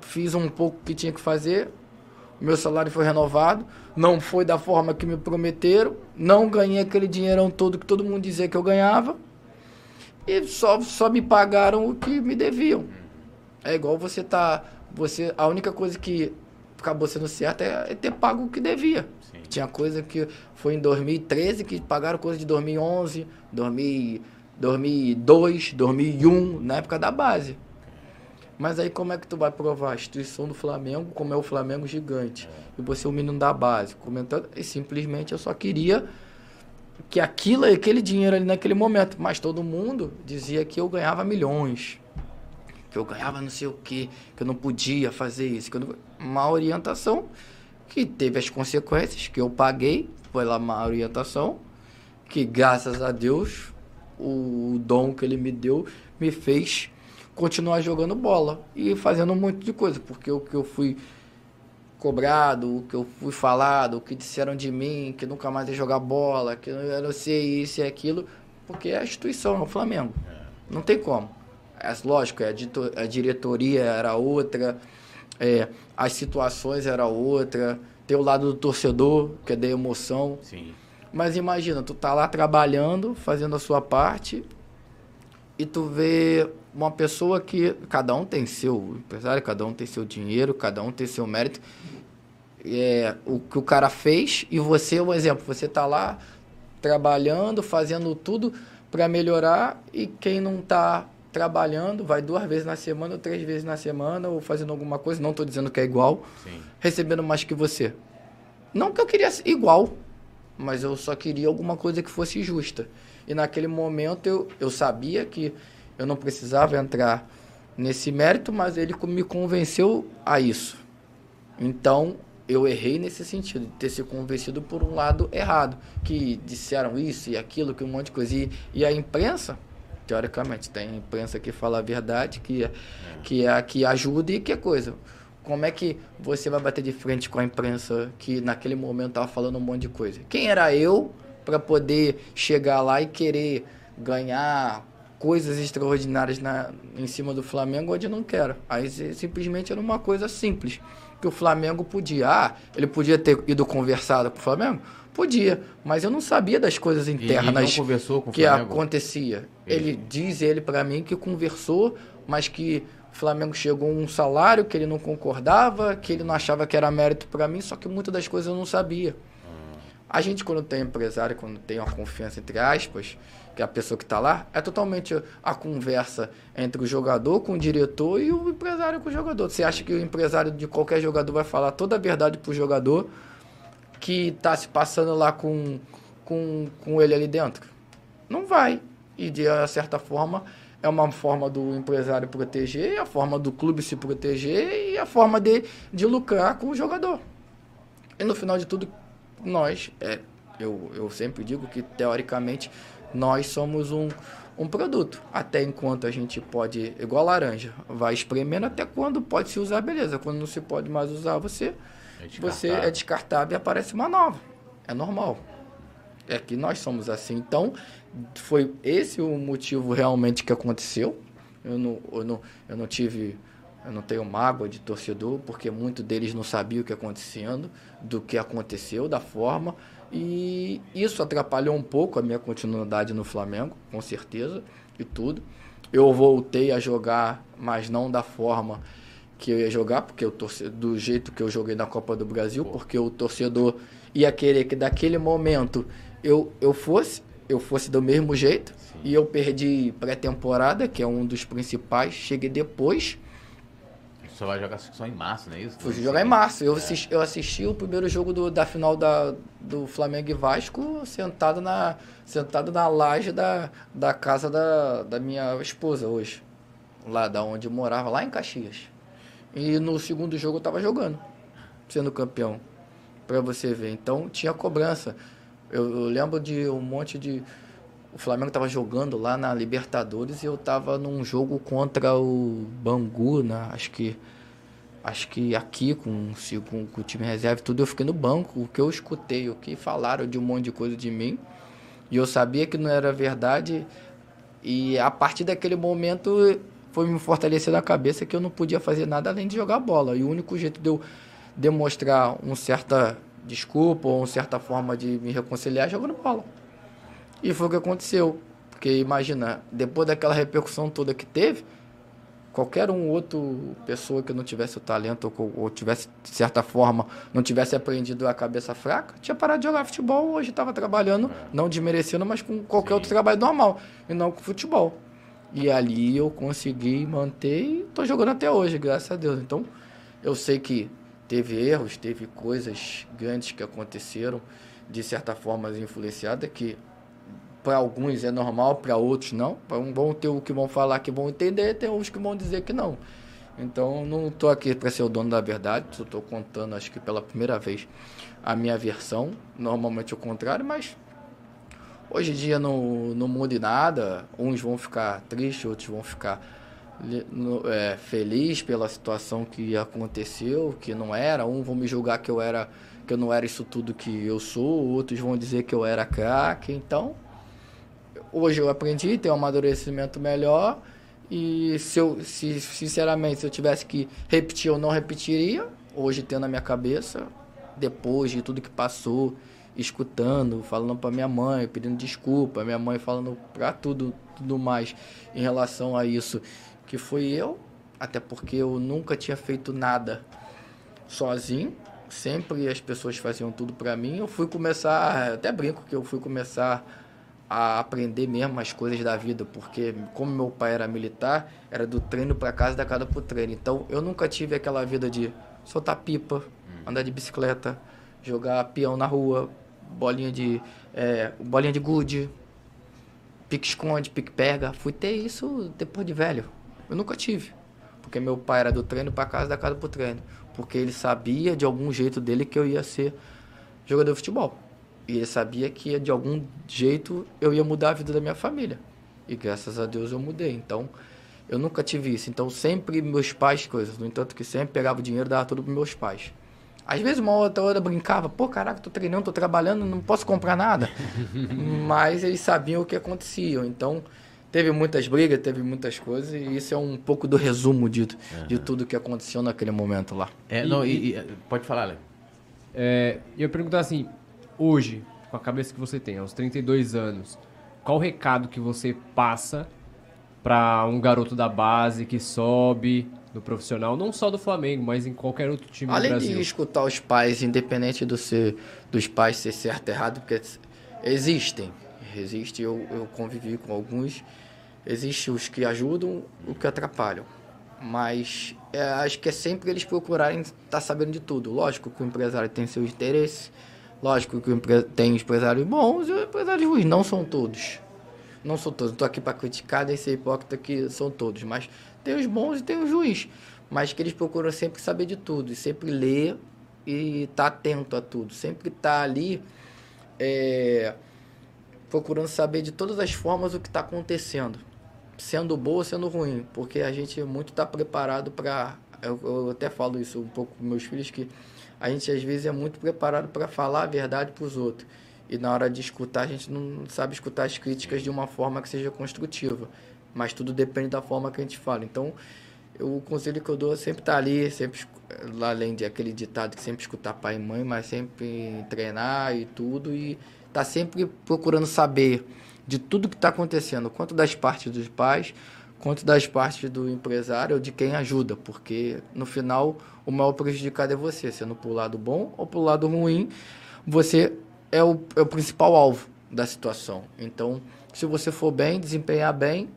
fiz um pouco que tinha que fazer, meu salário foi renovado, não foi da forma que me prometeram, não ganhei aquele dinheirão todo que todo mundo dizia que eu ganhava, e só, só me pagaram o que me deviam. É igual você tá. Você, a única coisa que acabou sendo certa é, é ter pago o que devia. Sim. Tinha coisa que foi em 2013 que pagaram coisa de 2011, 2000, 2002, 2001, na época da base. Mas aí como é que tu vai provar a instituição do Flamengo, como é o Flamengo gigante? E você é o menino da base, comentando, e simplesmente eu só queria que aquilo, aquele dinheiro ali naquele momento, mas todo mundo dizia que eu ganhava milhões, que eu ganhava não sei o que, que eu não podia fazer isso, que não... uma orientação que teve as consequências que eu paguei pela má orientação, que graças a Deus o dom que ele me deu me fez continuar jogando bola e fazendo um monte de coisa, porque o que eu fui cobrado, o que eu fui falado, o que disseram de mim, que nunca mais ia jogar bola, que eu não sei isso e aquilo, porque é a instituição, é o Flamengo. Não tem como. É, lógico, a diretoria era outra, é, as situações era outra, tem o lado do torcedor, que é da emoção. Sim. Mas imagina, tu tá lá trabalhando, fazendo a sua parte, e tu vê uma pessoa que cada um tem seu empresário, cada um tem seu dinheiro, cada um tem seu mérito. É, o que o cara fez e você, um exemplo, você tá lá trabalhando, fazendo tudo para melhorar e quem não tá trabalhando, vai duas vezes na semana ou três vezes na semana ou fazendo alguma coisa, não tô dizendo que é igual, Sim. recebendo mais que você. Não que eu queria igual, mas eu só queria alguma coisa que fosse justa. E naquele momento eu, eu sabia que eu não precisava entrar nesse mérito, mas ele me convenceu a isso. Então eu errei nesse sentido, de ter se convencido por um lado errado, que disseram isso e aquilo, que um monte de coisa. E, e a imprensa, teoricamente, tem imprensa que fala a verdade, que, é- que é que ajuda e que é coisa. Como é que você vai bater de frente com a imprensa que naquele momento estava falando um monte de coisa? Quem era eu para poder chegar lá e querer ganhar coisas extraordinárias na, em cima do Flamengo onde eu não quero? Aí si- simplesmente era uma coisa simples que o Flamengo podia. Ah, ele podia ter ido conversado com o Flamengo? Podia, mas eu não sabia das coisas internas que acontecia. Ele- Ele diz ele para mim que conversou, mas que o Flamengo chegou a um salário que ele não concordava, que ele não achava que era mérito para mim, só que muitas das coisas eu não sabia. A gente quando tem empresário, quando tem uma confiança entre aspas, que a pessoa que está lá, é totalmente a conversa entre o jogador com o diretor e o empresário com o jogador. Você acha que o empresário de qualquer jogador vai falar toda a verdade pro jogador que está se passando lá com, com, com ele ali dentro? Não vai. E de certa forma é uma forma do empresário proteger, a forma do clube se proteger e a forma de, de lucrar com o jogador. E no final de tudo, nós, é, eu, eu sempre digo que teoricamente Nós somos um, um produto. Até enquanto a gente pode, igual a laranja, vai espremendo até quando pode se usar, beleza. Quando não se pode mais usar, você É você é descartável e aparece uma nova. É normal. É que nós somos assim. Então, foi esse o motivo realmente que aconteceu. Eu não, eu não, eu não tive, eu não tenho mágoa de torcedor, porque muitos deles não sabiam o que acontecendo, do que aconteceu, da forma. E isso atrapalhou um pouco a minha continuidade no Flamengo, com certeza, e tudo. Eu voltei a jogar, mas não da forma que eu ia jogar, porque eu torce, do jeito que eu joguei na Copa do Brasil, porque o torcedor ia querer que daquele momento eu, eu fosse, eu fosse do mesmo jeito, e eu perdi pré-temporada, que é um dos principais, cheguei depois, Só vai jogar só em março, não é isso? fui jogar em março. Eu, assisti, eu assisti o primeiro jogo do, da final da, do Flamengo e Vasco sentado na, sentado na laje da, da casa da, da minha esposa hoje. Lá da onde eu morava, lá em Caxias. E no segundo jogo eu tava jogando, sendo campeão. Pra você ver. Então tinha cobrança. Eu, eu lembro de um monte de. O Flamengo tava jogando lá na Libertadores e eu tava num jogo contra o Bangu, né? Acho que acho que aqui com, com, com o time reserva e tudo, eu fiquei no banco. O que eu escutei, o que falaram de um monte de coisa de mim, e eu sabia que não era verdade. E a partir daquele momento foi me fortalecer na cabeça que eu não podia fazer nada além de jogar bola. E o único jeito de eu demonstrar uma certa desculpa ou uma certa forma de me reconciliar é jogando bola. E foi o que aconteceu. Porque imagina, depois daquela repercussão toda que teve, qualquer um outro pessoa que não tivesse o talento ou, ou tivesse, de certa forma, não tivesse aprendido a cabeça fraca, tinha parado de jogar futebol, hoje estava trabalhando, não desmerecendo, mas com qualquer Sim. outro trabalho normal, e não com futebol. E ali eu consegui manter e estou jogando até hoje, graças a Deus. Então, eu sei que teve erros, teve coisas grandes que aconteceram, de certa forma influenciada, que para alguns é normal, para outros não. Para um vão ter o que vão falar que vão entender, tem uns que vão dizer que não. Então, não estou aqui para ser o dono da verdade, só estou contando, acho que pela primeira vez, a minha versão. Normalmente é o contrário, mas hoje em dia não, não muda em nada. Uns vão ficar tristes, outros vão ficar é, feliz pela situação que aconteceu, que não era. Um vão me julgar que eu era que eu não era isso tudo que eu sou, outros vão dizer que eu era craque. Então, hoje eu aprendi, tenho um amadurecimento melhor. E se eu, se, sinceramente, se eu tivesse que repetir, eu não repetiria. Hoje, tendo na minha cabeça, depois de tudo que passou, escutando, falando para minha mãe, pedindo desculpa, minha mãe falando para tudo, tudo mais em relação a isso, que foi eu, até porque eu nunca tinha feito nada sozinho. Sempre as pessoas faziam tudo para mim. Eu fui começar, até brinco que eu fui começar a aprender mesmo as coisas da vida, porque como meu pai era militar, era do treino para casa, da casa pro treino. Então eu nunca tive aquela vida de soltar pipa, andar de bicicleta, jogar peão na rua, bolinha de é, bolinha de gude, pique esconde, pique pega. Fui ter isso depois de velho. Eu nunca tive, porque meu pai era do treino para casa, da casa pro treino, porque ele sabia de algum jeito dele que eu ia ser jogador de futebol. E ele sabia que de algum jeito eu ia mudar a vida da minha família. E graças a Deus eu mudei. Então, eu nunca tive isso. Então, sempre meus pais, coisas. No entanto, que sempre pegava o dinheiro e dava tudo pros meus pais. Às vezes, uma outra hora eu brincava, pô, caraca, tô treinando, tô trabalhando, não posso comprar nada. (laughs) Mas eles sabiam o que acontecia. Então, teve muitas brigas, teve muitas coisas, e isso é um pouco do resumo de, de tudo que aconteceu naquele momento lá. É, não, e- e- pode falar, Léo. É, e eu ia perguntar assim, hoje, com a cabeça que você tem, aos 32 anos, qual o recado que você passa para um garoto da base que sobe no profissional, não só do Flamengo, mas em qualquer outro time Além do de Brasil? escutar os pais, independente do ser, dos pais ser certo ou errado, porque existem. Existe, eu, eu convivi com alguns. Existem os que ajudam, os que atrapalham. Mas é, acho que é sempre eles procurarem estar sabendo de tudo. Lógico que o empresário tem seus interesses. Lógico que tem empresários bons e empresários ruins. Não são todos. Não são todos. Tô aqui para criticar nem ser hipócrita que são todos. Mas tem os bons e tem os ruins. Mas que eles procuram sempre saber de tudo. E sempre ler e estar atento a tudo. Sempre estar ali é, procurando saber de todas as formas o que está acontecendo, sendo bom ou sendo ruim, porque a gente muito está preparado para. Eu, eu, até falo isso um pouco com meus filhos, que a gente às vezes é muito preparado para falar a verdade para os outros. E na hora de escutar, a gente não sabe escutar as críticas de uma forma que seja construtiva. Mas tudo depende da forma que a gente fala. Então, eu, o conselho que eu dou é sempre estar tá ali, sempre, além de aquele ditado que sempre escutar pai e mãe, mas sempre treinar e tudo. E tá sempre procurando saber de tudo que está acontecendo, quanto das partes dos pais, quanto das partes do empresário ou de quem ajuda, porque no final o maior prejudicado é você, sendo pro lado bom ou pro lado ruim, você é o, é o principal alvo da situação. Então, se você for bem, desempenhar bem,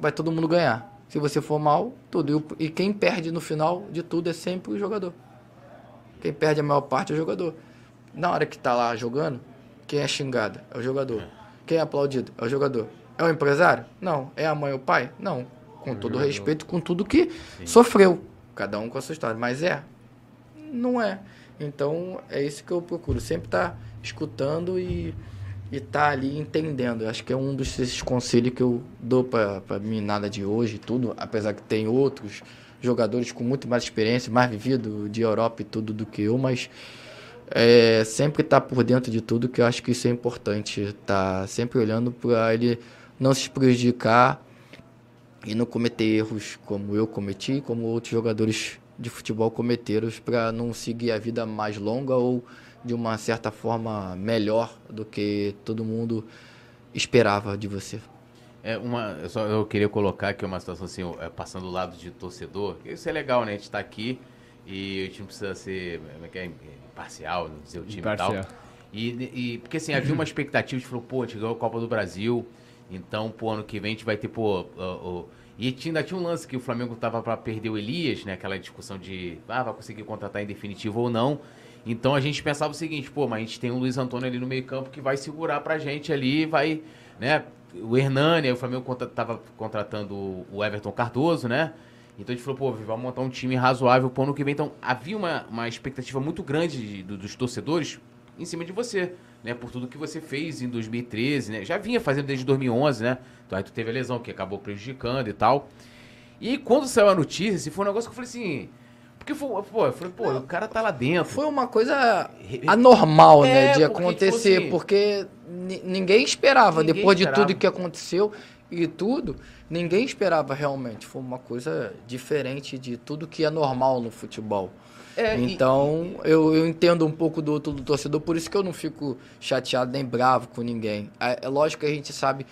vai todo mundo ganhar. Se você for mal, tudo. E, quem perde no final de tudo é sempre o jogador. Quem perde a maior parte é o jogador. Na hora que está lá jogando, quem é xingado é o jogador. Quem é aplaudido é o jogador. É o empresário? Não. É a mãe ou o pai? Não. Com todo jogador. respeito, com tudo que Sim. sofreu. Cada um com a sua história. Mas é? Não é. Então, é isso que eu procuro. Sempre estar tá escutando e estar tá ali entendendo. Eu acho que é um desses conselhos que eu dou para a meninada de hoje tudo, apesar que tem outros jogadores com muito mais experiência, mais vivido de Europa e tudo do que eu, mas é, sempre estar tá por dentro de tudo, que eu acho que isso é importante. Estar tá sempre olhando para ele não se prejudicar e não cometer erros como eu cometi, como outros jogadores de futebol cometeram, para não seguir a vida mais longa ou de uma certa forma melhor do que todo mundo esperava de você. É uma, eu só eu queria colocar aqui uma situação assim, é, passando do lado de torcedor. Isso é legal, né? A gente está aqui e o time precisa ser é, é, imparcial, não dizer o time imparcial. e tal. E, e porque assim, havia uma expectativa, de falou, pô, a gente ganhou a Copa do Brasil, então, pô, ano que vem a gente vai ter, pô, uh, uh, e ainda tinha um lance que o Flamengo tava para perder o Elias, né? Aquela discussão de, ah, vai conseguir contratar em definitivo ou não. Então a gente pensava o seguinte, pô, mas a gente tem o Luiz Antônio ali no meio campo que vai segurar pra gente ali, vai, né? O Hernani, o Flamengo tava contratando o Everton Cardoso, né? Então a gente falou, pô, vamos montar um time razoável pro ano que vem. Então havia uma, uma expectativa muito grande de, de, dos torcedores em cima de você, né? Por tudo que você fez em 2013, né? Já vinha fazendo desde 2011, né? Então aí tu teve a lesão que acabou prejudicando e tal. E quando saiu a notícia, assim, foi um negócio que eu falei assim porque, foi, pô, eu falei, pô, o cara tá lá dentro. Foi uma coisa anormal, né, é, né, de porque, acontecer, tipo assim, porque ninguém esperava, ninguém depois esperava. de tudo que aconteceu e tudo, ninguém esperava realmente. Foi uma coisa diferente de tudo que é normal no futebol. É, então, e... eu, eu entendo um pouco do outro do torcedor, por isso que eu não fico chateado nem bravo com ninguém. É, é lógico que a gente sabe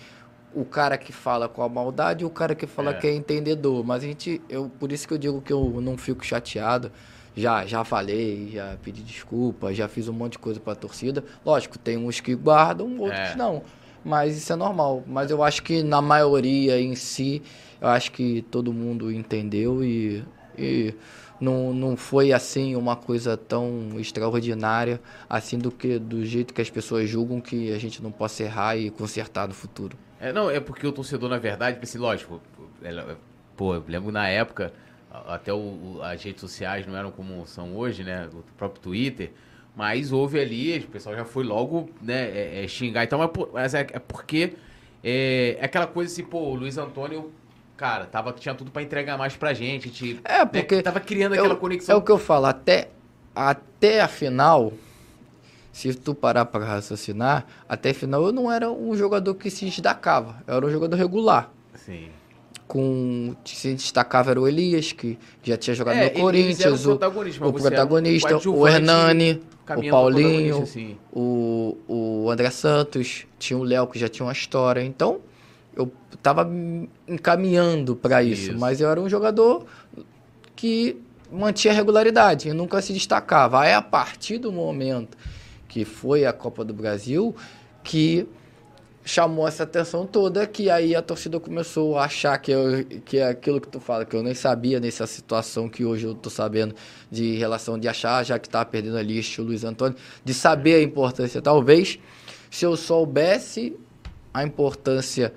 o cara que fala com a maldade e o cara que fala é. que é entendedor. Mas a gente, eu, por isso que eu digo que eu não fico chateado. Já, já falei, já pedi desculpa, já fiz um monte de coisa para a torcida. Lógico, tem uns que guardam, outros é. não. Mas isso é normal. Mas eu acho que na maioria em si, eu acho que todo mundo entendeu e, e não, não foi assim uma coisa tão extraordinária assim do que do jeito que as pessoas julgam que a gente não possa errar e consertar no futuro. É, não, é porque o torcedor, na verdade, assim, lógico, pô, eu lembro na época, até o, as redes sociais não eram como são hoje, né? O próprio Twitter. Mas houve ali, o pessoal já foi logo né, é, é, xingar. Então, mas é, é porque é, é, aquela coisa assim, pô, o Luiz Antônio, cara, tava, tinha tudo para entregar mais pra gente. A gente é, porque. Né, tava criando aquela conexão. É o que eu falo, até, até a final se tu parar para raciocinar, até final eu não era um jogador que se destacava, eu era um jogador regular. Sim. Com, se destacava era o Elias, que já tinha jogado é, no Corinthians, o, protagonista, o, protagonista, o, Hernani, o Paulinho, assim. o, o André Santos, tinha o Léo que já tinha uma história. Então, eu tava encaminhando para isso, isso, mas eu era um jogador que mantinha regularidade, e nunca se destacava. Aí, a partir do momento que foi a Copa do Brasil, que chamou essa atenção toda, que aí a torcida começou a achar que, eu, que é aquilo que tu fala, que eu nem sabia nessa situação que hoje eu tô sabendo de relação de achar, já que tá perdendo ali o Luiz Antônio, de saber a importância. Talvez, se eu soubesse a importância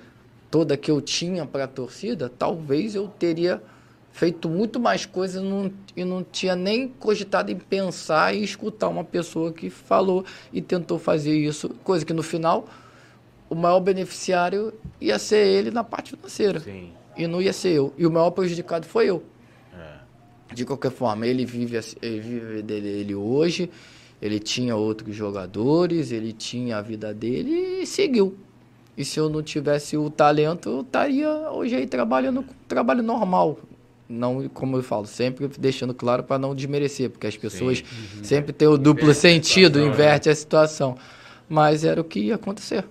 toda que eu tinha para a torcida, talvez eu teria feito muito mais coisas não, e não tinha nem cogitado em pensar e escutar uma pessoa que falou e tentou fazer isso, coisa que no final o maior beneficiário ia ser ele na parte financeira. Sim. E não ia ser eu. E o maior prejudicado foi eu. É. De qualquer forma, ele vive, assim- ele vive dele ele hoje, ele tinha outros jogadores, ele tinha a vida dele e seguiu. E se eu não tivesse o talento, eu estaria hoje aí trabalhando com trabalho normal. Não, como eu falo, sempre deixando claro para não desmerecer, porque as pessoas sempre têm o duplo Inverte a sentido, né? inverte a situação. Mas era o que ia acontecer.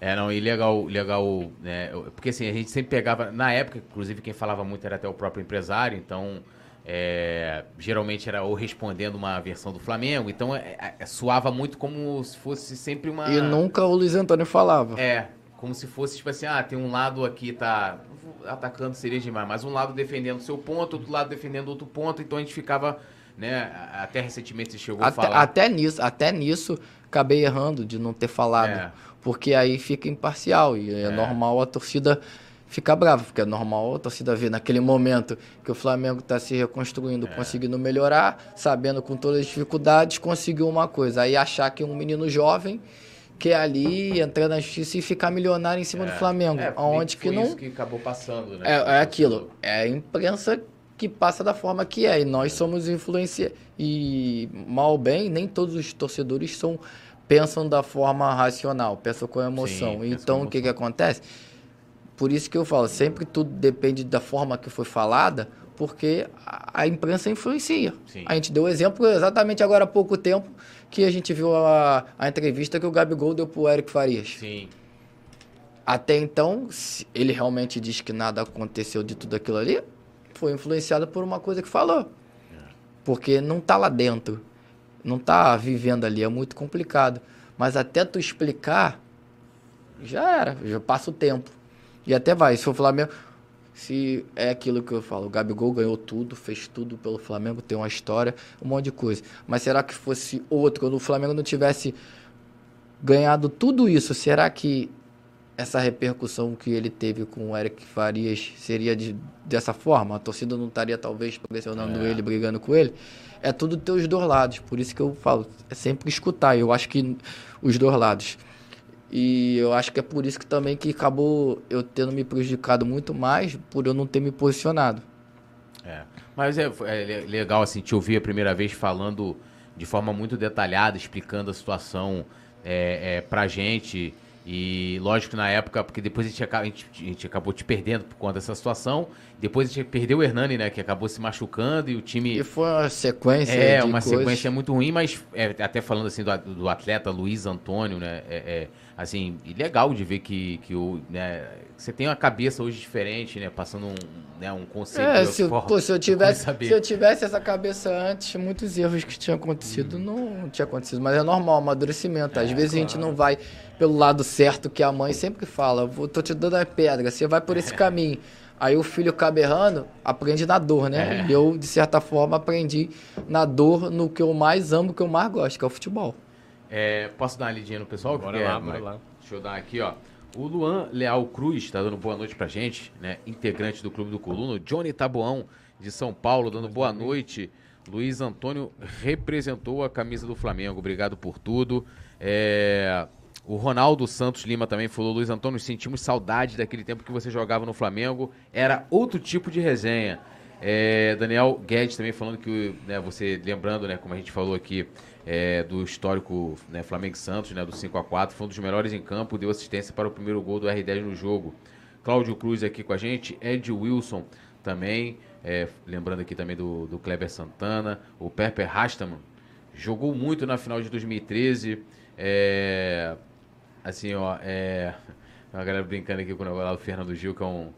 É, não, e legal, legal, né? Porque assim, a gente sempre pegava, na época, inclusive quem falava muito era até o próprio empresário, então é, geralmente era ou respondendo uma versão do Flamengo, então é, é, soava muito como se fosse sempre uma. E nunca o Luiz Antônio falava. É, como se fosse tipo assim, ah, tem um lado aqui tá atacando seria demais, mas um lado defendendo seu ponto, outro lado defendendo outro ponto, então a gente ficava, né, a- até recentemente você chegou a Até, falar. até nisso, até nisso, acabei errando de não ter falado. É. Porque aí fica imparcial e é, É. normal a torcida ficar brava, porque é normal a torcida ver naquele momento que o Flamengo está se reconstruindo, É. conseguindo melhorar, sabendo com todas as dificuldades, conseguiu uma coisa. Aí achar que um menino jovem quer ali entrar na justiça e ficar milionário em cima do Flamengo, É, aonde que não isso que acabou passando, né? é, é aquilo. É a imprensa que passa da forma que é. E nós somos influência. E mal ou bem, nem todos os torcedores são pensam da forma racional, pensam com emoção. Sim, então, com o que, que acontece? Por isso que eu falo, sempre tudo depende da forma que foi falada, porque a, imprensa influencia. Sim. A gente deu o exemplo exatamente agora há pouco tempo que a gente viu a, a entrevista que o Gabigol deu pro Eric Farias. Sim. Até então, ele realmente diz que nada aconteceu de tudo aquilo ali, foi influenciado por uma coisa que falou. Porque não tá lá dentro. Não tá vivendo ali, é muito complicado. Mas até tu explicar, já era, já passa o tempo. E até vai, se for Flamengo, se é aquilo que eu falo, o Gabigol ganhou tudo, fez tudo pelo Flamengo, tem uma história, um monte de coisa. Mas será que fosse outro, quando o Flamengo não tivesse ganhado tudo isso, será que essa repercussão que ele teve com o Eric Farias seria de, dessa forma? A torcida não estaria talvez pressionando ele, brigando com ele? É tudo ter os dois lados, por isso que eu falo, é sempre escutar. Eu acho que os dois lados. E eu acho que é por isso que também que acabou eu tendo me prejudicado muito mais por eu não ter me posicionado. É. Mas é, é le- legal assim te ouvir a primeira vez falando de forma muito detalhada, explicando a situação é, é, pra gente. E lógico que na época, porque depois a gente, a, gente, a gente acabou te perdendo por conta dessa situação. Depois a gente perdeu o Hernani, né? Que acabou se machucando e o time. E foi uma sequência É, uma coisas. sequência muito ruim, mas é, até falando assim do, do atleta Luiz Antônio, né? É, é, assim, e legal de ver que, que o, né, você tem uma cabeça hoje diferente, né? Passando um, né, um conceito. É, se, pô, se eu (laughs) tivesse, se eu tivesse essa cabeça antes, muitos erros que tinham acontecido não tinha acontecido. Mas é normal, amadurecimento. Às vezes a gente não vai pelo lado certo que a mãe sempre fala. Vou, tô te dando a pedra, você vai por esse caminho. Aí o filho acaba errando, aprende na dor, né? É. E eu, de certa forma, aprendi na dor no que eu mais amo, que eu mais gosto, que é o futebol. É, posso dar uma lidinha no pessoal? Bora Que é, lá, bora lá. Deixa eu dar aqui, ó. O Luan Leal Cruz tá dando boa noite pra gente, né? Integrante do Clube do Coluno. Johnny Taboão, de São Paulo, dando boa noite. Luiz Antônio representou a camisa do Flamengo. Obrigado por tudo. É, O Ronaldo Santos Lima também falou: Luiz Antônio, sentimos saudade daquele tempo que você jogava no Flamengo. Era outro tipo de resenha. É, Daniel Guedes também falando que né, você, lembrando, né, como a gente falou aqui, é, do histórico né, Flamengo Santos, né, do 5 a 4 foi um dos melhores em campo, deu assistência para o primeiro gol do R10 no jogo. Cláudio Cruz aqui com a gente, Ed Wilson também, é, lembrando aqui também do, do Kleber Santana, o Perper Rastaman, jogou muito na final de 2013, é, assim, ó, é, (laughs) a galera brincando aqui com o negócio lá do Fernando Gil, que é um,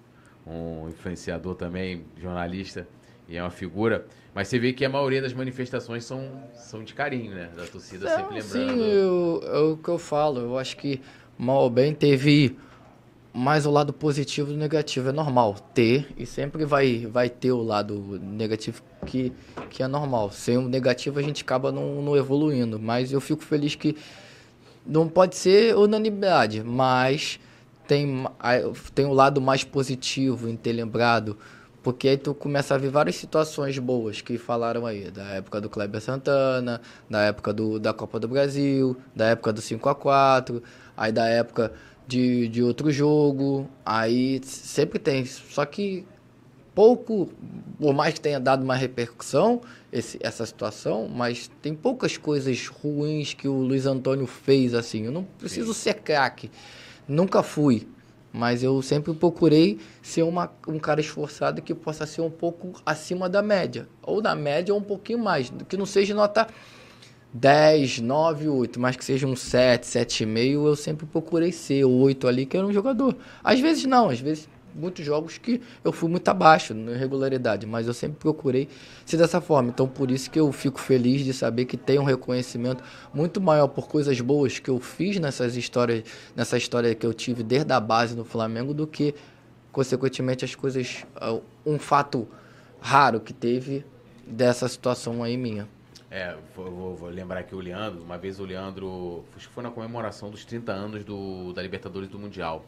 um influenciador também, jornalista, e é uma figura. Mas você vê que a maioria das manifestações são, são de carinho, né? Da torcida sempre Não, sim, lembrando. eu- é o que eu falo. Eu acho que mal ou bem teve mais o lado positivo do negativo. É normal ter e sempre vai, vai ter o lado negativo que, que é normal. Sem o negativo a gente acaba não, não evoluindo. Mas eu fico feliz que não pode ser unanimidade, mas tem, tem o lado mais positivo em ter lembrado, porque aí tu começa a ver várias situações boas que falaram aí, da época do Kleber Santana, da época do, da Copa do Brasil, da época do 5 a 4 aí da época de, de outro jogo. Aí sempre tem. Só que pouco, por mais que tenha dado uma repercussão esse, essa situação, mas tem poucas coisas ruins que o Luiz Antônio fez assim. Eu não preciso ser craque, nunca fui. Mas eu sempre procurei ser uma, um cara esforçado que possa ser um pouco acima da média. Ou da média ou um pouquinho mais. Que não seja nota 10, 9, 8, mas que seja um 7, 7,5, eu sempre procurei ser 8 ali, que era um jogador. Às vezes não, às vezes muitos jogos que eu fui muito abaixo na regularidade, mas eu sempre procurei ser dessa forma. Então, por isso que eu fico feliz de saber que tem um reconhecimento muito maior por coisas boas que eu fiz nessas histórias, nessa história que eu tive desde a base no Flamengo, do que, consequentemente, as coisas. Ah, um fato raro que teve dessa situação aí minha. É, vou, vou, lembrar aqui o Leandro. Uma vez o Leandro. Acho que foi na comemoração dos 30 anos do, da Libertadores do Mundial.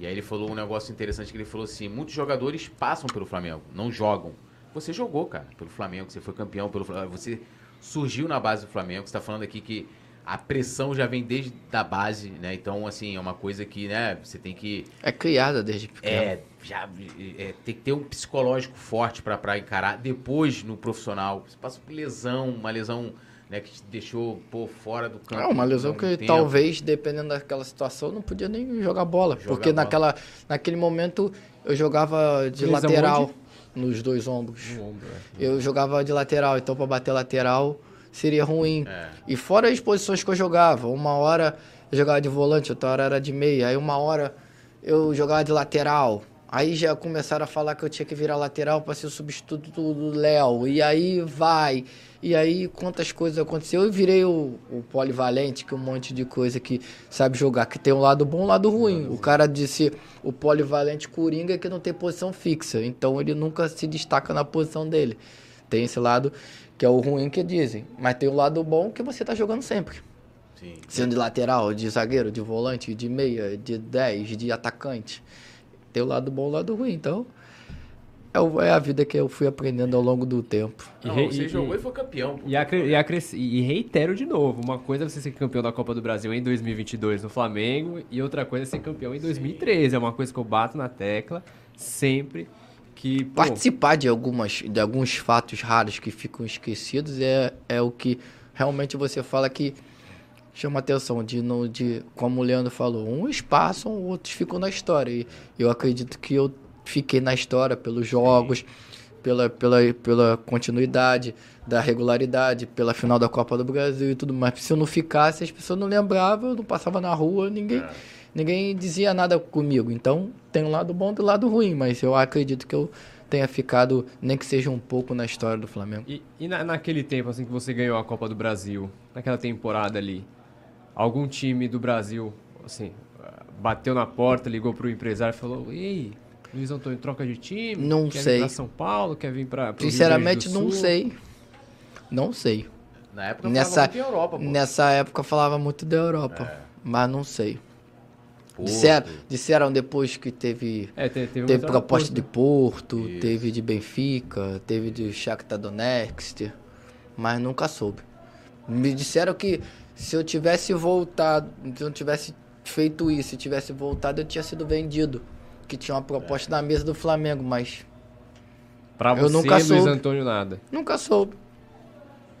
E aí ele falou um negócio interessante que ele falou assim: muitos jogadores passam pelo Flamengo, não jogam. Você jogou, cara, pelo Flamengo, você foi campeão pelo Flamengo, você surgiu na base do Flamengo. Você está falando aqui que a pressão já vem desde a base, né? Então, assim, é uma coisa que, né, você tem que. É criada desde pequeno. É, já é, tem que ter um psicológico forte para encarar. Depois, no profissional, você passa por lesão, uma lesão né, que te deixou pô, fora do campo. É uma lesão que tempo. talvez, dependendo daquela situação, não podia nem jogar bola. Jogar porque bola. Naquela, naquele momento eu jogava de lateral onde? nos dois ombros. Ombro, é. Eu jogava de lateral, então para bater lateral seria ruim. É. E fora as posições que eu jogava, uma hora eu jogava de volante, outra hora era de meia, aí uma hora eu jogava de lateral. Aí já começaram a falar que eu tinha que virar lateral para ser o substituto do Léo. E aí vai. E aí quantas coisas aconteceu. Eu virei o, o, polivalente, que um monte de coisa que sabe jogar, que tem um lado bom e um lado ruim. O cara disse o polivalente coringa é que não tem posição fixa. Então ele nunca se destaca na posição dele. Tem esse lado que é o ruim que dizem. Mas tem o lado bom que você tá jogando sempre. Sim. Sendo de lateral, de zagueiro, de volante, de meia, de 10, de atacante tem o lado bom e o lado ruim. Então, é, é a vida que eu fui aprendendo ao longo do tempo. Não, e, você e, jogou e foi campeão. E, e, e, reitero de novo, uma coisa é você ser campeão da Copa do Brasil em 2022 no Flamengo e outra coisa é ser campeão em 2013. Sim. É uma coisa que eu bato na tecla sempre que... Pô, Participar de, algumas, de alguns fatos raros que ficam esquecidos é, é o que realmente você fala que chama atenção de, no, de como o Leandro falou, uns passam, outros ficam na história. E eu acredito que eu fiquei na história pelos jogos, pela, pela, pela continuidade da regularidade, pela final da Copa do Brasil e tudo mais. Se eu não ficasse, as pessoas não lembravam, eu não passava na rua, ninguém, é. ninguém dizia nada comigo. Então, tem um lado bom e um lado ruim, mas eu acredito que eu tenha ficado, nem que seja um pouco na história do Flamengo. E, e na, naquele tempo, assim, que você ganhou a Copa do Brasil, naquela temporada ali, algum time do Brasil, assim, bateu na porta, ligou para o empresário e falou: Ei, Luiz Antônio troca de time? Não quer sei. Vir pra São Paulo, quer vir para Sinceramente, não sei. Não sei. Na época nessa, falava muito da Europa, pô. Nessa época falava muito da Europa, é. mas não sei. Disseram, disseram depois que teve, é, teve, teve, teve proposta de Porto, Isso. teve de Benfica, teve de Shakhtar Donetsk, mas nunca soube. Me disseram que se eu tivesse voltado, se eu tivesse feito isso, se tivesse voltado, eu tinha sido vendido. Que tinha uma proposta é. na mesa do Flamengo, mas. Pra você, eu nunca Luiz soube. Antônio, nada. Nunca soube.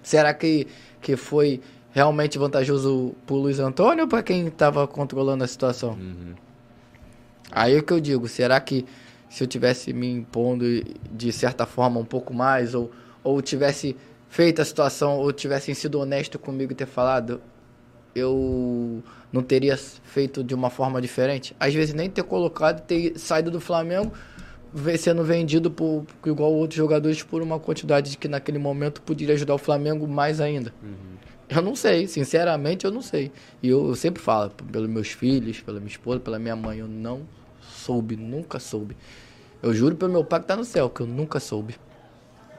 Será que, que foi realmente vantajoso pro Luiz Antônio ou pra quem tava controlando a situação? Uhum. Aí é que eu digo, será que se eu tivesse me impondo de certa forma um pouco mais, ou, ou tivesse feito a situação ou tivessem sido honesto comigo e ter falado, eu não teria feito de uma forma diferente. Às vezes nem ter colocado, ter saído do Flamengo, sendo vendido por, igual outros jogadores por uma quantidade que naquele momento poderia ajudar o Flamengo mais ainda. Uhum. Eu não sei, sinceramente eu não sei. E eu, eu, sempre falo, pelos meus filhos, pela minha esposa, pela minha mãe, eu não soube, nunca soube. Eu juro pelo meu pai que tá no céu, que eu nunca soube.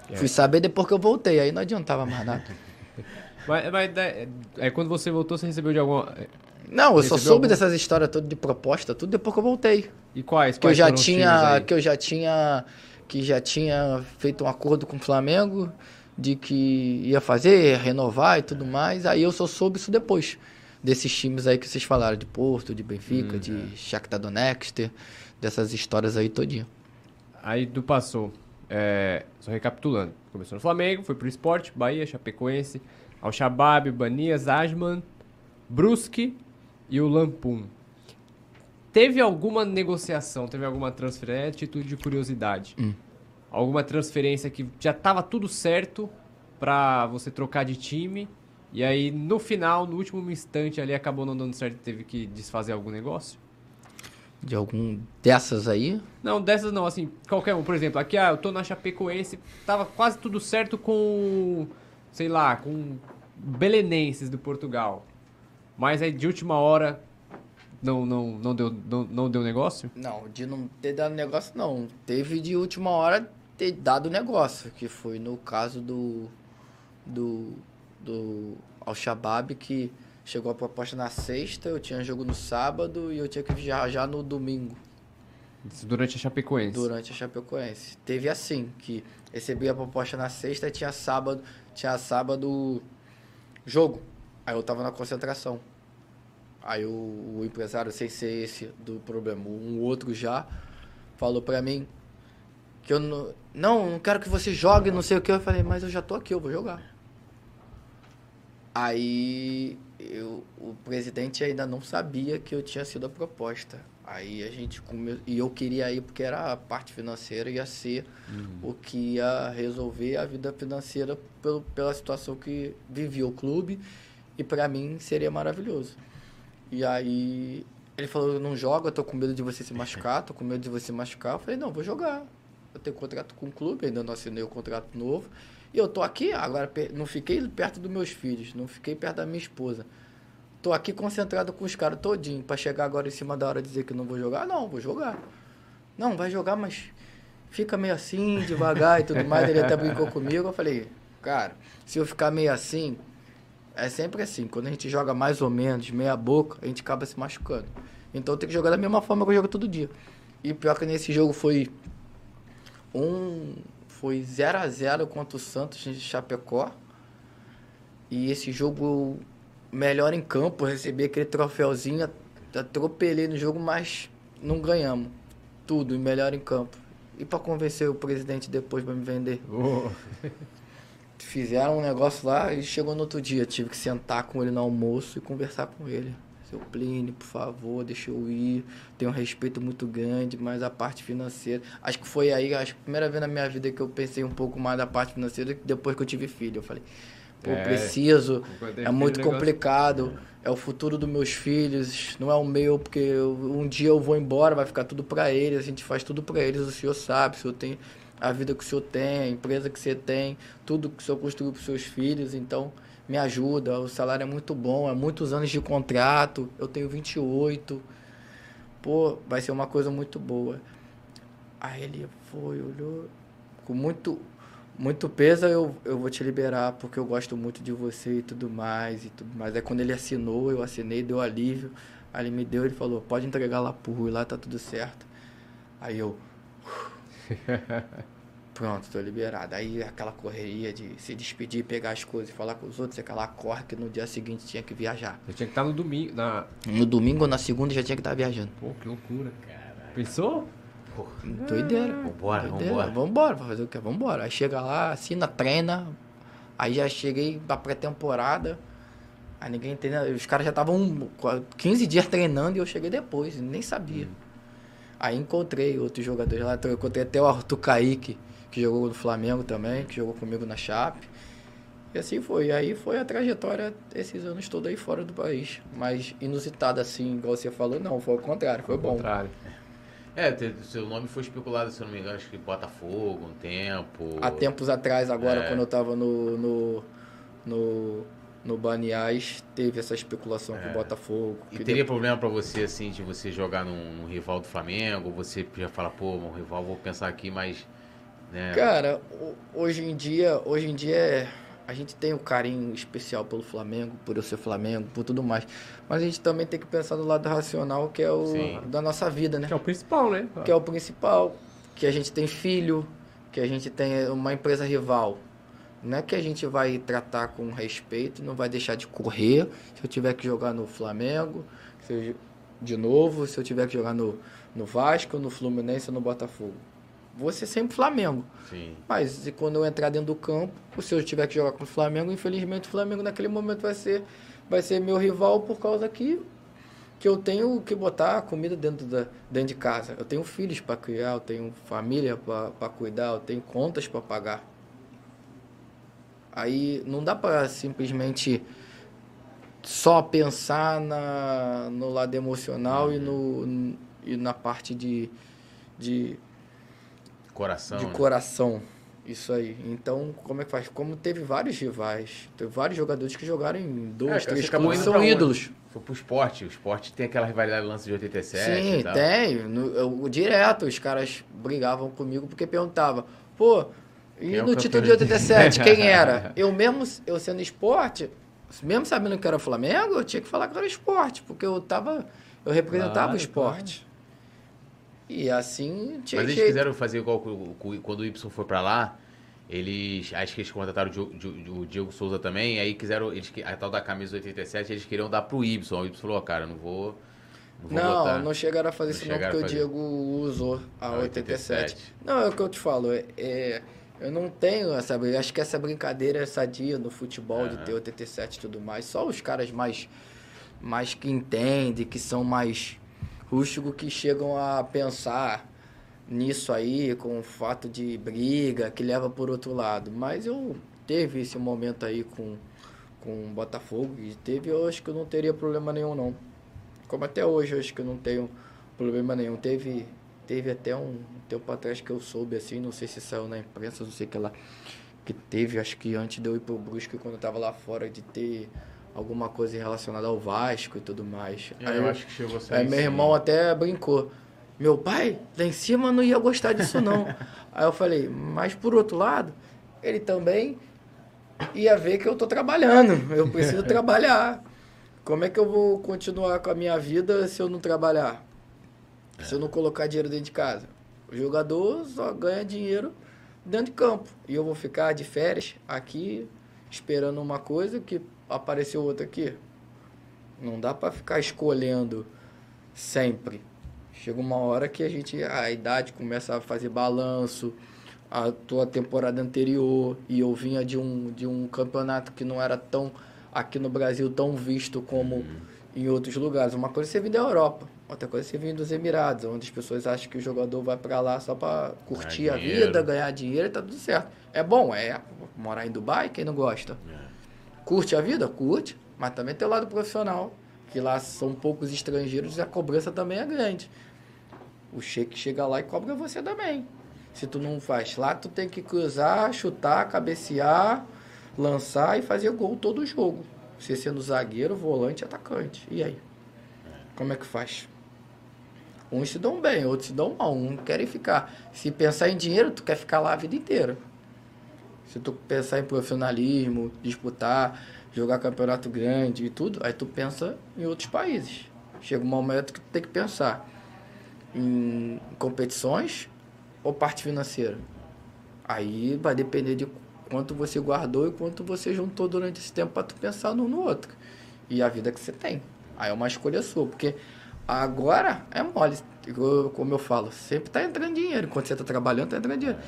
É. Fui saber depois que eu voltei, aí não adiantava mais nada. (laughs) mas, mas é, é, quando você voltou, você recebeu de alguma. É, não, eu só soube algum... dessas histórias todas de proposta, tudo depois que eu voltei. E quais? Que eu já tinha, que eu já tinha, que já tinha feito um acordo com o Flamengo de que ia fazer, renovar e tudo mais. Aí eu só soube isso depois. desses times aí que vocês falaram, de Porto, de Benfica, Hum, de é. Shakhtar Donetsk, dessas histórias aí todinha. Aí do passou, é, só recapitulando. Começou no Flamengo, foi pro Esporte, Bahia, Chapecoense, Al-Shabaab, Banias, Asman, Brusque e o Lampum. Teve alguma negociação, teve alguma transferência, é título de curiosidade. Hum. Alguma transferência que já tava tudo certo pra você trocar de time e aí no final, no último instante ali acabou não dando certo e teve que desfazer algum negócio? De algum dessas aí, Não, dessas não, assim, qualquer um. Por exemplo, aqui, ah, eu tô na Chapecoense, tava quase tudo certo com, sei lá, com belenenses do Portugal. Mas aí de última hora não, não, não, deu, não, não deu negócio? Não, de não ter dado negócio, não. Teve de última hora ter dado negócio, que foi no caso do. do. do Al-Shabaab, que chegou a proposta na sexta, eu tinha jogo no sábado e eu tinha que viajar no domingo, Isso durante a Chapecoense. durante a Chapecoense. Teve assim, que recebi a proposta na sexta e tinha sábado, tinha sábado jogo. Aí eu tava na concentração. Aí o, o empresário, sem ser esse do problema, um outro já, falou pra mim que eu não. Não, não quero que você jogue, não sei o que. Eu falei, mas eu já tô aqui, eu vou jogar. Aí eu, o presidente ainda não sabia que eu tinha sido a proposta. Aí a gente. E eu queria ir porque era a parte financeira, ia ser o que ia resolver a vida financeira pelo, pela situação que vivia o clube. E pra mim seria maravilhoso. E aí ele falou, não joga, eu tô com medo de você se machucar, tô com medo de você se machucar. Eu falei, não, vou jogar. Eu tenho contrato com o clube, ainda não assinei o contrato novo. E eu tô aqui, agora não fiquei perto dos meus filhos, não fiquei perto da minha esposa. Tô aqui concentrado com os caras todinho, pra chegar agora em cima da hora e dizer que não vou jogar. Não, vou jogar. Não, vai jogar, mas fica meio assim, devagar e tudo mais. Ele até brincou comigo. Eu falei, cara, se eu ficar meio assim, é sempre assim. Quando a gente joga mais ou menos, meia boca, a gente acaba se machucando. Então tem que jogar da mesma forma que eu jogo todo dia. E pior que nesse jogo foi um. Foi 0 a 0 contra o Santos de Chapecó. E esse jogo melhor em campo, recebi aquele troféuzinho, atropelei no jogo, mas não ganhamos. Tudo, e melhor em campo. E para convencer o presidente depois para me vender? Oh. Fizeram um negócio lá e chegou no outro dia. Tive que sentar com ele no almoço e conversar com ele. Seu Plínio, por favor, deixa eu ir. Tenho um respeito muito grande, mas a parte financeira. Acho que foi aí, acho que a primeira vez na minha vida que eu pensei um pouco mais da parte financeira depois que eu tive filho. Eu falei, pô, É, preciso. É muito negócio- complicado. É o futuro dos meus filhos, não é o meu, porque eu- um dia eu vou embora, vai ficar tudo pra eles, a gente faz tudo pra eles, o senhor sabe, o senhor tem a vida que o senhor tem, a empresa que você tem, tudo que o senhor construiu pros seus filhos, então me ajuda, o salário é muito bom, é muitos anos de contrato, eu tenho 28, pô, vai ser uma coisa muito boa. Aí ele foi, olhou, com muito, muito peso eu, eu vou te liberar porque eu gosto muito de você e tudo mais e tudo mais. Aí quando ele assinou, eu assinei, deu alívio. Aí ele me deu, ele falou, pode entregar lá pro Rui, lá tá tudo certo. Aí eu. (laughs) Pronto, tô liberado. Aí aquela correria de se despedir, pegar as coisas e falar com os outros, aquela corre que no dia seguinte tinha que viajar. Eu tinha que estar no domingo, na... No domingo ou na segunda já tinha que estar viajando. Pô, que loucura. Pensou? Doideira. Vambora, Doideira. vambora. Vambora, vai fazer o quê? Vambora. Aí chega lá, assina, treina. Aí já cheguei pra pré-temporada. Aí ninguém treina. Os caras já estavam 15 dias treinando e eu cheguei depois, nem sabia. Aí encontrei outros jogadores lá. Eu encontrei até o Arthur Kaique, que jogou no Flamengo também, que jogou comigo na Chape. E assim foi. Aí foi a trajetória esses anos todos aí fora do país. Mas inusitada assim, igual você falou, não. Foi o contrário, foi bom. contrário. É, seu nome foi especulado, se eu não me engano, acho que Botafogo, um tempo. Há tempos atrás, agora, É. quando eu tava no, no, no, no Baniás, teve essa especulação com o Botafogo. É. E que teria depois- problema pra você, assim, de você jogar num, num rival do Flamengo? Ou você já fala, pô, um rival, vou pensar aqui, mas. Né, Cara, ho- hoje em dia, hoje em dia é- a gente tem um carinho especial pelo Flamengo, por eu ser Flamengo, por tudo mais. Mas a gente também tem que pensar do lado racional, que é o Sim. da nossa vida, né? Que é o principal, né? que é o principal, que a gente tem filho, que a gente tem uma empresa rival, Não é que a gente vai tratar com respeito, não vai deixar de correr. Se eu tiver que jogar no Flamengo, se eu- de novo, se eu tiver que jogar no, no Vasco, no Fluminense ou no Botafogo. Vou ser sempre Flamengo. Sim. Mas e quando eu entrar dentro do campo, se eu tiver que jogar com o Flamengo, infelizmente o Flamengo naquele momento vai ser, vai ser meu rival por causa que, que eu tenho que botar a comida dentro, da, dentro de casa. Eu tenho filhos para criar, eu tenho família para cuidar, eu tenho contas para pagar. Aí não dá para simplesmente só pensar na, no lado emocional e, no, e na parte de, de, Coração. de né? coração. Isso aí. Então, como é que faz? Como teve vários rivais, teve vários jogadores que jogaram em dois, É, três clubes, são pra onde? ídolos. Foi pro esporte. O esporte tem aquela rivalidade do lance de 87 e Sim, tal. tem. No, eu- direto os caras brigavam comigo porque perguntavam, pô, e é no título de de- 87, quem era? Eu mesmo, eu sendo esporte, mesmo sabendo que era Flamengo, eu tinha que falar que era esporte, porque eu tava, eu representava Claro, o esporte. E assim tinha Mas eles jeito. quiseram fazer igual quando o Y foi pra lá. Eles. Acho que eles contrataram o Diogo, o Diego Souza também. Aí quiseram. Eles, que- a tal da camisa 87, eles queriam dar pro Y. O Y falou, cara, não vou. Não, Não, não chegaram a fazer Não isso não, porque o. Diego usou a A 87. 87. Não, é o que eu te falo. É, é- eu não tenho essa Acho que essa brincadeira é sadia no futebol de Aham. ter 87 e tudo mais. Só os caras mais, mais que entendem, que são mais rústicos, que chegam a pensar nisso aí, com o fato de briga, que leva por outro lado. Mas eu teve esse momento aí com, com o Botafogo, e teve, eu acho que eu não teria problema nenhum, não. Como até hoje, eu acho que eu não tenho problema nenhum. Teve, teve até um tempo atrás que eu soube, assim, não sei se saiu na imprensa, não sei que lá, que teve, acho que antes de eu ir pro Brusque, quando eu tava lá fora, de ter alguma coisa relacionada ao Vasco e tudo mais. É, eu acho que chegou a. Aí meu irmão até brincou. Meu pai, lá em cima não ia gostar disso não. (laughs) Aí eu falei, mas por outro lado, ele também ia ver que eu tô trabalhando. Eu preciso (laughs) trabalhar. Como é que eu vou continuar com a minha vida se eu não trabalhar? Se eu não colocar dinheiro dentro de casa? O jogador só ganha dinheiro dentro de campo. E eu vou ficar de férias aqui esperando uma coisa que apareceu outra aqui. Não dá para ficar escolhendo sempre. Chega uma hora que a gente, a idade começa a fazer balanço, a tua temporada anterior, e eu vinha de um, de um campeonato que não era tão, aqui no Brasil, tão visto como em outros lugares. Uma coisa é você vir da Europa, outra coisa é você vir dos Emirados, onde as pessoas acham que o jogador vai para lá só para curtir a dinheiro. vida, ganhar dinheiro e tá tudo certo. É bom, é morar em Dubai, quem não gosta? Curte a vida? Curte, mas também tem o lado profissional, que lá são poucos estrangeiros e a cobrança também é grande. O cheque chega lá e cobra você também. Se tu não faz lá, tu tem que cruzar, chutar, cabecear, lançar e fazer gol todo jogo. Você sendo zagueiro, volante, atacante. E aí? Como é que faz? Uns se dão bem, outros se dão mal. Uns querem ficar. Se pensar em dinheiro, tu quer ficar lá a vida inteira. Se tu pensar em profissionalismo, disputar, jogar campeonato grande e tudo, aí tu pensa em outros países. Chega um momento que tu tem que pensar em competições ou parte financeira. Aí vai depender de quanto você guardou e quanto você juntou durante esse tempo para tu pensar num no outro. E a vida que você tem. Aí é uma escolha sua, porque agora é mole. Como eu falo, sempre tá entrando dinheiro. Enquanto você tá trabalhando, tá entrando dinheiro.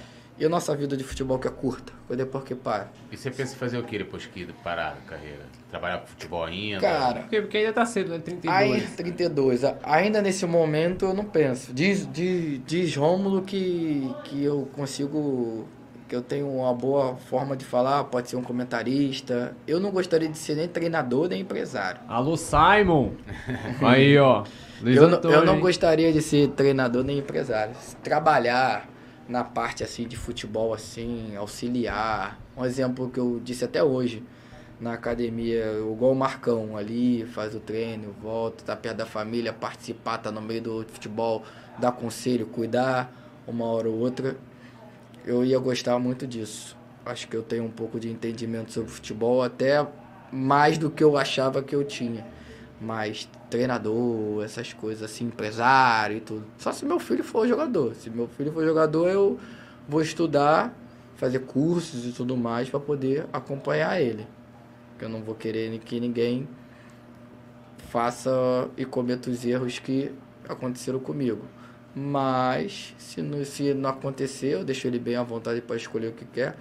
E a nossa vida de futebol que é curta, depois que para. E você pensa em fazer o que depois que parar a carreira? Trabalhar com futebol ainda? Cara, Porque, porque ainda tá cedo, né? 32. Aí, 32. a- Ainda nesse momento eu não penso. Diz, diz, diz Rômulo que, que eu consigo. que eu tenho uma boa forma de falar, pode ser um comentarista. Eu não gostaria de ser nem treinador nem empresário. Alô, Simon! Aí, ó. Luiz Eu, não- Antônio, eu não hein? gostaria de ser treinador nem empresário. Trabalhar na parte assim de futebol assim, auxiliar. Um exemplo que eu disse até hoje na academia, igual o Marcão ali, faz o treino, volta, tá perto da família, participar, tá no meio do futebol, dar conselho, cuidar uma hora ou outra. Eu ia gostar muito disso. Acho que eu tenho um pouco de entendimento sobre futebol, até mais do que eu achava que eu tinha. Mas treinador, essas coisas assim, empresário e tudo. Só se meu filho for jogador. Se meu filho for jogador, eu vou estudar, fazer cursos e tudo mais para poder acompanhar ele. Porque eu não vou querer que ninguém faça e cometa os erros que aconteceram comigo. Mas se não, se não acontecer, eu deixo ele bem à vontade para escolher o que quer.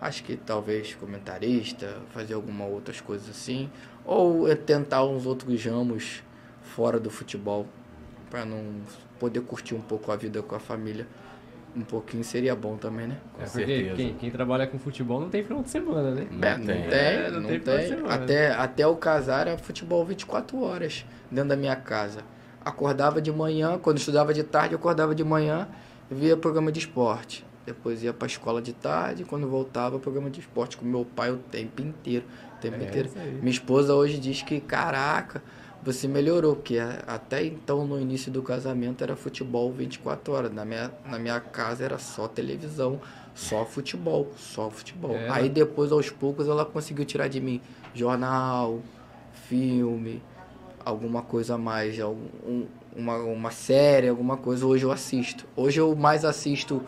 Acho que talvez comentarista, fazer alguma outras coisas assim, ou é tentar uns outros ramos fora do futebol para não poder curtir um pouco a vida com a família. Um pouquinho seria bom também, né? É Com porque certeza. quem, quem trabalha com futebol não tem final de semana, né? Não É, não tem. tem, É, não, não tem. tem. Até, até o casar era futebol 24 horas dentro da minha casa. Acordava de manhã, quando estudava de tarde, eu acordava de manhã, via programa de esporte. Depois ia para a escola de tarde, quando voltava, programa de esporte com meu pai o tempo inteiro. O tempo É, inteiro. Minha esposa hoje diz que, caraca, você melhorou, porque até então, no início do casamento, era futebol 24 horas. Na minha, na minha casa era só televisão, só futebol, só futebol. É. Aí depois, aos poucos, ela conseguiu tirar de mim jornal, filme, alguma coisa mais, algum- um- uma, uma série, alguma coisa. Hoje eu assisto. Hoje eu mais assisto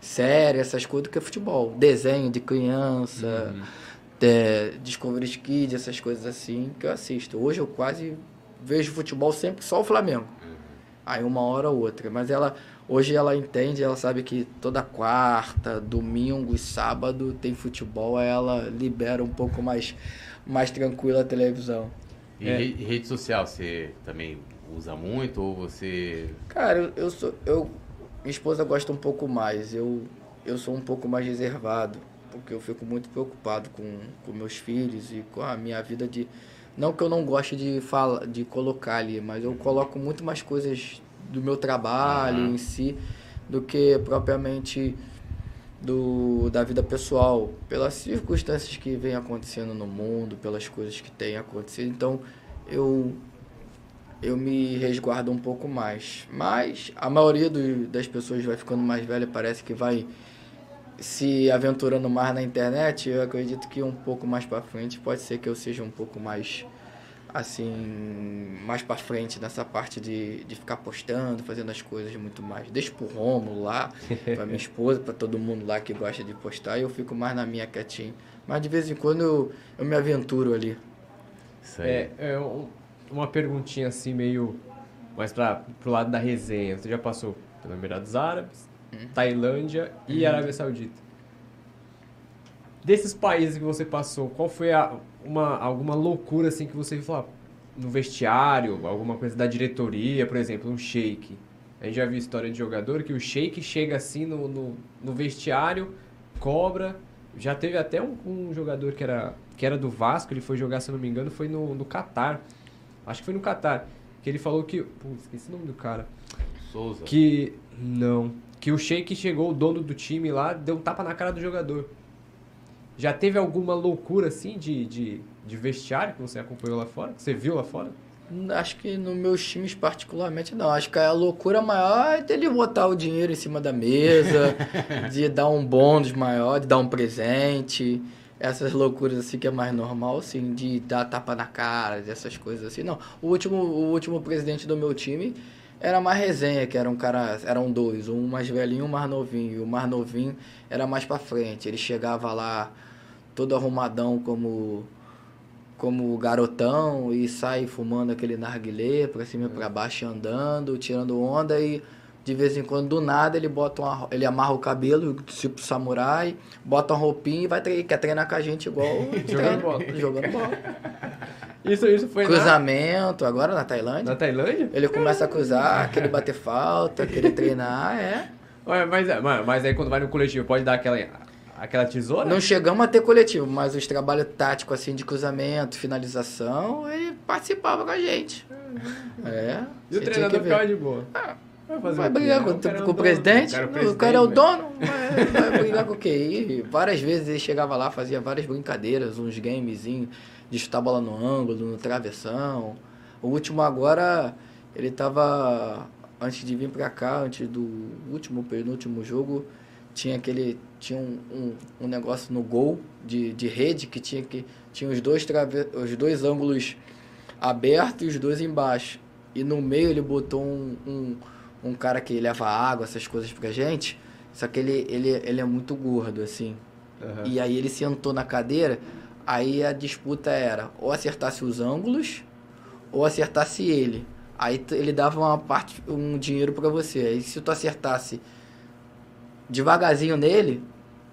série, essas coisas, do que futebol. Desenho de criança, é, Discovery Kids, essas coisas assim que eu assisto. Hoje eu quase vejo futebol sempre só o Flamengo. Aí uma hora ou outra. Mas ela hoje ela entende, ela sabe que toda quarta, domingo e sábado tem futebol, aí ela libera um pouco mais, mais tranquila a televisão. E É. re- rede social, você também usa muito ou você. Cara, eu, eu sou. Eu, minha esposa gosta um pouco mais. Eu, eu sou um pouco mais reservado. Porque eu fico muito preocupado com, com meus filhos e com a minha vida de. Não que eu não goste de falar, de colocar ali, mas eu coloco muito mais coisas do meu trabalho Uhum. em si do que propriamente do, da vida pessoal, pelas circunstâncias que vem acontecendo no mundo, pelas coisas que têm acontecido. Então, eu eu me resguardo um pouco mais. Mas a maioria do- das pessoas vai ficando mais velha, parece que vai se aventurando mais na internet. Eu acredito que um pouco mais para frente pode ser que eu seja um pouco mais assim, mais para frente nessa parte de, de ficar postando, fazendo as coisas muito mais. Deixo pro Romulo lá, (laughs) pra minha esposa, para todo mundo lá que gosta de postar, e eu fico mais na minha quietinho. Mas de vez em quando eu, eu me aventuro ali. Isso aí. É, é um- uma perguntinha assim, meio mais pra, pro lado da resenha. Você já passou pelo Emirados Árabes, Tailândia e Arábia Saudita. Desses países que você passou, qual foi a, uma, alguma loucura assim que você falou ah, no vestiário, alguma coisa da diretoria, por exemplo, um shake? A gente já viu história de jogador que o shake chega assim no, no, no vestiário, cobra. Já teve até um, um jogador que era, que era do Vasco, ele foi jogar, se não me engano, foi no, no Catar. Acho que foi no Catar. Que ele falou que. Pô, esqueci o nome do cara. Souza. Que. Não. Que o Sheik chegou, o dono do time lá, deu um tapa na cara do jogador. Já teve alguma loucura assim de, de, de vestiário que você acompanhou lá fora? Que você viu lá fora? Acho que nos meus times particularmente não. Acho que a loucura maior é dele botar o dinheiro em cima da mesa, (laughs) de dar um bônus maior, de dar um presente. Essas loucuras assim que é mais normal, assim, de dar tapa na cara, dessas coisas assim. Não. O último, o último presidente do meu time era mais resenha, que era um cara, eram dois, um mais velhinho e um mais novinho. E o mais novinho era mais pra frente. Ele chegava lá todo arrumadão como como garotão e sai fumando aquele narguilé pra cima e pra baixo andando, tirando onda e de vez em quando do nada ele bota uma, ele amarra o cabelo tipo samurai, bota uma roupinha e vai treinar, quer treinar com a gente igual (laughs) bola. jogando bola. Isso, isso foi na, Cruzamento, agora na Tailândia. na Tailândia? Ele começa a cruzar, querer bater falta, querer treinar, é. Ué, mas, mas, mas aí quando vai no coletivo, pode dar aquela, aquela tesoura? Não chegamos a ter coletivo, mas os trabalhos táticos assim de cruzamento, finalização, ele participava com a gente. É. E o treinador ficava de boa. Ah, Vai Vai o brigar O com, é com o dono. presidente? O cara O é o dono? Vai, vai brigar com o? E várias vezes ele chegava lá, fazia várias brincadeiras, uns gamezinhos de chutar a bola no ângulo, no travessão. O último agora, ele tava. Antes de vir pra cá, antes do último, penúltimo jogo, tinha aquele. Tinha um, um, um negócio no gol de, de rede que tinha que. Tinha os dois, trave, os dois ângulos abertos e os dois embaixo. E no meio ele botou um, um, um cara que leva água, essas coisas pra gente. Só que ele, ele, ele é muito gordo, assim. Aham. E aí ele sentou na cadeira, aí a disputa era ou acertasse os ângulos ou acertasse ele. Aí ele dava uma parte, um dinheiro pra você. Aí se tu acertasse devagarzinho nele,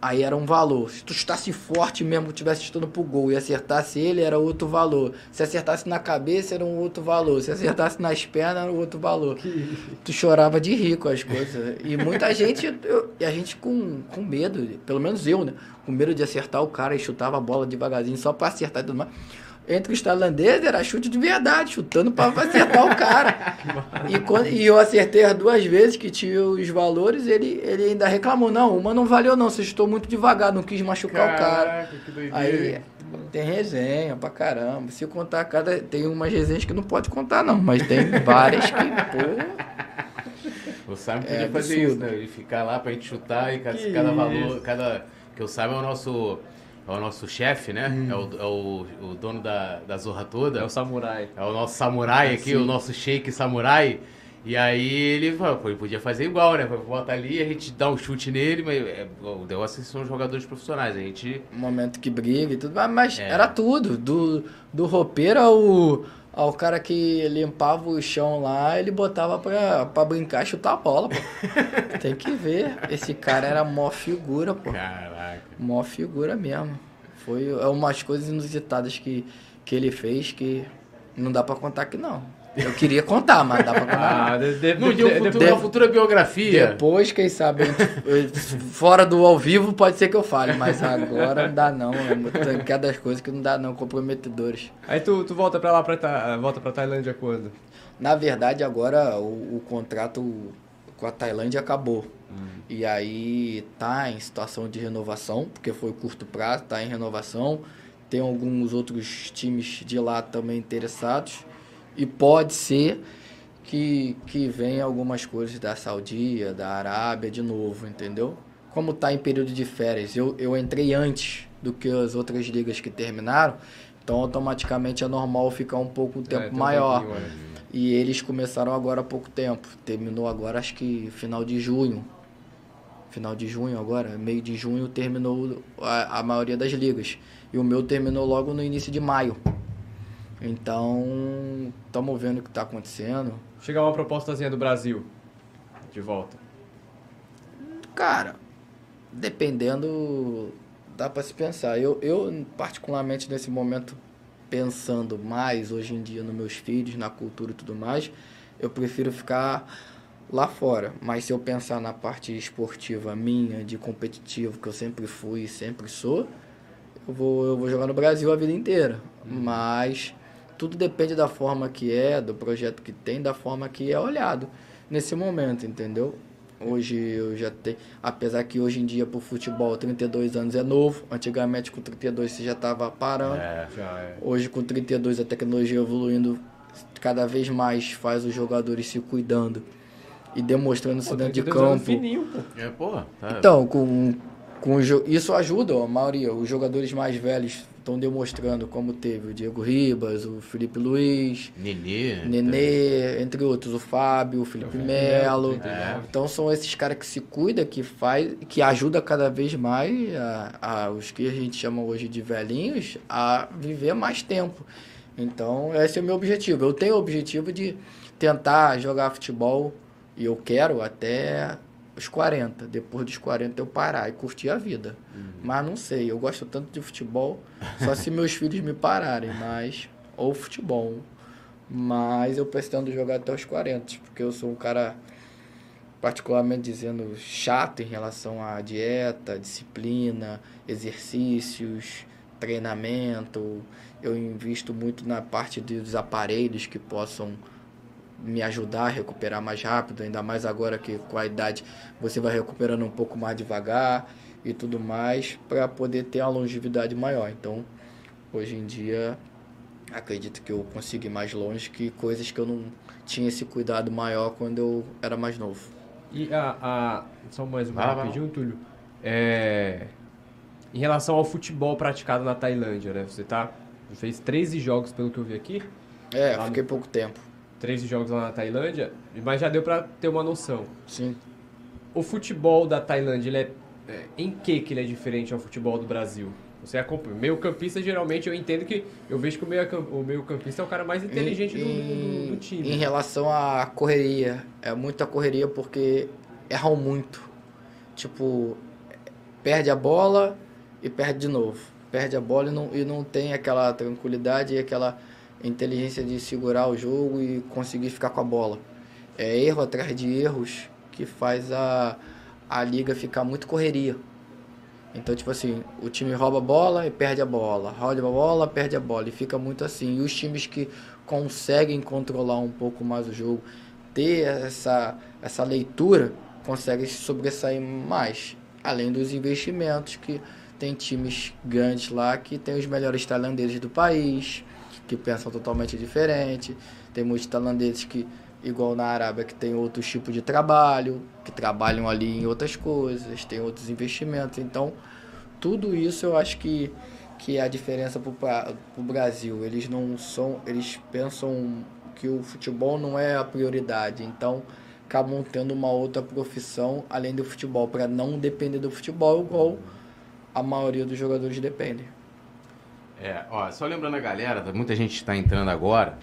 aí era um valor. Se tu chutasse forte mesmo, tivesse chutando pro gol e acertasse ele, era outro valor. Se acertasse na cabeça, era um outro valor. Se acertasse nas pernas, era um outro valor. Tu chorava de rir com as coisas. E muita (laughs) gente, eu- e a gente com, com medo, pelo menos eu, né? Com medo de acertar o cara e chutava a bola devagarzinho só pra acertar e tudo mais. Entre os tailandeses era chute de verdade, chutando pra acertar o cara. E, quando, e eu acertei as duas vezes que tinha os valores, ele, ele ainda reclamou, não, uma não valeu não, você chutou muito devagar, não quis machucar o cara. Caraca, que doideira. Aí tem resenha pra caramba. Se eu contar cada. Tem umas resenhas que não pode contar, não, mas tem várias que, pô. O Simon podia É fazer isso, né? Ele ficar lá pra gente chutar e cada, Que cada valor, cada. Que o Simon é o nosso. É o nosso chefe, né? Hum. É, o, é o, o dono da, da zorra toda. É o samurai. É o nosso samurai aqui, sim. o nosso shake samurai. E aí ele, ele podia fazer igual, né? Bota ali, a gente dá um chute nele, mas é, o negócio é que são jogadores profissionais. A gente. um momento que briga e tudo, mas, mas É. era tudo. Do, do roupeiro ao, ao cara que limpava o chão lá, ele botava pra, pra brincar e chutar a bola, pô. (laughs) Tem que ver. Esse cara era mó figura, pô. Caraca. Mó figura mesmo. Foi é umas coisas inusitadas que, que ele fez que não dá pra contar aqui não. Eu queria contar, mas dá pra contar. Ah, de, de, Não, de, um futuro- de- uma futura biografia. Depois, quem sabe, fora do ao vivo pode ser que eu fale, mas agora não dá não. É cada das coisas que não dá não, comprometedores. Aí tu, tu volta pra lá, pra, Ta- volta pra Tailândia quando? Na verdade, agora o, o contrato com a Tailândia acabou. E aí tá em situação de renovação, porque foi curto prazo, tá em renovação. Tem alguns outros times de lá também interessados. E pode ser que, que venha algumas coisas da Saudia, da Arábia de novo, entendeu? Como tá em período de férias, eu, eu entrei antes do que as outras ligas que terminaram, então automaticamente é normal ficar um pouco um É, tempo tem um maior. tempinho, é. E eles começaram agora há pouco tempo. Terminou agora, acho que final de junho. Final de junho agora, meio de junho terminou a, a maioria das ligas. E o meu terminou logo no início de maio. Então, estamos vendo o que está acontecendo. Chegar uma propostazinha do Brasil. De volta. Cara, dependendo, dá para se pensar. Eu, eu, particularmente nesse momento, pensando mais hoje em dia nos meus filhos, na cultura e tudo mais, eu prefiro ficar lá fora. Mas se eu pensar na parte esportiva minha, de competitivo, que eu sempre fui e sempre sou, eu vou, eu vou jogar no Brasil a vida inteira. Mas tudo depende da forma que é, do projeto que tem, da forma que é olhado nesse momento, entendeu? Hoje eu já tenho, apesar que hoje em dia pro futebol 32 anos é novo, antigamente com 32 você já estava parando. É. Já é. Hoje com 32 a tecnologia evoluindo cada vez mais faz os jogadores se cuidando e demonstrando-se Pô, dentro de 32 anos campo. fininho, pô. É, pô. Tá. Então, com, com isso ajuda, ó, a maioria. Os jogadores mais velhos estão demonstrando, como teve o Diego Ribas, o Felipe Luiz, Nenê. Nenê, entre outros, o Fábio, o Felipe Melo. É. Então são esses caras que se cuidam, que faz, que ajuda cada vez mais a, a- os que a gente chama hoje de velhinhos a viver mais tempo. Então esse é o meu objetivo. Eu tenho o objetivo de tentar jogar futebol e eu quero até os 40. Depois dos 40 eu parar e curtir a vida. Mas não sei, eu gosto tanto de futebol, só se meus filhos me pararem, mas ou futebol. Mas eu pretendo jogar até os 40, porque eu sou um cara particularmente dizendo chato em relação à dieta, disciplina, exercícios, treinamento. Eu invisto muito na parte dos aparelhos que possam me ajudar a recuperar mais rápido, ainda mais agora que com a idade você vai recuperando um pouco mais devagar e tudo mais, para poder ter uma longevidade maior. Então, hoje em dia, acredito que eu consigo ir mais longe que coisas que eu não tinha esse cuidado maior quando eu era mais novo. E a, a só mais um vai lá. rapidinho, Túlio. É, em relação ao futebol praticado na Tailândia, né? Você tá fez 13 jogos pelo que eu vi aqui, É, Lá no- fiquei pouco tempo. 13 jogos lá na Tailândia, mas já deu pra ter uma noção. Sim. o futebol da Tailândia, ele é, é, em que que ele é diferente ao futebol do Brasil? Você acompanha. Meio campista, geralmente, eu entendo que. Eu vejo que o meio, o meio campista é o cara mais inteligente do, do, do, time. Em relação à correria, é muita correria porque erram muito. Tipo, perde a bola e perde de novo. Perde a bola e não, e não tem aquela tranquilidade e aquela inteligência de segurar o jogo e conseguir ficar com a bola. É erro atrás de erros que faz a, a liga ficar muito correria. Então, tipo assim, o time rouba a bola e perde a bola, rouba a bola, perde a bola, e fica muito assim. E os times que conseguem controlar um pouco mais o jogo, ter essa, essa leitura, conseguem se sobressair mais. Além dos investimentos, que tem times grandes lá que tem os melhores tailandeses do país, que pensam totalmente diferente. Tem muitos tailandeses que, igual na Arábia, que tem outros tipos de trabalho, que trabalham ali em outras coisas, tem outros investimentos. Então, tudo isso eu acho que, que é a diferença para o Brasil. Eles não são, eles pensam que o futebol não é a prioridade. Então, acabam tendo uma outra profissão além do futebol, para não depender do futebol igual a maioria dos jogadores dependem. É, ó, só lembrando a galera, muita gente está entrando agora,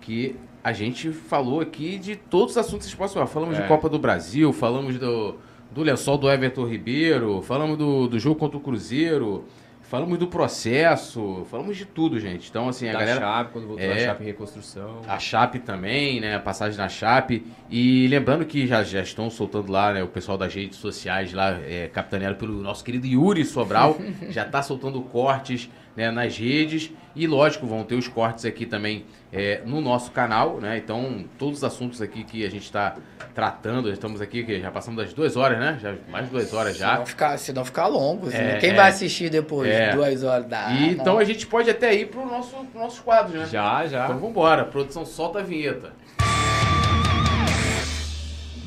que a gente falou aqui de todos os assuntos que vocês possam falar. Falamos é. de Copa do Brasil, falamos do, do lençol do Everton Ribeiro, falamos do, do jogo contra o Cruzeiro, Falamos do processo, falamos de tudo, gente. Então, assim, a da galera. Chape, quando voltou é, a Chape em reconstrução. A Chape também, né? A passagem na Chape. E lembrando que já, já estão soltando lá, né? O pessoal das redes sociais lá, é, capitaneado pelo nosso querido Yuri Sobral, (laughs) já está soltando cortes né, nas redes. E lógico, vão ter os cortes aqui também é, no nosso canal, né? Então, todos os assuntos aqui que a gente está tratando, estamos aqui, que já passamos das duas horas, né? Já, mais de duas horas já. Se não ficar, se não ficar longo, é, né? quem é, vai assistir depois é. duas horas da. E, então a gente pode até ir para nosso, pro nossos quadros, né? Já, já. Então vamos embora. Produção, solta a vinheta.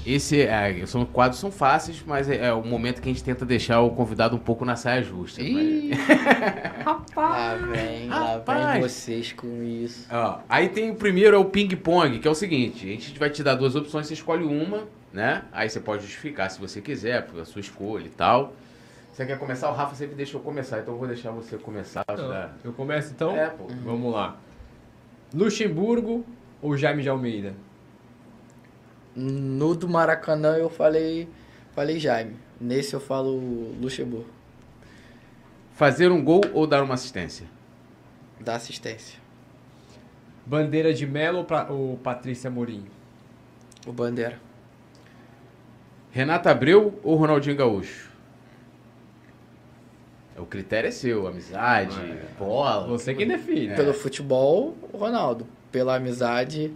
Esse é, são quadros são fáceis, mas é, é, o momento que a gente tenta deixar o convidado um pouco na saia justa. Ih, (laughs) Rapaz! Lá vem, lá vem vocês com isso. Ó, aí tem o primeiro, é o ping-pong, que é o seguinte: a gente vai te dar duas opções, você escolhe uma, né? Aí você pode justificar se você quiser, a sua escolha e tal. Você quer começar? O Rafa sempre deixou começar, então eu vou deixar você começar. Não, eu começo então? É, pô. Vamos lá. Luxemburgo ou Jaime de Almeida? No do Maracanã eu falei, falei Jaime. Nesse eu falo Luxemburgo. Fazer um gol ou dar uma assistência? Dar assistência. Bandeira de Melo ou Patrícia Mourinho? O Bandeira. Renata Abreu ou Ronaldinho Gaúcho? O critério é seu, amizade, é. bola. Você quem define. É. Pelo futebol, o Ronaldo. Pela amizade,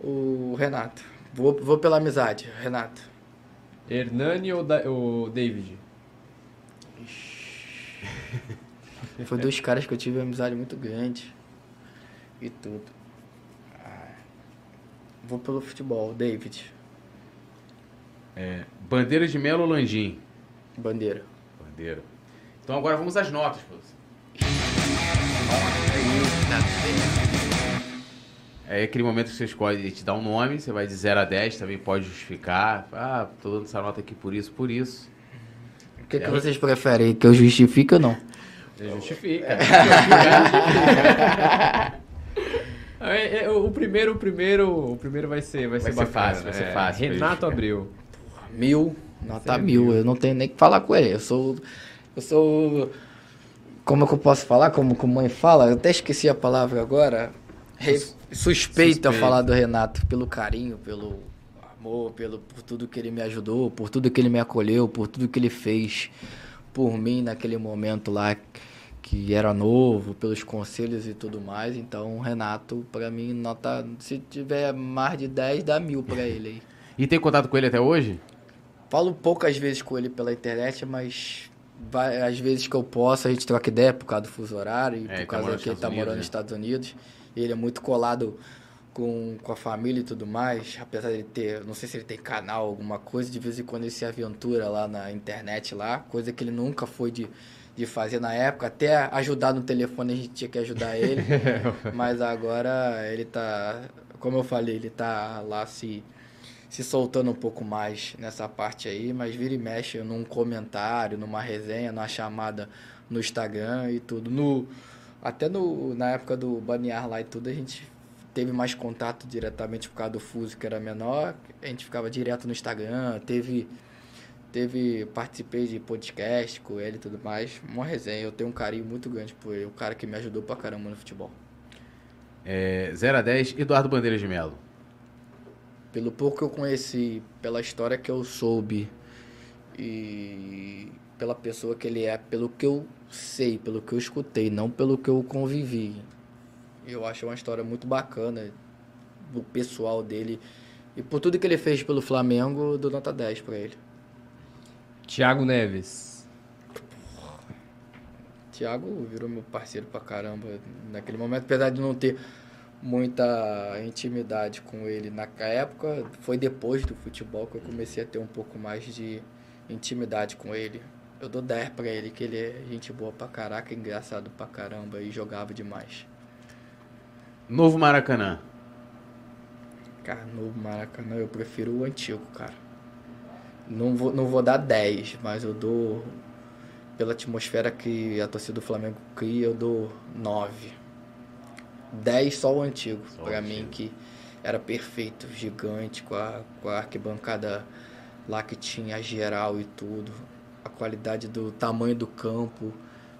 o Renato. Vou, vou pela amizade, Renato. Hernani ou, da, ou David? Foi dois caras que eu tive uma amizade muito grande. E tudo. Ah, vou pelo futebol, David. É, bandeira de Melo ou Landim? Bandeira. Bandeira. Então agora vamos às notas, pô. É aquele momento que você escolhe, ele te dá um nome, você vai de 0 a 10, também pode justificar. Ah, tô dando essa nota aqui por isso, por isso. O que, é, que vocês preferem? Que eu justifique ou não? Você justifica. (laughs) É, é, o primeiro, o primeiro, o primeiro vai ser, vai, vai ser, ser fácil, vai ser fácil. Renato Abreu. Mil, nota mil. mil. Eu não tenho nem que falar com ele. Eu sou, eu sou, como é que eu posso falar? Como, como mãe fala? Eu até esqueci a palavra agora. Re, suspeito, a falar do Renato pelo carinho, pelo amor, pelo, por tudo que ele me ajudou, por tudo que ele me acolheu, por tudo que ele fez por mim naquele momento lá que era novo, pelos conselhos e tudo mais. Então, Renato, para mim, nota. Se tiver mais de 10, dá mil para (laughs) ele aí. E tem contato com ele até hoje? Falo poucas vezes com ele pela internet, mas vai, às vezes que eu posso, a gente troca ideia por causa do fuso horário e é, por causa tá que ele tá morando nos né? Estados Unidos. Ele é muito colado com, com a família e tudo mais, apesar de ele ter, não sei se ele tem canal, alguma coisa, de vez em quando ele se aventura lá na internet lá, coisa que ele nunca foi de, de fazer na época, até ajudar no telefone a gente tinha que ajudar ele, (laughs) mas agora ele tá, como eu falei, ele tá lá se se soltando um pouco mais nessa parte aí, mas vira e mexe num comentário, numa resenha, numa chamada no Instagram e tudo. No, até no, na época do Banear lá e tudo, a gente teve mais contato diretamente por causa do fuso que era menor, a gente ficava direto no Instagram, teve teve participei de podcast com ele e tudo mais, uma resenha, eu tenho um carinho muito grande por ele, um cara que me ajudou pra caramba no futebol. É, 0 a 10, Eduardo Bandeira de Melo. Pelo pouco que eu conheci, pela história que eu soube e pela pessoa que ele é, pelo que eu sei, pelo que eu escutei, não pelo que eu convivi. Eu acho uma história muito bacana do pessoal dele e por tudo que ele fez pelo Flamengo, do nota 10 para ele. Thiago Neves. Thiago virou meu parceiro pra caramba naquele momento, apesar de não ter muita intimidade com ele na época, foi depois do futebol que eu comecei a ter um pouco mais de intimidade com ele. Eu dou 10 pra ele, que ele é gente boa pra caraca, engraçado pra caramba e jogava demais. Novo Maracanã. Cara, novo Maracanã, eu prefiro o antigo, cara. Não vou, não vou dar 10, mas eu dou. Pela atmosfera que a torcida do Flamengo cria, eu dou 9. 10 só o antigo, Só pra antigo. mim, que era perfeito, gigante, com a, com a arquibancada lá que tinha geral e tudo. Qualidade do tamanho do campo.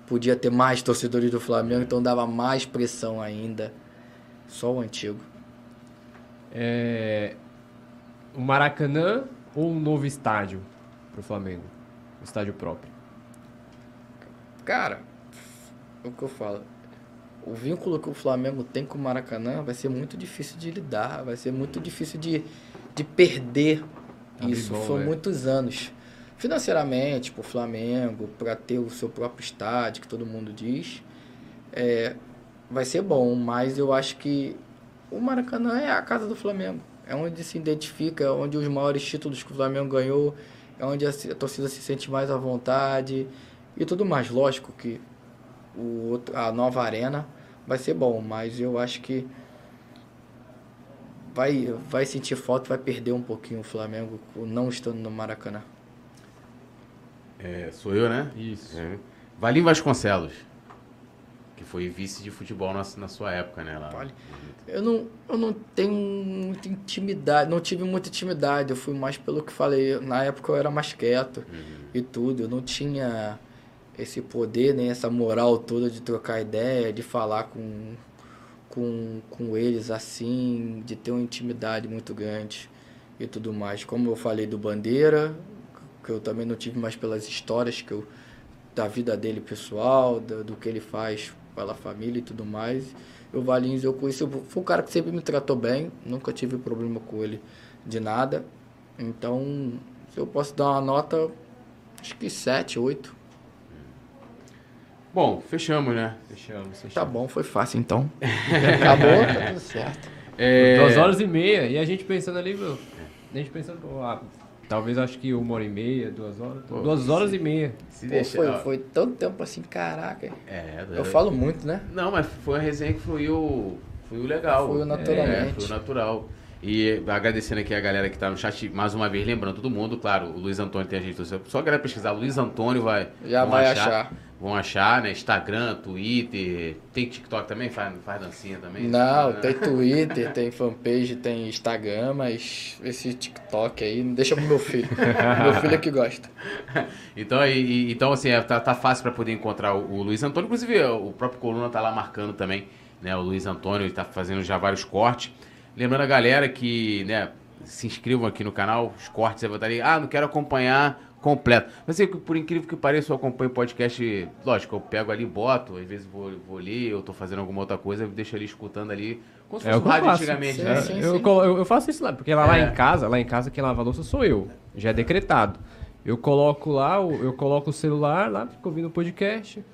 Podia ter mais torcedores do Flamengo, então dava mais pressão ainda. Só o antigo. É, o Maracanã ou um novo estádio pro Flamengo? Um estádio próprio. Cara, o que eu falo, o vínculo que o Flamengo tem com o Maracanã vai ser muito difícil de lidar, vai ser muito difícil de, de perder Abrir isso. mão, Foram né? muitos anos. Financeiramente, pro Flamengo, para ter o seu próprio estádio, que todo mundo diz, é, vai ser bom, mas eu acho que o Maracanã é a casa do Flamengo. É onde se identifica, é onde os maiores títulos que o Flamengo ganhou, é onde a, a torcida se sente mais à vontade e tudo mais. Lógico que o a nova arena vai ser bom, mas eu acho que vai, vai sentir falta, vai perder um pouquinho o Flamengo não estando no Maracanã. É, sou eu, né? Isso. É. Valim Vasconcelos. Que foi vice de futebol na, na sua época, né? Lá. Vale. Eu não, eu não tenho muita intimidade, não tive muita intimidade, eu fui mais pelo que falei. Na época eu era mais quieto e tudo, eu não tinha esse poder, nem essa moral toda de trocar ideia, de falar com, com, com eles assim, de ter uma intimidade muito grande e tudo mais. Como eu falei do Bandeira, que eu também não tive mais pelas histórias que eu, da vida dele pessoal, do, do que ele faz pela família e tudo mais. O Valinhos eu conheci, foi um cara que sempre me tratou bem, nunca tive problema com ele de nada. Então, se eu posso dar uma nota, acho que 7, 8. Bom, fechamos, né? Fechamos, fechamos. Tá bom, foi fácil então. (laughs) Acabou, tá tudo certo. É, Duas horas e meia. E a gente pensando ali, meu. A gente pensando, pô, ah, talvez acho que uma hora e meia, duas horas. Pô, duas horas e meia. Se Pô, deixa- foi, ó, foi tanto tempo assim, caraca. É, Eu falo muito, né? Não, mas foi uma resenha que fluiu, fluiu legal. Fluiu naturalmente. É, fluiu natural. E agradecendo aqui a galera que tá no chat, mais uma vez, lembrando todo mundo, claro, o Luiz Antônio tem a gente, só a galera pesquisar, Luiz Antônio vai... Já vai achar. Vão achar, né? Instagram, Twitter, tem TikTok também? Faz, faz dancinha também? Não, Né? tem Twitter, (laughs) tem fanpage, tem Instagram, mas esse TikTok aí deixa pro meu filho. meu filho é que gosta. (laughs) Então, e- e- então assim, é, tá, tá fácil para poder encontrar o, o Luiz Antônio. Inclusive, o próprio Coluna tá lá marcando também, né? O Luiz Antônio, ele tá fazendo já vários cortes. Lembrando a galera que, né, se inscrevam aqui no canal, os cortes você vai estar ali. Ah, não quero acompanhar completo. Mas assim, por incrível que pareça, eu acompanho o podcast, lógico, eu pego ali, boto, às vezes vou, vou ler, eu tô fazendo alguma outra coisa, eu deixo ali escutando ali, como se É fosse eu rádio faço. antigamente, Sim, né? sim. eu, colo- eu, eu faço isso lá, porque lá, lá É. em casa, lá em casa quem lava a louça sou eu. Já é decretado. Eu coloco lá, eu coloco o celular lá, fico ouvindo o podcast,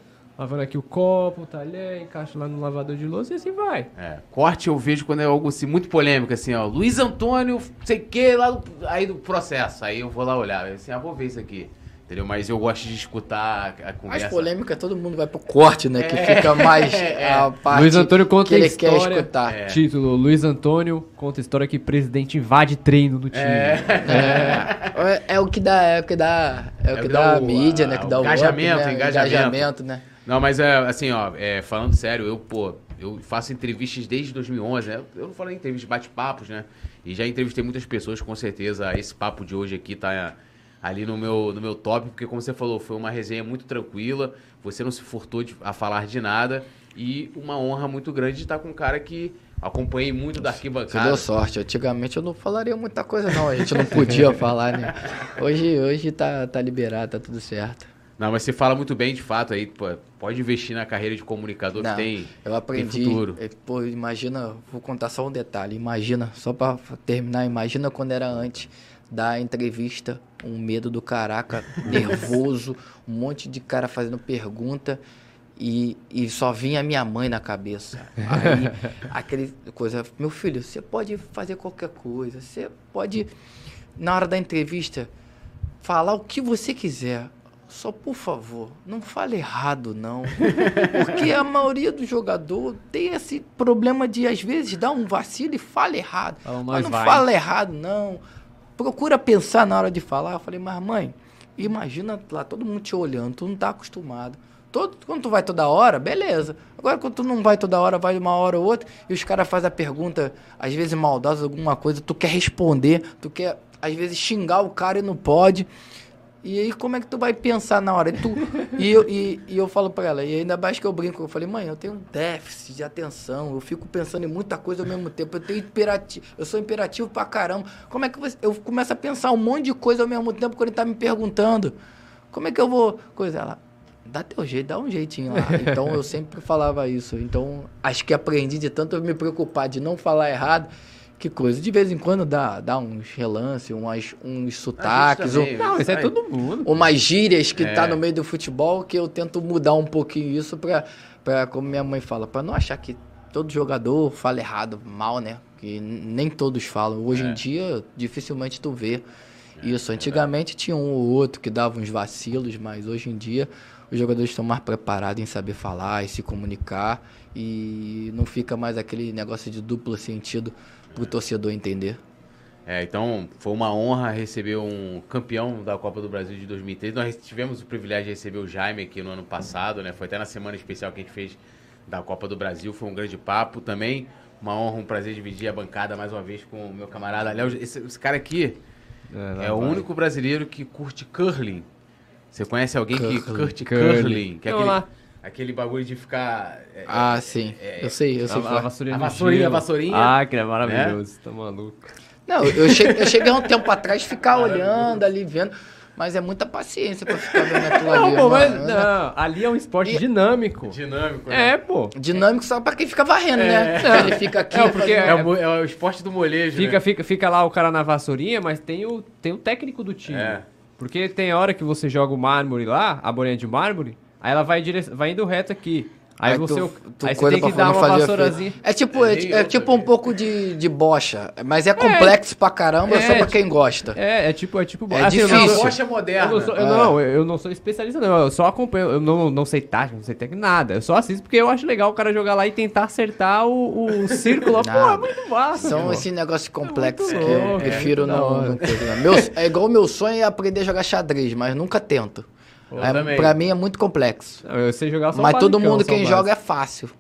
lavando aqui o copo, o talher, encaixo lá no lavador de louça e assim vai. É, corte eu vejo quando é algo assim, muito polêmico, assim, ó. Luiz Antônio, sei que, lá do, aí do processo. Aí eu vou lá olhar, assim, ah, vou ver isso aqui. Entendeu? Mas eu gosto de escutar a conversa. polêmicas todo mundo vai pro corte, né? Que fica mais (laughs) É. a parte Luiz Antônio conta que a ele quer história. escutar. É. Título: Luiz Antônio conta a história que presidente invade treino do time. É, é o que dá, é o que dá, é o que dá a o- mídia, a- né? Que dá o engajamento, up, né? engajamento. engajamento, né? Não, mas é assim, ó, é, falando sério, eu, pô, eu faço entrevistas desde 2011, né? Eu não falo em entrevistas, bate-papos, né? E já entrevistei muitas pessoas, com certeza esse papo de hoje aqui tá ali no meu, no meu top, porque como você falou, foi uma resenha muito tranquila, você não se furtou de- a falar de nada e uma honra muito grande de estar com um cara que acompanhei muito da Você arquibancada. deu sorte. Antigamente eu não falaria muita coisa, não. A gente não podia (laughs) falar, né? Hoje, hoje tá, tá liberado, tá tudo certo. Não, mas você fala muito bem, de fato, aí, pô, pode investir na carreira de comunicador Não, que tem, Eu aprendi. tem futuro. é, Pô, imagina, vou contar só um detalhe. Imagina, só pra terminar, imagina quando era antes da entrevista, um medo do caraca, (laughs) nervoso, um monte de cara fazendo pergunta e, e só vinha minha mãe na cabeça. Aí, (laughs) aquele coisa, meu filho, você pode fazer qualquer coisa, você pode, na hora da entrevista, falar o que você quiser. Só por favor, não fale errado, não. (laughs) Porque a maioria do jogador tem esse problema de, às vezes, dar um vacilo e fala errado. Fala, mas "Nós não vai." fala errado, não. Procura pensar na hora de falar. Eu falei, mas mãe, imagina lá todo mundo te olhando, tu não tá acostumado. Todo, quando tu vai toda hora, beleza. Agora, quando tu não vai toda hora, vai uma hora ou outra, e os caras fazem a pergunta, às vezes maldosa, alguma coisa, tu quer responder, tu quer, às vezes, xingar o cara e não pode. E aí, como é que tu vai pensar na hora? E, tu, e, eu, e, e eu falo pra ela, e ainda mais que eu brinco, eu falei, mãe, eu tenho um déficit de atenção, eu fico pensando em muita coisa ao mesmo tempo, eu tenho imperativo, eu sou imperativo pra caramba. Como é que você, eu começo a pensar um monte de coisa ao mesmo tempo quando ele tá me perguntando? Como é que eu vou. Coisa, ela, dá teu jeito, dá um jeitinho lá. Então eu sempre falava isso. Então acho que aprendi de tanto me preocupar de não falar errado. Que coisa. De vez em quando dá, dá uns relances, umas, uns sotaques, ou, também, Não, isso é todo mundo. umas gírias que É. tá no meio do futebol que eu tento mudar um pouquinho isso pra, pra como minha mãe fala, pra não achar que todo jogador fala errado, mal, né? Que nem todos falam. Hoje É. em dia, dificilmente tu vê isso. Antigamente tinha um ou outro que dava uns vacilos, mas hoje em dia os jogadores estão mais preparados em saber falar e se comunicar e não fica mais aquele negócio de duplo sentido pro torcedor entender. É, então foi uma honra receber um campeão da Copa do Brasil de 2013. Nós tivemos o privilégio de receber o Jaime aqui no ano passado, né? Foi até na semana especial que a gente fez da Copa do Brasil. Foi um grande papo também. Uma honra, um prazer dividir a bancada mais uma vez com o meu camarada Léo. Esse, esse cara aqui É, é o único brasileiro que curte curling. Você conhece alguém que Curling. curte Curling. curling? Que é Vamos aquele, lá. Aquele bagulho de ficar. é, Ah, sim. eu sei, eu sei. A, a falar. vassourinha A vassourinha, a vassourinha. Ah, que é maravilhoso. Tá maluco. Não, eu cheguei, eu cheguei há um tempo atrás ficar (laughs) olhando ali, vendo, mas é muita paciência pra ficar vendo aquilo ali. Não, pô, mas mano. não, ali é um esporte E- dinâmico. Dinâmico, né? É, pô. Dinâmico só pra quem fica varrendo, né? É. Ele fica aqui. É, porque É, o, é o esporte do molejo. Fica, né? fica, fica lá o cara na vassourinha, mas tem o, tem o técnico do time. É. Porque tem hora que você joga o mármore lá, a bolinha de mármore, aí ela vai, dire... vai indo reto aqui. Aí, tu- você, tu aí você tem que dar não uma vassourazinha. É tipo, é, é eu tipo um pouco de, de bocha, mas é complexo pra caramba, É, só pra quem gosta. É, é tipo, é tipo. É eu não- difícil. Isso. bocha Eu moderna. não, sou, eu, É. não, eu não sou especialista, não. Eu só acompanho. Eu não, não sei tática, não sei técnica, nada. Eu só assisto porque eu acho legal o cara jogar lá e tentar acertar o, o círculo. (laughs) Pô, é muito massa. São esses negócios complexos muito que eu louco, é prefiro não, não não. Meu, é igual o meu sonho é aprender a jogar xadrez, mas nunca tento. Eu É, também. pra mim é muito complexo. Não, Eu sei jogar só Mas todo basicão, mundo só o quem básico. joga é fácil.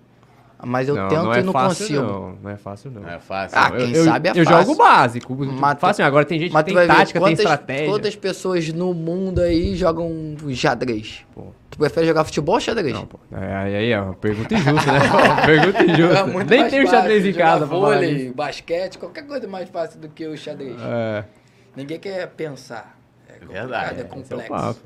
Mas eu não, tento não é e não fácil, consigo. Não, não é fácil, não. Não é fácil. Ah, Eu- quem eu, sabe é Eu fácil. jogo básico. Mas tu- fácil, agora tem gente que tem tática, tem quantas, estratégia. quantas pessoas no mundo aí jogam xadrez. Pô. Tu prefere jogar futebol ou xadrez? Não, pô. É, aí, aí é uma pergunta injusta, né? (laughs) Pergunta injusta. É Nem tem xadrez em casa vôlei, basquete, qualquer coisa mais fácil do que o xadrez. É, Ninguém quer pensar. É verdade, é é é complexo.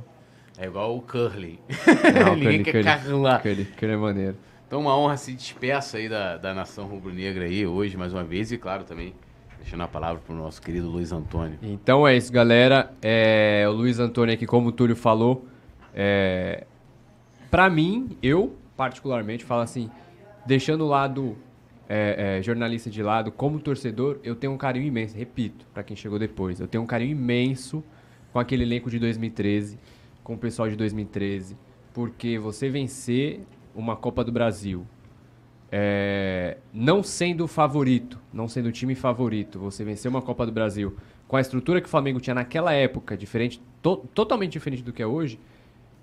É igual o curling. (laughs) Não, Ninguém aquele- quer aquele- carlar. Aquele, aquele é maneiro. Então, uma honra se despeça aí da, da nação rubro-negra aí hoje, mais uma vez. E, claro, também deixando a palavra pro nosso querido Luiz Antônio. Então é isso, galera. É, o Luiz Antônio aqui, como o Túlio falou, é, para mim, eu particularmente falo assim, deixando o lado é, é, jornalista de lado, como torcedor, eu tenho um carinho imenso. Repito, para quem chegou depois, eu tenho um carinho imenso com aquele elenco de 2013, com o pessoal de 2013, porque você vencer uma Copa do Brasil, é, não sendo o favorito, não sendo o time favorito, você vencer uma Copa do Brasil com a estrutura que o Flamengo tinha naquela época, diferente, to, totalmente diferente do que é hoje,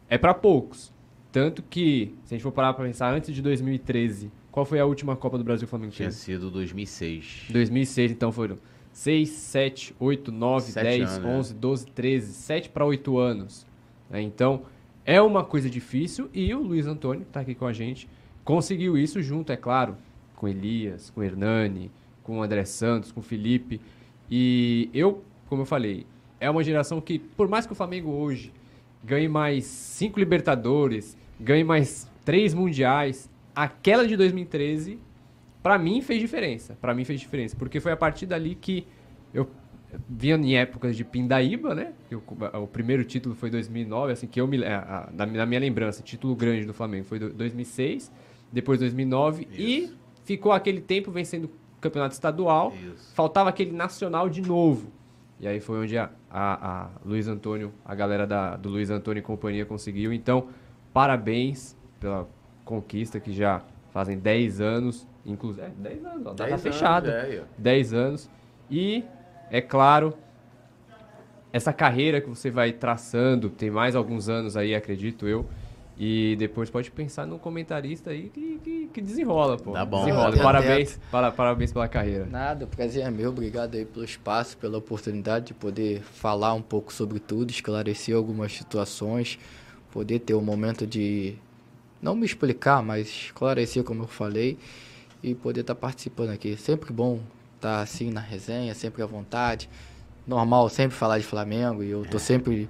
é para poucos. Tanto que, se a gente for parar para pensar, antes de 2013, qual foi a última Copa do Brasil que o Flamengo tinha? Tinha sido 2006. 2006, então foram 6, 7, 8, 9, Sete 10, anos, 11, 12, 13, 7 para 8 anos. Né? Então, é uma coisa difícil e o Luiz Antônio, que está aqui com a gente, conseguiu isso junto, é claro, com Elias, com Hernani, com André Santos, com Felipe. E eu, como eu falei, é uma geração que, por mais que o Flamengo hoje ganhe mais 5 Libertadores, ganhe mais 3 Mundiais, aquela de 2013 Pra mim fez diferença. Pra mim fez diferença. Porque foi a partir dali que eu vinha em épocas de Pindaíba, né? Eu- o primeiro título foi 2009, assim, que eu me. a- a- na, minha lembrança, título grande do Flamengo foi do- 2006, depois 2009 e ficou aquele tempo vencendo o campeonato estadual. Isso. Faltava aquele nacional de novo. E aí foi onde a, a, a Luiz Antônio, a galera da, do Luiz Antônio e companhia conseguiu. Então, parabéns pela conquista que já fazem 10 anos. Inclusive, é, 10 anos, ó, data 10 fechada. anos, é, aí, ó. 10 anos. E, é claro, essa carreira que você vai traçando, tem mais alguns anos aí, acredito eu. E depois pode pensar num comentarista aí que, que, que desenrola, pô. Tá bom. Desenrola. Até Parabéns, para, parabéns pela carreira. Nada, o prazer é meu. Obrigado aí pelo espaço, pela oportunidade de poder falar um pouco sobre tudo, esclarecer algumas situações, poder ter um momento de não me explicar, mas esclarecer como eu falei e poder estar participando aqui. Sempre bom estar assim na resenha, sempre à vontade. Normal sempre falar de Flamengo e eu tô sempre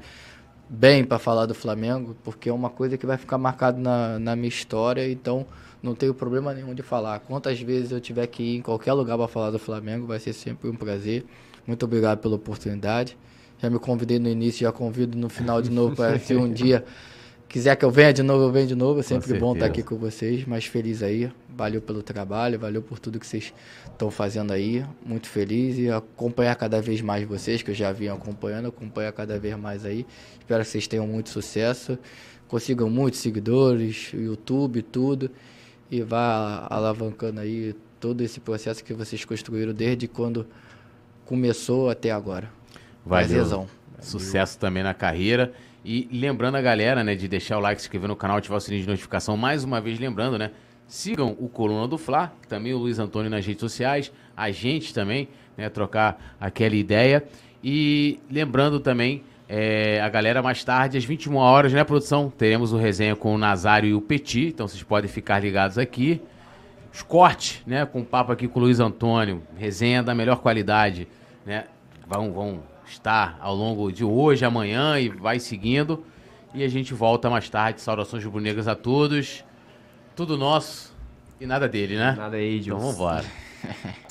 bem para falar do Flamengo, porque é uma coisa que vai ficar marcado na, na minha história, então não tenho problema nenhum de falar. Quantas vezes eu tiver que ir em qualquer lugar para falar do Flamengo, vai ser sempre um prazer. Muito obrigado pela oportunidade. Já me convidei no início, já convido no final de novo para se (laughs) um dia quiser que eu venha de novo, eu venho de novo. É sempre bom estar aqui com vocês, mas feliz aí. Valeu pelo trabalho, valeu por tudo que vocês estão fazendo aí. Muito feliz e acompanhar cada vez mais vocês, que eu já vim acompanhando, acompanhar cada vez mais aí. Espero que vocês tenham muito sucesso, consigam muitos seguidores, YouTube, tudo, e vá alavancando aí todo esse processo que vocês construíram desde quando começou até agora. Valeu. Sucesso também na carreira. E lembrando a galera, né, de deixar o like, se inscrever no canal, ativar o sininho de notificação. Mais uma vez lembrando, né, sigam o Coluna do Fla, também o Luiz Antônio nas redes sociais, a gente também, né, trocar aquela ideia. E lembrando também, é, a galera mais tarde, às 21 horas, né, produção, teremos o resenha com o Nazário e o Petit, então vocês podem ficar ligados aqui. Os cortes, né, com papo aqui com o Luiz Antônio, resenha da melhor qualidade, né, vão, vão estar ao longo de hoje, amanhã e vai seguindo. E a gente volta mais tarde. Saudações rubro-negras a todos. Tudo nosso e nada dele, né? Nada aí, Então vambora. (laughs)